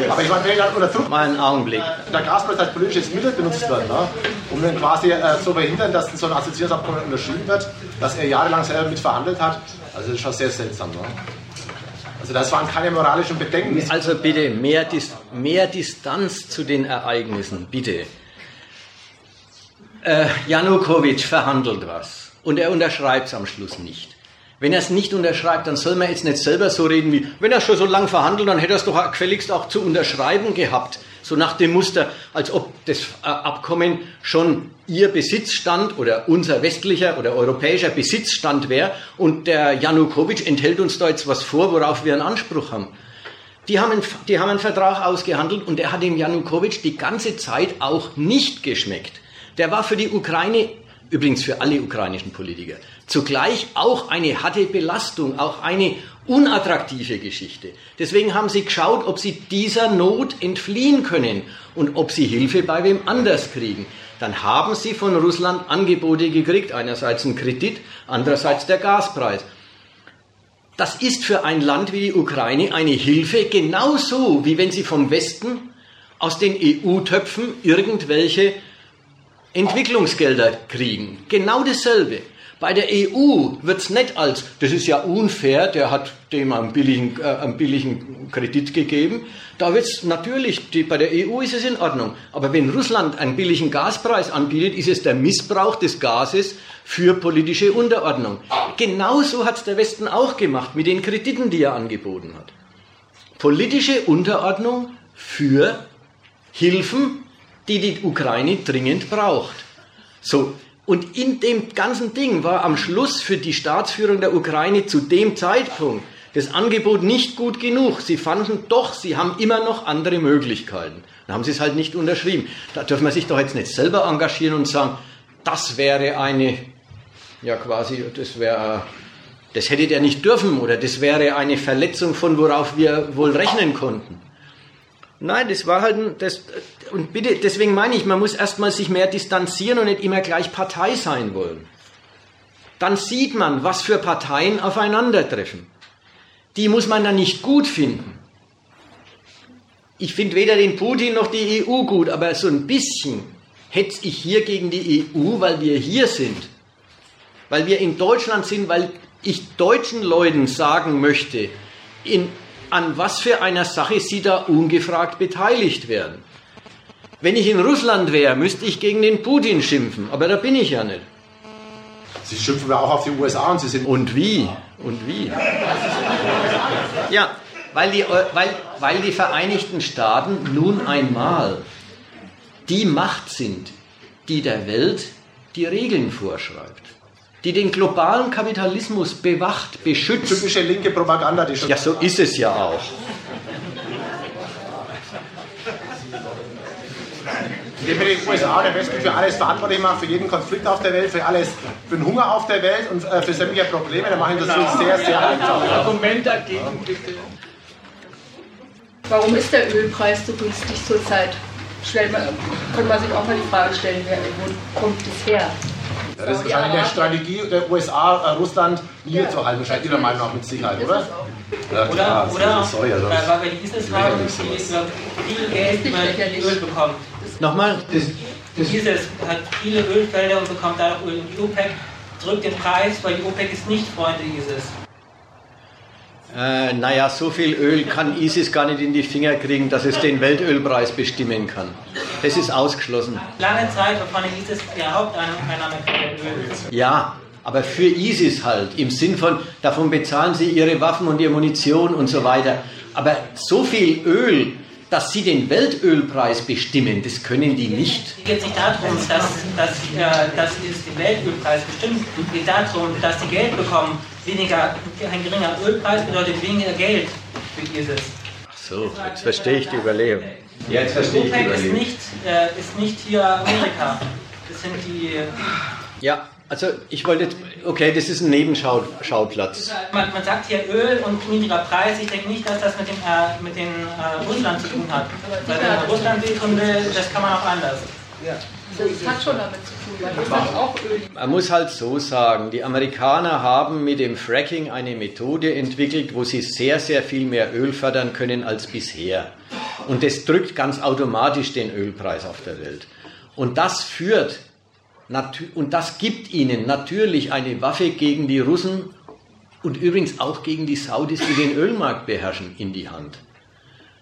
Aber ich meine, wenn er unter Druck... Mal einen Augenblick. Der Gaspreis als politisches Mittel benutzt wird, ne? um dann quasi äh, zu verhindern, dass so ein Assoziierungsabkommen unterschrieben wird, dass er jahrelang selber mit verhandelt hat. Also das ist schon sehr seltsam. Ne? Also das waren keine moralischen Bedenken. Also bitte, mehr, Dis mehr Distanz zu den Ereignissen, bitte. Äh, Janukowitsch verhandelt was und er unterschreibt es am Schluss nicht. Wenn er es nicht unterschreibt, dann soll man jetzt nicht selber so reden wie, wenn er schon so lange verhandelt, dann hätte er es doch gefälligst auch zu unterschreiben gehabt. So nach dem Muster, als ob das äh, Abkommen schon ihr Besitzstand oder unser westlicher oder europäischer Besitzstand wäre und der Janukowitsch enthält uns da jetzt was vor, worauf wir einen Anspruch haben. Die haben, einen, die haben einen Vertrag ausgehandelt und der hat dem Janukowitsch die ganze Zeit auch nicht geschmeckt. Der war für die Ukraine, übrigens für alle ukrainischen Politiker, zugleich auch eine harte Belastung, auch eine unattraktive Geschichte. Deswegen haben sie geschaut, ob sie dieser Not entfliehen können und ob sie Hilfe bei wem anders kriegen. Dann haben sie von Russland Angebote gekriegt, einerseits ein Kredit, andererseits der Gaspreis. Das ist für ein Land wie die Ukraine eine Hilfe, genauso wie wenn sie vom Westen aus den EU-Töpfen irgendwelche Entwicklungsgelder kriegen. Genau dasselbe. Bei der EU wird es nicht als, das ist ja unfair, der hat dem einen billigen, äh, einen billigen Kredit gegeben. Da wird es natürlich, die, bei der EU ist es in Ordnung. Aber wenn Russland einen billigen Gaspreis anbietet, ist es der Missbrauch des Gases für politische Unterordnung. Genauso hat es der Westen auch gemacht mit den Krediten, die er angeboten hat. Politische Unterordnung für Hilfen, die die Ukraine dringend braucht. So, und in dem ganzen Ding war am Schluss für die Staatsführung der Ukraine zu dem Zeitpunkt das Angebot nicht gut genug. Sie fanden doch, sie haben immer noch andere Möglichkeiten. Dann haben sie es halt nicht unterschrieben. Da dürfen wir sich doch jetzt nicht selber engagieren und sagen, das wäre eine, ja quasi, das wäre, das hätte der nicht dürfen oder das wäre eine Verletzung von worauf wir wohl rechnen konnten. Nein, das war halt, das, und bitte, deswegen meine ich, man muss erstmal sich mehr distanzieren und nicht immer gleich Partei sein wollen. Dann sieht man, was für Parteien aufeinandertreffen. Die muss man dann nicht gut finden. Ich finde weder den Putin noch die EU gut, aber so ein bisschen hetze ich hier gegen die EU, weil wir hier sind. Weil wir in Deutschland sind, weil ich deutschen Leuten sagen möchte, in an was für einer Sache sie da ungefragt beteiligt werden. Wenn ich in Russland wäre, müsste ich gegen den Putin schimpfen, aber da bin ich ja nicht. Sie schimpfen ja auch auf die USA und Sie sind. Und wie? Und wie? Ja, weil die, weil, weil die Vereinigten Staaten nun einmal die Macht sind, die der Welt die Regeln vorschreibt die den globalen Kapitalismus bewacht, beschützt. Typische linke Propaganda, die schon. Ja, so ist es ja auch. Indem wir den USA der Westen für alles verantwortlich machen, für jeden Konflikt auf der Welt, für alles, für den Hunger auf der Welt und äh, für sämtliche Probleme, dann machen wir das genau. sehr, sehr einfach. Argument dagegen, bitte. Warum ist der Ölpreis so günstig zurzeit? Stellt man, könnte man sich auch mal die Frage stellen, wer, wo kommt das her? Ja, das ist wahrscheinlich der Strategie der USA, äh, Russland niederzuhalten, wahrscheinlich Ihrer Meinung nach mit Sicherheit, oder? Ja, klar, oder, oder sorry, also weil wir dieses haben, die viel Geld über Öl bekommen. Nochmal? Das, das dieses hat viele Ölfelder und bekommt dadurch Öl. Und die OPEC drückt den Preis, weil die OPEC ist nicht Freund ISIS. Äh, naja, so viel Öl kann ISIS gar nicht in die Finger kriegen, dass es den Weltölpreis bestimmen kann. Das ist ausgeschlossen. Lange Zeit war ISIS der Haupteinnahmequelle Öl. Ja, aber für ISIS halt, im Sinn von, davon bezahlen sie ihre Waffen und ihre Munition und so weiter. Aber so viel Öl, dass sie den Weltölpreis bestimmen, das können die nicht. Es geht nicht darum, dass, dass, äh, dass den Weltölpreis bestimmen. Es geht darum, dass sie Geld bekommen. Weniger, ein geringer Ölpreis bedeutet weniger Geld für ISIS. Ach so, jetzt verstehe ich die Überlegung. Ja, jetzt verstehe ich die Überlegung. Ist nicht, äh, ist nicht hier Amerika. Das sind die. Ja, also ich wollte, okay, das ist ein Nebenschauplatz. Man, man, sagt hier Öl und niedriger Preis. Ich denke nicht, dass das mit dem, äh, mit dem äh, Russland zu tun hat. Weil wenn Russland wehtun will, das kann man auch anders. Ja. Das hat schon damit zu tun, weil Russland auch Öl. Man muss halt so sagen, die Amerikaner haben mit dem Fracking eine Methode entwickelt, wo sie sehr, sehr viel mehr Öl fördern können als bisher. Und das drückt ganz automatisch den Ölpreis auf der Welt. Und das führt und das gibt ihnen natürlich eine Waffe gegen die Russen und übrigens auch gegen die Saudis, die den Ölmarkt beherrschen, in die Hand.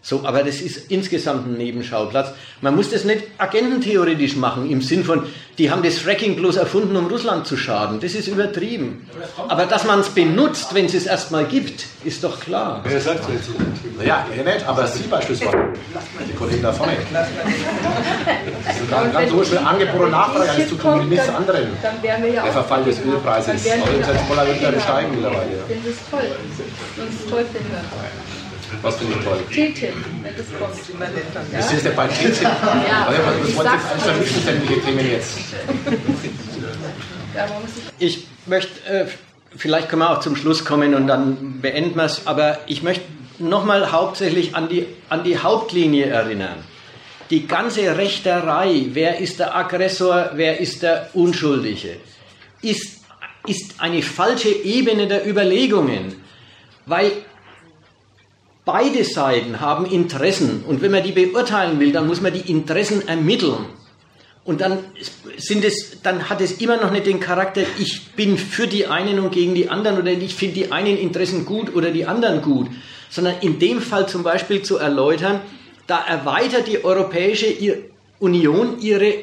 So, aber das ist insgesamt ein Nebenschauplatz. Man muss das nicht agententheoretisch machen, im Sinn von, die haben das Fracking bloß erfunden, um Russland zu schaden. Das ist übertrieben. Aber dass man es benutzt, wenn es es erstmal gibt, ist doch klar. Wer sagt es jetzt? Naja, ihr nicht, aber Sie beispielsweise. Die Kollegen da vorne. Das ist ein ganz so viel Angebot und Nachfrage alles zu tun mit nichts anderem. Der Verfall des Ölpreises. Aber jetzt voller Winter steigen mittlerweile. Das ist toll. Das ist toll finden. Was finde ich toll? TTIP, wenn das kommt. Ja? Ist das der bei TTIP? Ja. Also, was ihr eigentlich vermischen, sämtliche Themen jetzt? Ich möchte, äh, vielleicht können wir auch zum Schluss kommen und dann beenden wir es, aber ich möchte nochmal hauptsächlich an die, an die Hauptlinie erinnern. Die ganze Rechterei, wer ist der Aggressor, wer ist der Unschuldige, ist, ist eine falsche Ebene der Überlegungen, weil Beide Seiten haben Interessen und wenn man die beurteilen will, dann muss man die Interessen ermitteln. Und dann, sind es, dann hat es immer noch nicht den Charakter, ich bin für die einen und gegen die anderen oder ich finde die einen Interessen gut oder die anderen gut, sondern in dem Fall zum Beispiel zu erläutern, da erweitert die Europäische Union ihre,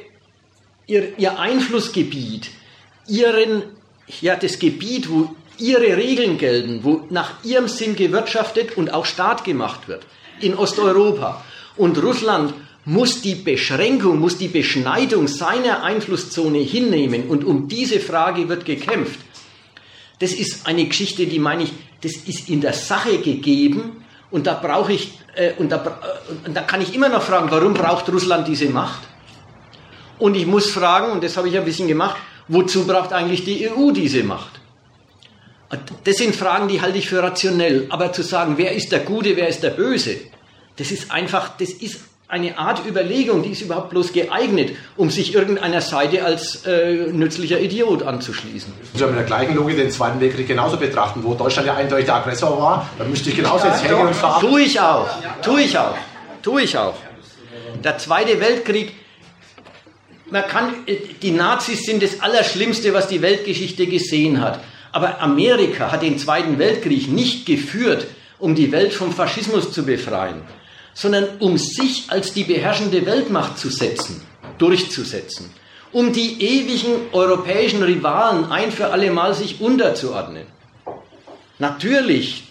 ihr, ihr Einflussgebiet, ihren, ja, das Gebiet, wo ihre Regeln gelten, wo nach ihrem Sinn gewirtschaftet und auch Staat gemacht wird in Osteuropa. Und Russland muss die Beschränkung, muss die Beschneidung seiner Einflusszone hinnehmen und um diese Frage wird gekämpft. das ist eine Geschichte, die meine ich, das ist in der Sache gegeben und da brauche ich, äh, und, da, äh, und da kann ich immer noch fragen, warum braucht Russland diese Macht? Und ich muss fragen, und das habe ich ein bisschen gemacht, wozu braucht eigentlich die EU diese Macht? Das sind Fragen, die halte ich für rationell. Aber zu sagen, wer ist der Gute, wer ist der Böse, das ist einfach, das ist eine Art Überlegung, die ist überhaupt bloß geeignet, um sich irgendeiner Seite als äh, nützlicher Idiot anzuschließen. Ich würde mit der gleichen Logik den Zweiten Weltkrieg genauso betrachten, wo Deutschland ja eindeutig der Aggressor war. Dann müsste ich genauso jetzt hergehen und sagen. Tue ich auch, tue ich auch, tue ich auch. Der Zweite Weltkrieg, man kann, äh, die Nazis sind das Allerschlimmste, was die Weltgeschichte gesehen hat. Aber Amerika hat den Zweiten Weltkrieg nicht geführt, um die Welt vom Faschismus zu befreien, sondern um sich als die beherrschende Weltmacht zu setzen, durchzusetzen, um die ewigen europäischen Rivalen ein für alle Mal sich unterzuordnen. Natürlich,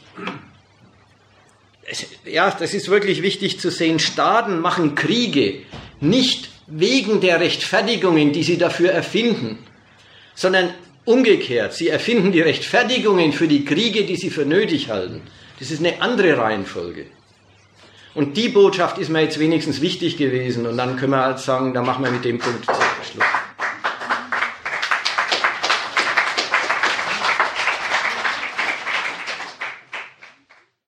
ja, das ist wirklich wichtig zu sehen, Staaten machen Kriege nicht wegen der Rechtfertigungen, die sie dafür erfinden, sondern Umgekehrt, sie erfinden die Rechtfertigungen für die Kriege, die sie für nötig halten. Das ist eine andere Reihenfolge. Und die Botschaft ist mir jetzt wenigstens wichtig gewesen. Und dann können wir halt sagen, da machen wir mit dem Punkt Schluss.